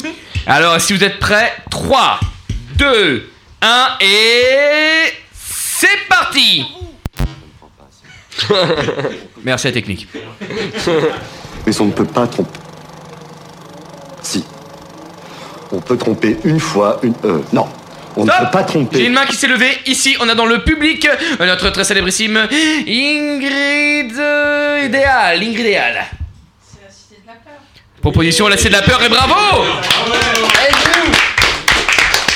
Alors, si vous êtes prêts, 3, 2, 1 et. C'est parti [LAUGHS] Merci à la technique. Mais on ne peut pas tromper. Si. On peut tromper une fois, une. Euh, non. On ne peut pas J'ai tromper. une main qui s'est levée. Ici, on a dans le public notre très célébrissime Ingrid euh, Idéal. Ingrid Idéal. Proposition la cité de la peur et bravo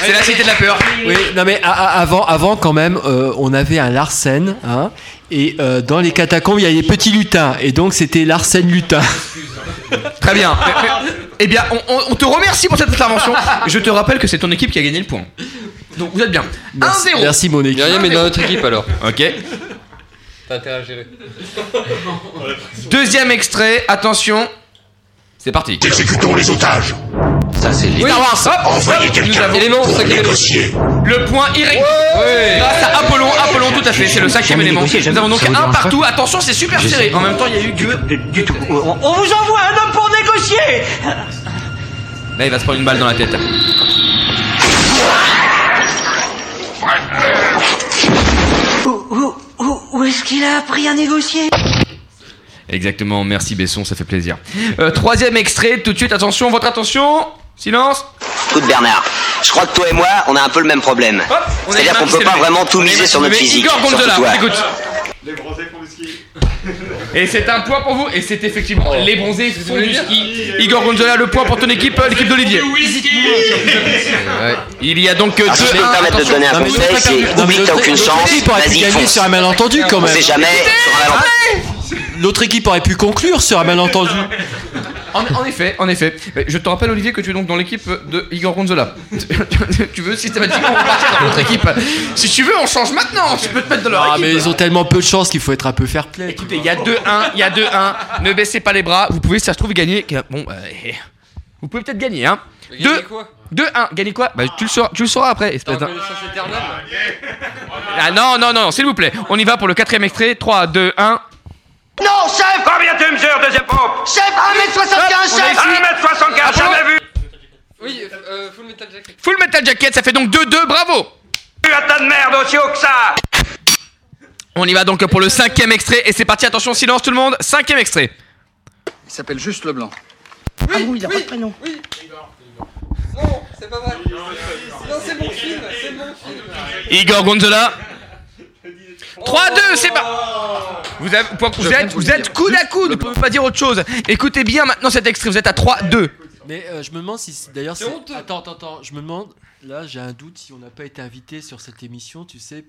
C'est la cité de la peur. Oui, non mais a- a- avant, avant quand même, euh, on avait un Larsen, hein, et euh, dans les catacombes, il y a les petits lutins, et donc c'était Larsen lutin. Très bien. [LAUGHS] Eh bien, on, on- on te remercie pour cette intervention. [LAUGHS] Je te rappelle que c'est ton équipe qui a gagné le point. Donc vous êtes bien. 1-0. Merci mon équipe. Myriam est dans notre équipe alors. Ok. T'as intérêt à gérer. [LAUGHS] Deuxième extrait. Attention. C'est parti. Exécutons les otages. Ça, c'est les. Hop, Envoyez quelqu'un pour cinquième élément. négocier. le point irré. Grâce à Apollon, Apollon, tout à fait, c'est le cinquième élément. Nous avons donc un partout. Attention, c'est super serré. En même temps, il y a eu que. Du, tout. On, on vous envoie un homme pour négocier Là, il va se prendre une balle dans la tête. Où, où, où, où est-ce qu'il a appris à négocier? Exactement, merci Besson, ça fait plaisir. Euh, troisième extrait, tout de suite, attention, votre attention. Silence. Écoute Bernard, je crois que toi et moi, on a un peu le même problème. C'est-à-dire qu'on peut pas vraiment tout On miser sur notre physique. Igor Gonzola, toi. on t'écoute. Les bronzés font du ski. Et c'est un point pour vous, et c'est effectivement Oh. les bronzés font du ski. Igor Gonzola, le point pour ton équipe, euh, l'équipe d'Olivier. Il y a donc euh, Alors, si je deux peux me permettre de te donner un conseil, c'est oublie que t'as aucune chance, équipe aurait pu vas-y gagner sur un malentendu quand On même. sait jamais, sur un malentendu. L'autre équipe aurait pu conclure sur un malentendu. [LAUGHS] En, en effet, en effet. Je te rappelle, Olivier, que tu es donc dans l'équipe de Igor Gonzola. [LAUGHS] tu veux systématiquement repartir dans notre équipe? Si tu veux, on change maintenant. Tu peux te mettre dans leur Ah équipe. mais ils ont tellement peu de chance qu'il faut être un peu fair play. Écoutez, il y a 2-1, il y a 2-1. Ne baissez pas les bras. Vous pouvez, si ça se trouve, gagner. Bon, euh, vous pouvez peut-être gagner, hein. Gagner Deux- quoi? 2-1. Gagner quoi? Bah, tu le sauras, tu le sauras après. espèce d'un- Ah non, non, non, s'il vous plaît. On y va pour le quatrième extrait. 3, 2, 1. Non, chef Combien tu mesures, deuxième pompe Chef, 1m75, Hop, on a chef ici- 1m75, Apollo. jamais vu Oui, euh, Full Metal Jacket. Full Metal Jacket, ça fait donc 2-2. Bravo un tas de merde aussi haut que ça On y va donc pour le cinquième extrait. Et c'est parti, attention, silence tout le monde. Cinquième extrait. Il s'appelle juste Leblanc. Ah bon, il a pas de prénom Oui. Non, c'est pas vrai. Non, c'est mon film, c'est mon film. Igor Gonzola. 3-2, c'est pas. Vous, avez- vous êtes, vous êtes coude à coude, vous pouvez pas dire autre chose. Écoutez bien maintenant cet extrait, vous êtes à 3-2. Mais euh, je me demande si c'est- d'ailleurs C'est. Attends, attends, attends. Je me demande. Là, j'ai un doute si on n'a pas été invité sur cette émission, tu sais,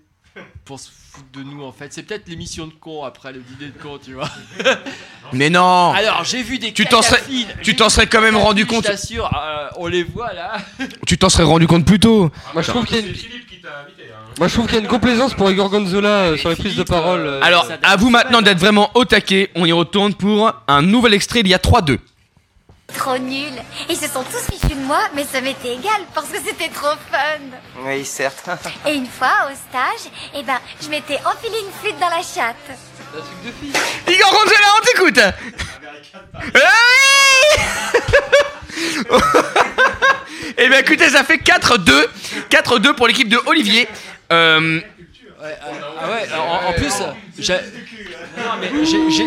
pour se foutre de nous en fait. C'est peut-être l'émission de con après le dîner de con, tu vois. [LAUGHS] Mais non Alors j'ai vu des. Tu t'en serais- tu t'en serais quand même rendu compte. Je t'assure, euh, on les voit là. [LAUGHS] Tu t'en serais rendu compte plus tôt. Moi je trouve qu'il y a une... Moi je trouve qu'il y a une complaisance pour Igor Gonzola euh, sur les prises de parole. euh, Alors, à vous maintenant d'être vraiment au taquet. On y retourne pour un nouvel extrait. Il y a 3-2. Trop nul. Ils se sont tous fichus de moi, mais ça m'était égal parce que c'était trop fun. Oui, certes. [LAUGHS] Et une fois, au stage, eh ben, je m'étais enfilé une flûte dans la chatte. C'est un truc de fille. Igor Gonzola, on t'écoute Eh bien écoutez, ça fait 4-2. 4-2 pour l'équipe de Olivier. Euh, Ah ouais, en, en plus, j'ai non, mais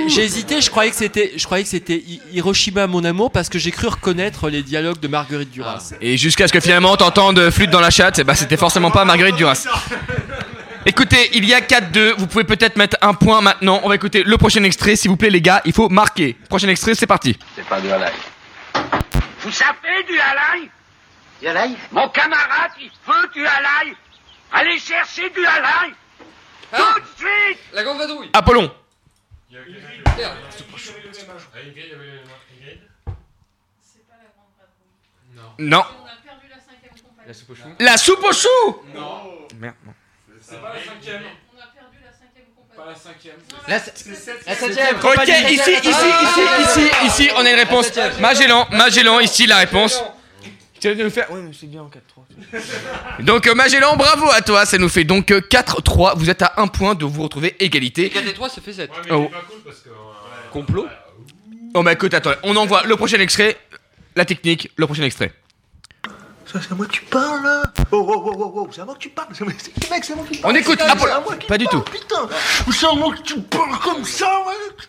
j'ai- hésité, je croyais que c'était je croyais que c'était Hi- Hiroshima mon amour parce que j'ai cru reconnaître les dialogues de Marguerite Duras. et jusqu'à ce que finalement t'entendes flûte dans la chatte, eh ben, c'était forcément pas Marguerite Duras. Écoutez, il y a 4-2. Vous pouvez peut-être mettre un point maintenant. On va écouter le prochain extrait. S'il vous plaît, les gars, il faut marquer. Prochain extrait, c'est parti. C'est pas de la Vous savez du halal Du halal Mon camarade, il veut du halal Allez chercher du halal Tout de suite La grande vadrouille. Apollon. Merde. Non. La soupe au chou. La soupe aux choux Merde. non. C'est pas la cinquième. La, La septième. Ok, ici, ici, ici, ici, ici, on a une réponse. Magellan, Magellan, ici la réponse. Tu vas nous faire. Oui, mais c'est bien en 4-3. [LAUGHS] Donc euh, Magellan, bravo à toi, ça nous fait donc euh, 4-3. Vous êtes à un point de vous retrouver égalité. 4 et 3, ça fait 7. Oh. Complot Oh bah écoute, attends, on envoie le prochain extrait, la technique, le prochain extrait. Ça, c'est à moi que tu parles là Oh, oh, oh, oh, oh, c'est à moi que tu parles c'est- c'est- Mec, c'est à moi que tu On parles écoute, à moi qui Pas du tout. Putain C'est à moi que tu parles comme ça, mec?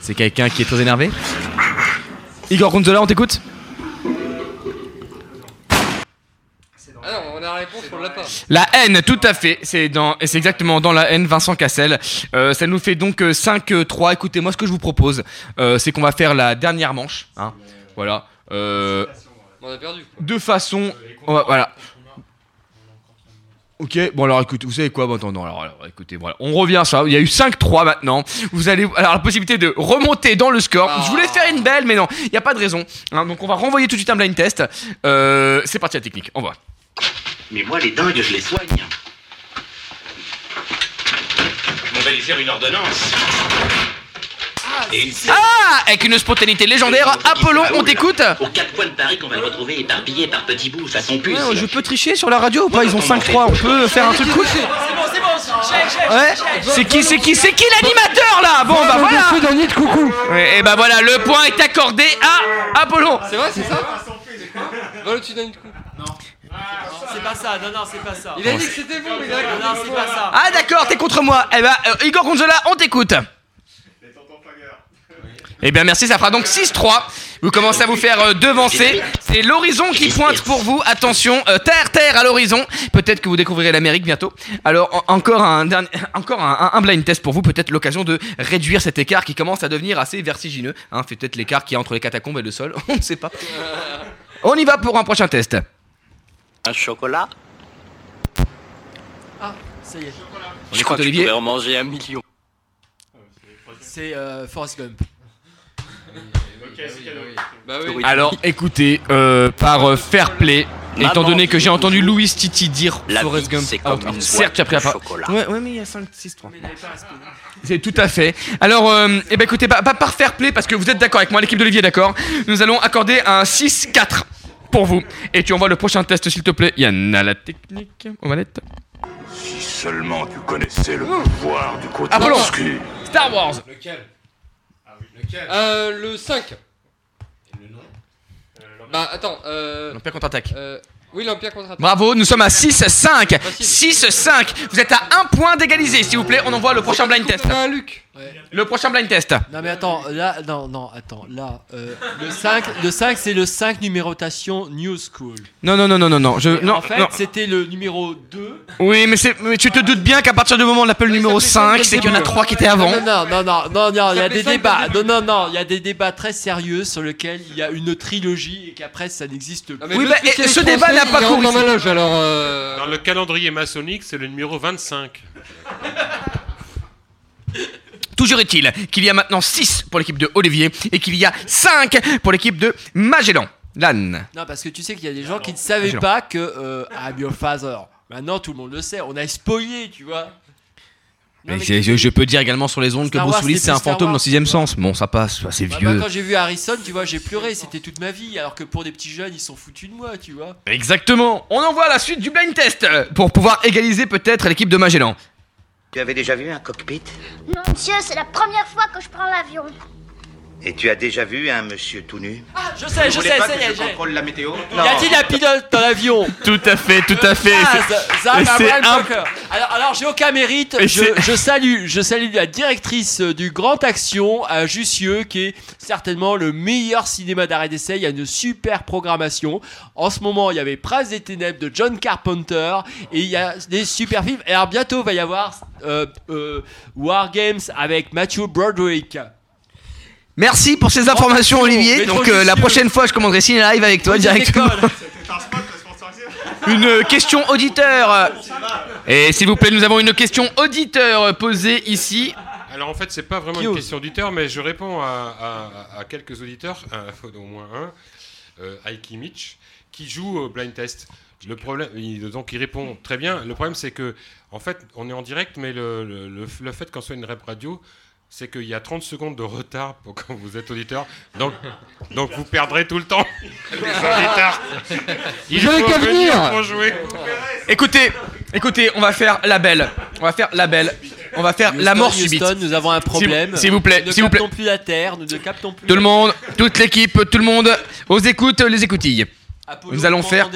C'est quelqu'un qui est très énervé? Igor Gonzola, on t'écoute? Ah non, on a la réponse, on l'a pas. La haine, tout à fait. C'est dans, c'est exactement dans la haine, Vincent Cassel. Euh, ça nous fait donc euh, 5-3. Écoutez, moi, ce que je vous propose, euh, c'est qu'on va faire la dernière manche. hein. Voilà. Euh, On a perdu. de façon. on va- voilà. Ok, bon alors écoute, vous savez quoi Bon attends, non, alors, alors, écoutez, voilà, on revient sur ça, il y a eu 5-3 maintenant, vous allez, alors la possibilité de remonter dans le score, je voulais faire une belle, mais non, il n'y a pas de raison, hein, donc on va renvoyer tout de suite un blind test, Euh, c'est parti la technique, on voit. Mais moi, les dingues, je les soigne. On va lui faire une ordonnance. Et Ah Avec une spontanéité légendaire, Apollon, on t'écoute Aux quatre coins de Paris qu'on va le retrouver éparpillé par petits bouts façon puce. Ouais, Je peux tricher sur la radio ou pas Ils ont 5-3, on peut faire un truc cool C'est bon, c'est bon, chèque, chèque. Ouais C'est qui, c'est qui, c'est qui l'animateur là Bon bah voilà coucou. Ouais, Et bah voilà, le point est accordé à Apollon C'est vrai, c'est ça Va au-dessus d'un coup. C'est pas ça, non, non, c'est pas ça. Il a dit que c'était bon, mais il a Non, c'est pas ça. Ah d'accord, t'es contre moi Eh bah, euh, Igor Gonzola, on t'écoute Eh bien merci, ça fera donc 6-3. Vous commencez à vous faire euh, devancer. C'est l'horizon qui pointe pour vous. Attention, euh, terre, terre à l'horizon. Peut-être que vous découvrirez l'Amérique bientôt. Alors en- encore un dernier, encore un, blind test pour vous. Peut-être l'occasion de réduire cet écart qui commence à devenir assez vertigineux. Hein, fait peut-être l'écart qui est entre les catacombes et le sol. [LAUGHS] On ne sait pas. On y va pour un prochain test. Un chocolat Ah, ça y est. Je crois que Olivier. je pourrais en manger un million. C'est euh, Forrest Gump. Bah oui. Alors écoutez, euh, par euh, fair play, Maman étant donné que j'ai entendu Louis Titi dire la Forrest vie, Gump, c'est ah, comme une certes, boîte tu as pris la de parole. chocolat. Ouais, ouais, mais il y a 5, 6, 3. C'est tout à fait. Alors, euh, eh ben écoutez, pas, pas par fair play, parce que vous êtes d'accord avec moi, l'équipe d'Olivier est d'accord. Nous allons accorder un 6-4 pour vous. Et tu envoies le prochain test, s'il te plaît. Yann a la technique. Aux manettes. Si seulement tu connaissais le pouvoir du côté Apollon. obscur. Star Wars. Lequel? Ah oui, lequel? Euh, le 5. Le nom? Bah attends, euh. L'Empire contre-attaque. euh, Oui, l'Empire contre-attaque. Bravo, nous sommes à 6-5. 6-5. Vous êtes à un point d'égaliser, s'il vous plaît. On envoie le prochain blind test. Un Luc. Le prochain blind test. Non mais attends, là, non, non, attends, là, euh, le 5, le 5 c'est le 5 numérotation New School. Non, non, non, non, non, non. Je, Et non, en fait, non. c'était le numéro 2. Oui, mais, c'est- mais tu te doutes bien qu'à partir du moment où on l'appelle le numéro 5, c'est qu'il y en a 3 qui étaient avant. Non, non, non, non, non, il y a des débats. Non, non, non, il y a des débats très sérieux sur lesquels il y a une trilogie et qu'après ça n'existe plus. Oui, bah, ce débat n'a pas cours dans ma loge, alors. euh, Dans le calendrier maçonnique, c'est le numéro 25. Toujours est-il qu'il y a maintenant 6 pour l'équipe de Olivier et qu'il y a 5 pour l'équipe de Magellan. Lan. Non, parce que tu sais qu'il y a des gens qui ne savaient pas que euh, I'm your father. Maintenant, tout le monde le sait. On a spoilé, tu vois. Mais mais je, je peux dire également sur les ondes que Bruce Willis c'est un Star fantôme Wars, dans sixième sens. Bon, ça passe, c'est Bah, moi, vieux. quand j'ai vu Harrison, tu vois, j'ai pleuré. C'était toute ma vie. Alors que pour des petits jeunes, ils sont foutus de moi, tu vois. Exactement. On envoie la suite du blind test pour pouvoir égaliser peut-être l'équipe de Magellan. Tu avais déjà vu un cockpit? Non, monsieur, c'est la première fois que je prends l'avion. Et tu as déjà vu un monsieur tout nu? Ah, je sais, je sais, ça y est. j'ai- contrôle la météo? Y a-t-il un pilote dans l'avion? Tout à fait, tout à fait. Ah. Alors, alors j'ai aucun mérite. Je, je salue, je salue la directrice du Grand Action à Jussieu, qui est certainement le meilleur cinéma d'arrêt d'essai. Il y a une super programmation. En ce moment, il y avait Prince des Ténèbres de John Carpenter et il y a des super films. Et alors bientôt, il va y avoir euh, euh, War Games avec Matthew Broderick. Merci pour ces informations, Olivier. Donc euh, la prochaine fois, je commanderai Ciné Live avec toi directement. [LAUGHS] Une question auditeur. Et s'il vous plaît, nous avons une question auditeur posée ici. Alors en fait, c'est pas vraiment Qui une ose question auditeur, mais je réponds à, à- à quelques auditeurs, [LAUGHS] euh, au moins un, euh, Aiki Mitch, qui joue au blind test. Le problème, il, donc il répond très bien. Le problème, c'est que, en fait, on est en direct, mais le, le, le- le fait qu'on soit une rep radio, c'est qu'il y a 30 secondes de retard pour quand vous êtes auditeur. Donc, donc vous perdrez tout le temps. Les auditeurs. Il faut qu'à venir venir. pour jouer. Écoutez, écoutez, on va faire la belle. On va faire la belle. On va faire la mort subite. Houston, nous avons un problème. S'il- S'il vous plaît, Nous ne s'il vous plaît. captons plus la terre, nous ne captons plus. Tout le monde, toute l'équipe, tout le monde, aux écoutes, les écoutilles. Nous allons faire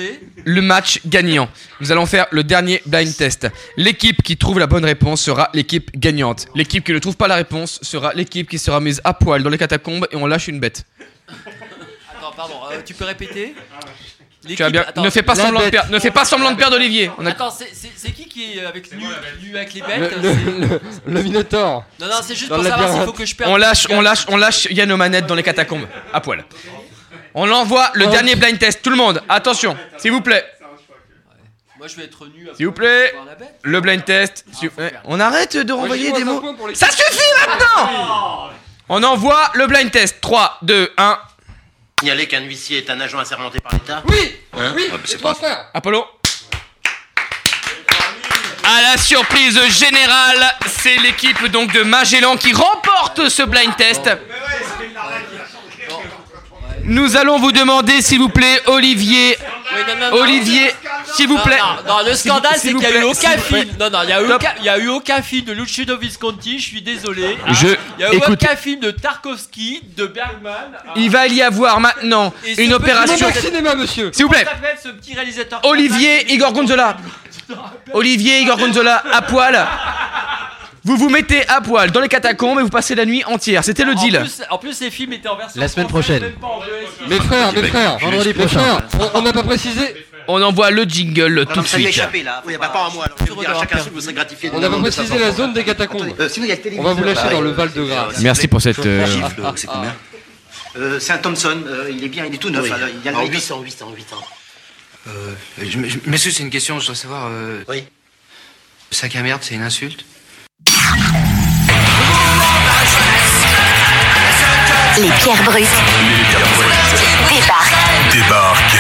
le match gagnant. Nous allons faire le dernier blind test. L'équipe qui trouve la bonne réponse sera l'équipe gagnante. L'équipe qui ne trouve pas la réponse sera l'équipe qui sera mise à poil dans les catacombes et on lâche une bête. Attends, pardon, euh, tu peux répéter Tu as bien. ne fais pas semblant de perdre. Ne fais pas semblant de perdre, Olivier. On a- Attends, c'est- qui qui est avec nu, nu avec les bêtes Le, le- le- le Minotaure. Non, non, c'est juste Dans pour savoir s'il faut que je perde. On lâche, on lâche, on lâche Yann aux manettes dans les catacombes à poil. On envoie le dernier blind test. Tout le monde, attention, s'il vous plaît. Moi, je vais être nu. S'il vous plaît, le blind test. s'il- eh, On arrête de renvoyer des mots. Ça suffit maintenant On envoie le blind test. 3, 2, 1. Signaler qu'un huissier est un agent assermenté par l'État Oui Hein Oui, Ah, bah, c'est pas- frères. Apollo. À la surprise générale, c'est l'équipe donc de Magellan qui remporte ce blind test. Nous allons vous demander, s'il vous plaît, Olivier. Olivier, s'il vous plaît. Non, non, le scandale, c'est qu'il n'y a eu aucun film. Non, non, il n'y a, eu aucun- il y a eu aucun film de Luciano Visconti, je suis désolé. hein. Je- Il n'y a eu écoute. aucun film de Tarkovsky, de Bergman. hein. Il va y avoir maintenant Et une petit opération. moment cinéma, monsieur. S'il vous plaît. Ce petit réalisateur Olivier Igor Gonzola. [LAUGHS] Olivier Igor Gonzola à poil. Vous vous mettez à poil dans les catacombes et vous passez la nuit entière. C'était le En deal. plus, en plus, ces films étaient en version. La semaine française, prochaine. même pas en VOS. Mes frères, mes frères, vendredi mes prochain. frères, on- on n'a pas précisé. On envoie le jingle tout de ça lui a suite. échappé là. Il n'y a pas à moi. Alors, je vais vous dire à chacun ce que vous serez gratifié. On n'a pas précisé la zone des catacombes. Euh, sinon, il y a le On téléviseur. va vous lâcher Bah, dans le Val de Grâce. Merci pour cette, euh, Gifle, c'est combien Euh, C'est un Thomson. euh, il est bien, il est tout neuf. Alors, il y a le En mec- 800, 800, 800. Euh, je- je- Monsieur, c'est une question, je dois savoir. Euh, oui. Sac à merde, c'est une insulte Les pierres brutes débarquent Débarque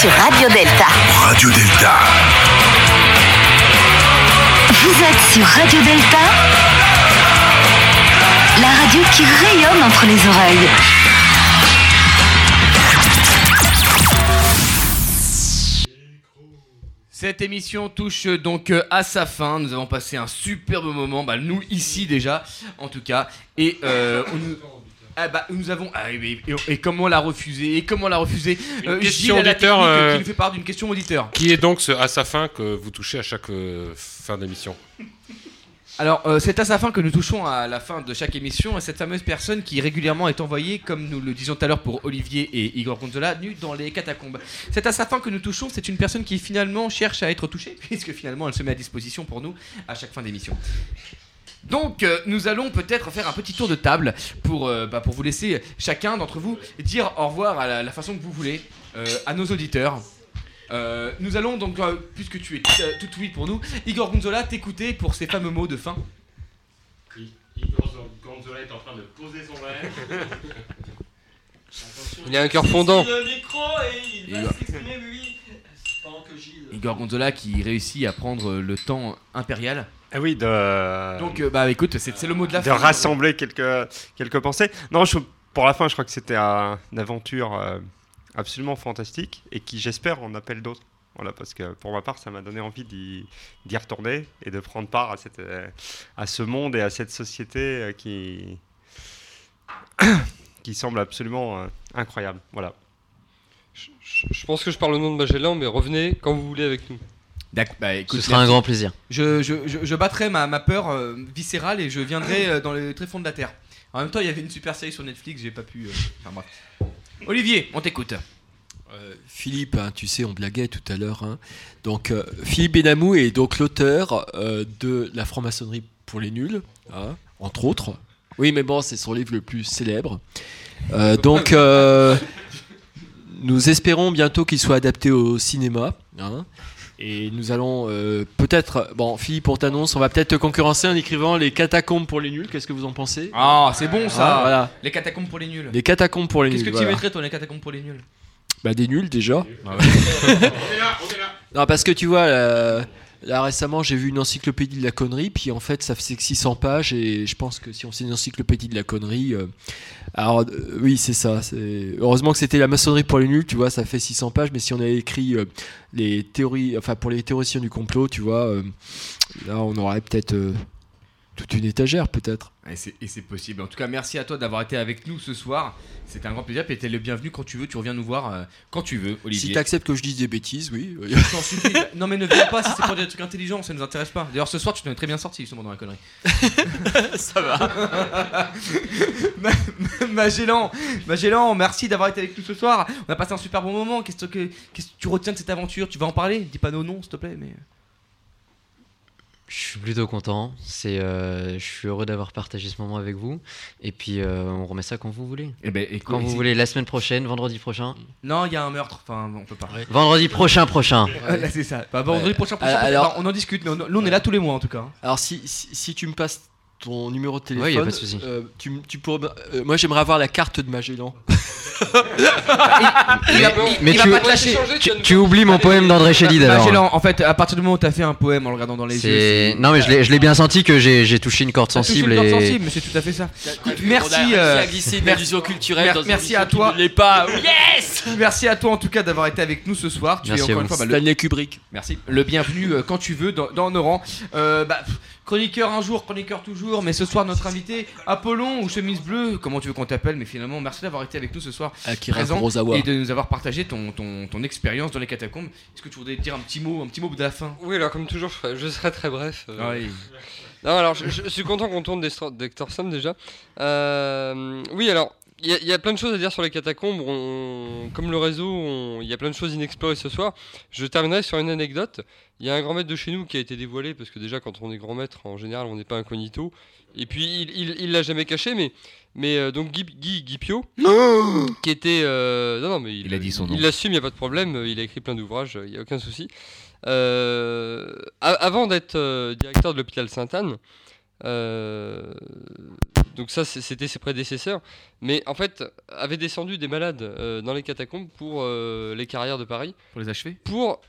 sur Radio Delta. Radio Delta. Vous êtes sur Radio Delta, la radio qui rayonne entre les oreilles. Cette émission touche euh, donc euh, à sa fin. Nous avons passé un superbe moment, bah, nous ici déjà, en tout cas. Et euh, [COUGHS] on nous... Ah bah, nous avons ah, et, et comment la refuser et comment la refuser Une Euh, question auditeur, euh, qui nous fait part d'une question auditeur. Qui est donc ce à sa fin que vous touchez à chaque fin d'émission Alors, euh, c'est à sa fin que nous touchons à la fin de chaque émission, à cette fameuse personne qui régulièrement est envoyée, comme nous le disions tout à l'heure pour Olivier et Igor Gonzola, nus dans les catacombes. C'est à sa fin que nous touchons, c'est une personne qui finalement cherche à être touchée, [LAUGHS] puisque finalement elle se met à disposition pour nous à chaque fin d'émission. Donc, euh, nous allons peut-être faire un petit tour de table pour, euh, bah, pour vous laisser chacun d'entre vous dire au revoir à la, façon que vous voulez à nos auditeurs. Euh, nous allons donc, euh, puisque tu es tout, euh, tout oui pour nous, Igor Gonzola, t'écouter pour ces fameux mots de fin. Igor Gonzola est en train de poser son verre. Il a un cœur fondant. Le micro et il va Igor. s'exprimer, oui. Pendant que Gilles. Igor Gonzola qui réussit à prendre le temps impérial. Ah oui, de. Donc, euh, bah écoute, c'est c'est le mot de la de fin. rassembler quelques, quelques pensées. Non, je- pour la fin, je crois que c'était un- une aventure euh, absolument fantastique et qui, j'espère, en appelle d'autres. Voilà, parce que pour ma part, ça m'a donné envie d'y d'y retourner et de prendre part à, cette, euh, à ce monde et à cette société euh, qui, [COUGHS] qui semble absolument euh, incroyable. Voilà. Je pense que je parle au nom de Magellan, mais revenez quand vous voulez avec nous. D'accord, bah, écoute, Ce sera un grand plaisir. Je, je, je, je battrai ma, ma peur euh, viscérale et je viendrai euh, dans les tréfonds de la terre. En même temps, il y avait une super série sur Netflix, j'ai pas pu. euh, Enfin bref. Olivier, on t'écoute. Euh, Philippe, hein, tu sais, on blaguait tout à l'heure. hein. Donc, euh, Philippe Benamou est donc l'auteur euh, de La franc-maçonnerie pour les nuls, hein, entre autres. Oui, mais bon, c'est son livre le plus célèbre. Donc, [LAUGHS] nous espérons bientôt qu'il soit adapté au cinéma. Et nous allons euh, peut-être. Bon, Philippe, on t'annonce, on va peut-être te concurrencer en écrivant Les catacombes pour les nuls. Qu'est-ce que vous en pensez? Ah, c'est bon ça. Ah, voilà. Les catacombes pour les nuls. Les catacombes pour les nuls. Qu'est-ce que tu voilà. mettrais toi, les catacombes pour les nuls? Bah des nuls déjà. Ah [LAUGHS] non parce que tu vois là, là, récemment j'ai vu une encyclopédie de la connerie puis en fait ça fait que 600 pages et je pense que si on sait une encyclopédie de la connerie euh, alors euh, oui c'est ça heureusement que c'était la maçonnerie pour les nuls tu vois ça fait 600 pages mais si on avait écrit euh, les théories enfin pour les théoriciens du complot tu vois là on aurait peut-être toute une étagère peut-être. Et c'est, possible. En tout cas, merci à toi d'avoir été avec nous ce soir. C'était un grand plaisir. Et t'es le bienvenu quand tu veux. Tu reviens nous voir euh, quand tu veux, Olivier. Si t'acceptes que je dise des bêtises, oui. [LAUGHS] Non, mais ne viens pas si c'est pour des trucs intelligents. Ça nous intéresse pas. D'ailleurs, ce soir, tu t'en es très bien sorti justement dans la connerie. [LAUGHS] ça va. [LAUGHS] Ma- Magellan, Magellan, merci d'avoir été avec nous ce soir. On a passé un super bon moment. Qu'est-ce que, tu retiens de cette aventure? Tu vas en parler? Dis pas non, non, s'il te plaît. Mais Je suis plutôt content. C'est, euh, je suis heureux d'avoir partagé ce moment avec vous. Et puis, euh, on remet ça quand vous voulez. Eh ben, écoute, quand vous voulez, la semaine prochaine, vendredi prochain. non, il y a un meurtre. Enfin, on peut pas. Vendredi prochain, prochain. [LAUGHS] Là, c'est ça. Bah, vendredi Ouais. prochain, prochain, Alors- prochain. alors- Bah, on en discute. Mais on, nous, on est là tous les mois en tout cas. Alors si, si, si tu me passes ton numéro de téléphone, Ouais, y a pas de souci. euh, tu, tu pourrais, euh, moi j'aimerais avoir la carte de Magellan. [LAUGHS] Mais il va tu, pas te lâcher. tu, tu oublies mon poème d'André Chédid alors. Magellan, en fait, à partir du moment où t'as fait un poème en le regardant dans les yeux. Non, mais je l'ai- je l'ai bien senti que j'ai j'ai touché une corde sensible. une corde et... sensible, mais c'est tout à fait ça. On a Merci. réussi euh, à glisser une merci- allusion culturelle mer- dans une merci émission à qui toi. ne l'est pas. [LAUGHS] Yes Merci à toi en tout cas d'avoir été avec nous ce soir. Tu Merci es à encore une fois bah, le- Stanley Kubrick. Merci. Le bienvenu quand tu veux dans, dans nos rangs. Euh, bah, chroniqueur un jour, chroniqueur toujours, mais ce soir notre invité Apollon ou chemise bleue, comment tu veux qu'on t'appelle, mais finalement merci d'avoir été avec nous ce soir Akira présent Kurosawa. et de nous avoir partagé ton, ton, ton expérience dans les catacombes. Est-ce que tu voudrais dire un petit mot, un petit mot de la fin? Oui, alors comme toujours, je, serai très bref. euh. Ouais. Non, alors je, je suis content qu'on tourne d'Hector d'Hector Sam déjà. Euh, oui, alors il y, a- il y a plein de choses à dire sur les catacombes. On- comme le réseau, il y a plein de choses inexplorées ce soir. Je terminerai sur une anecdote. Il y a un grand maître de chez nous qui a été dévoilé parce que déjà quand on est grand maître, en général, on n'est pas incognito. Et puis il, il, il l'a jamais caché, mais mais euh, donc Guy, Guy, Guy Pio, qui était euh, non non mais il, Il a dit son nom. Il l'assume, il y a pas de problème. Il a écrit plein d'ouvrages, il y a aucun souci. Euh, avant d'être euh, directeur de l'hôpital Sainte-Anne, euh, donc ça c'était ses prédécesseurs, mais en fait avait descendu des malades euh, dans les catacombes pour euh, les carrières de Paris, Pour les achever pour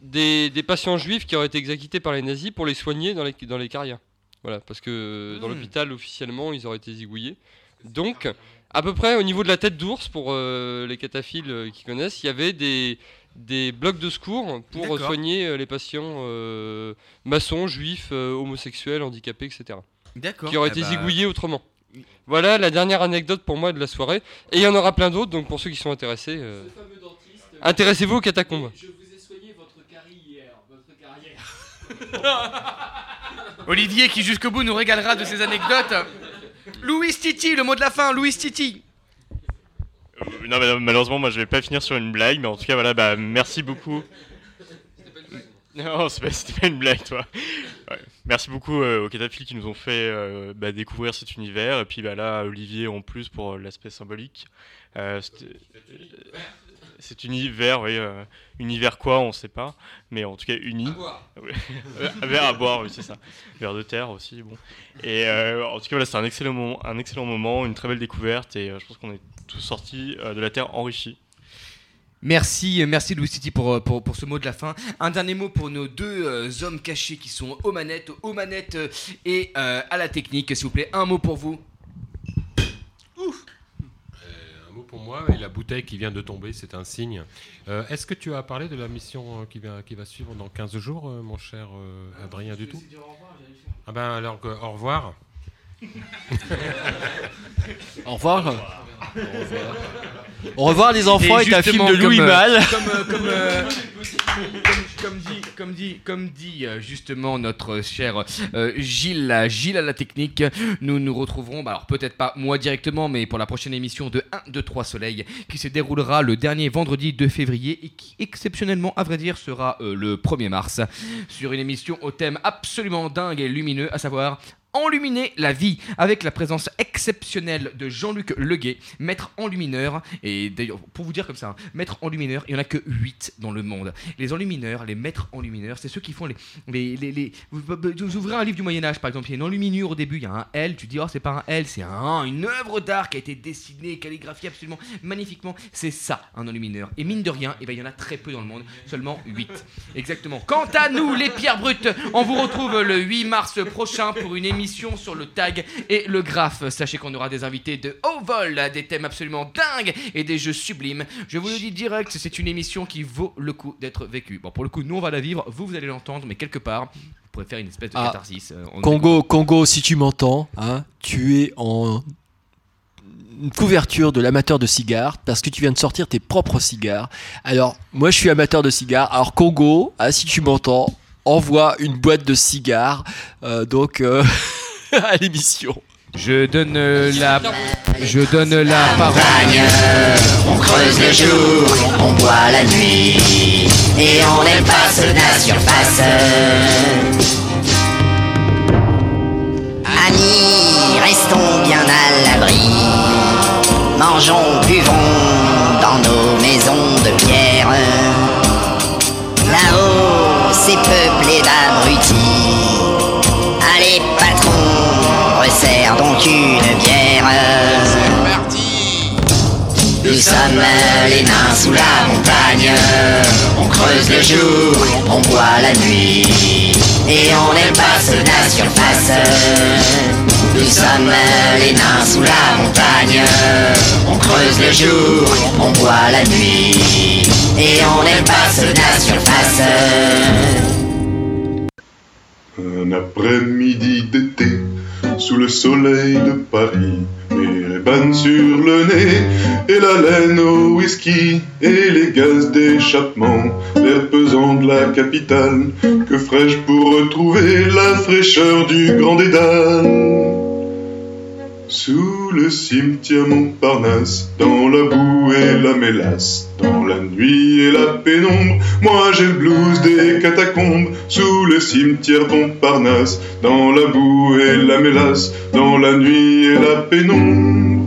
des, des patients juifs qui auraient été exécutés par les nazis pour les soigner dans les, dans les carrières. Voilà, parce que dans Hmm. l'hôpital officiellement ils auraient été zigouillés. Donc à peu près au niveau de la tête d'ours pour euh, les cataphiles euh, qui connaissent, il y avait des des blocs de secours pour soigner euh, les patients euh, maçons, juifs, euh, homosexuels, handicapés, etc. D'accord. Qui auraient Eh été bah, zigouillés autrement. Voilà la dernière anecdote pour moi de la soirée. Et il y en aura plein d'autres, donc pour ceux qui sont intéressés, euh, intéressez-vous aux catacombes. Je vous ai soigné votre carie hier, votre carrière. [LAUGHS] Olivier qui jusqu'au bout nous régalera de ses anecdotes. Louis Titi, le mot de la fin, Louis Titi. Euh, Non, mais malheureusement, moi je vais pas finir sur une blague, mais en tout cas, voilà, bah merci beaucoup. Non, [LAUGHS] c'est pas- c'était pas une blague, toi. Ouais. Merci beaucoup euh, aux cataphiles qui nous ont fait euh, bah, découvrir cet univers, et puis bah, là, Olivier en plus pour euh, l'aspect symbolique. Euh, cet univers, oui, univers quoi, on sait pas, mais en tout cas uni. [LAUGHS] Ouais. un verre à boire, oui, c'est ça. Verre de terre aussi, bon. Et en tout cas, voilà, c'était un excellent moment, un excellent moment, une très belle découverte, et je pense qu'on est tous sortis de la terre enrichis. Merci, merci Louis Titi pour, euh, pour, pour ce mot de la fin. Un dernier mot pour nos deux euh, hommes cachés qui sont aux manettes, aux manettes euh, et euh, à la technique, s'il vous plaît. Un mot pour vous. Un mot pour moi, et la bouteille qui vient de tomber, c'est un signe. Euh, Est-ce que tu as parlé de la mission qui, va, qui va suivre dans 15 jours, mon cher euh, Adrien, du tout Ah ben alors, que- au revoir. Au revoir. Au revoir les enfants Et est un film de Louis comme, euh, Malle. Comme, euh, comme, euh, comme- comme dit, comme dit, comme dit justement notre cher euh, Gilles, à- Gilles à la technique, nous nous retrouverons, bah alors peut-être pas moi directement, mais pour la prochaine émission de 1, 2, 3 Soleil, qui se déroulera le dernier vendredi 2 février et qui exceptionnellement, à vrai dire, sera le 1er mars, sur une émission au thème absolument dingue et lumineux, à savoir enluminer la vie avec la présence exceptionnelle de Jean-Luc Leguet, maître enlumineur. Et d'ailleurs, pour vous dire comme ça, hein, maître enlumineur, il n'y en a que 8 dans le monde. Les enlumineurs, les maîtres enlumineurs, c'est ceux qui font les. les, vous ouvrez un livre du Moyen-Âge, par exemple, il y a une enluminure au début, il y a un L, tu dis, oh, c'est pas un L, c'est un, une œuvre d'art qui a été dessinée, calligraphiée absolument magnifiquement. C'est ça, un enlumineur. Et mine de rien, eh ben, il y en a très peu dans le monde, seulement 8. Exactement. Quant à nous, les pierres brutes, on vous retrouve le 8 mars prochain pour une émission sur le tag et le graphe. Sachez qu'on aura des invités de haut vol, des thèmes absolument dingues et des jeux sublimes. Je vous le dis direct, c'est une émission qui vaut le coup d'être vécue. Bon, pour le coup, nous on va la vivre, vous vous allez l'entendre, mais quelque part, vous pourrez faire une espèce de Ah, catharsis. euh, en- Congo, Congo, si tu m'entends, hein, tu es en une couverture de l'amateur de cigares parce que tu viens de sortir tes propres cigares. Alors, moi je suis amateur de cigares. Alors, Congo, ah, si tu m'entends, envoie une boîte de cigares euh, donc euh, [LAUGHS] à l'émission. Je donne la, je donne la parole. On creuse le jour, on boit la nuit, et on n'aime pas ceux de la surface. Amis, restons bien à l'abri. Mangeons, buvons dans nos maisons de pierre. Là-haut, c'est peuplé les nains sous la montagne. On creuse le jour, on boit la nuit. Et on n'aime pas de la surface. Nous sommes les nains sous la montagne. On creuse le jour, on boit la nuit. Et on n'aime pas de la surface. Un après-midi d'été, sous le soleil de Paris, et les bannes sur le nez, et la laine au whisky, et les gaz d'échappement, l'air pesant de la capitale, que ferais-je pour retrouver la fraîcheur du grand dédale? Sous le cimetière Montparnasse, dans la boue et la mélasse, dans la nuit et la pénombre, moi j'ai le blues des catacombes. Sous le cimetière Montparnasse, dans la boue et la mélasse, dans la nuit et la pénombre,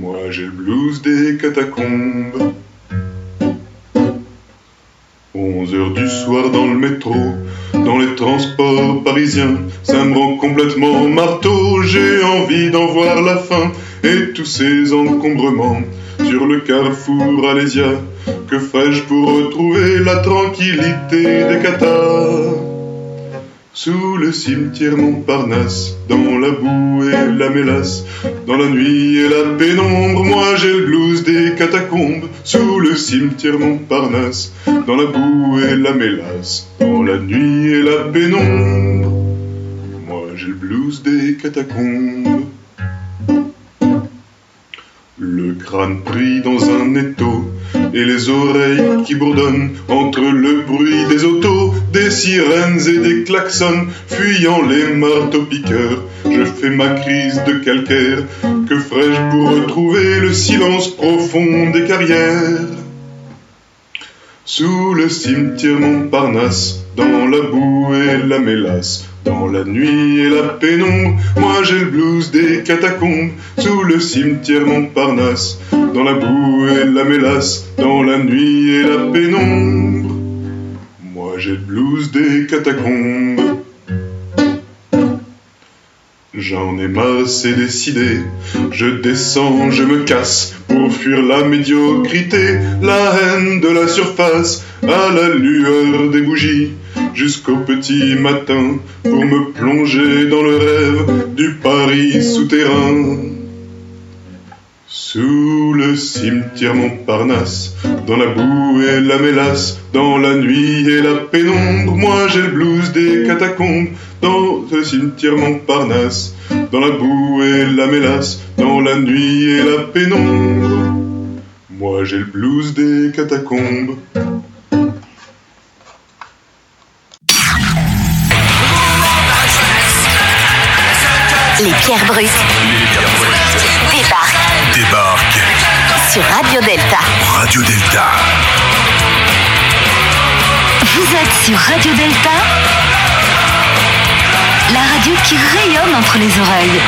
moi j'ai le blues des catacombes. Onze heures du soir dans le métro, dans les transports parisiens, ça me rend complètement marteau, j'ai envie d'en voir la fin, et tous ces encombrements. Sur le carrefour Alésia, que ferais-je pour retrouver la tranquillité des cathares? Sous le cimetière Montparnasse, dans la boue et la mélasse, dans la nuit et la pénombre, moi j'ai le blues des catacombes. Sous le cimetière Montparnasse, dans la boue et la mélasse, dans la nuit et la pénombre, moi j'ai le blues des catacombes. Le crâne pris dans un étau et les oreilles qui bourdonnent entre le bruit des autos, des sirènes et des klaxons, fuyant les marteaux-piqueurs. Je fais ma crise de calcaire. Que ferais-je pour retrouver le silence profond des carrières? Sous le cimetière Montparnasse, dans la boue et la mélasse, dans la nuit et la pénombre, moi j'ai le blues des catacombes. Sous le cimetière Montparnasse, dans la boue et la mélasse, dans la nuit et la pénombre, moi j'ai le blues des catacombes. J'en ai marre, c'est décidé. Je descends, je me casse pour fuir la médiocrité, la haine de la surface, à la lueur des bougies, jusqu'au petit matin pour me plonger dans le rêve du Paris souterrain. Sous le cimetière Montparnasse, dans la boue et la mélasse, dans la nuit et la pénombre, moi j'ai le blues des catacombes. Dans le cimetière Montparnasse, dans la boue et la mélasse, dans la nuit et la pénombre, moi j'ai le blues des catacombes. Les pierres brutes débarquent Débarque sur Radio Delta. Radio Delta. Vous êtes sur Radio Delta La radio qui rayonne entre les oreilles.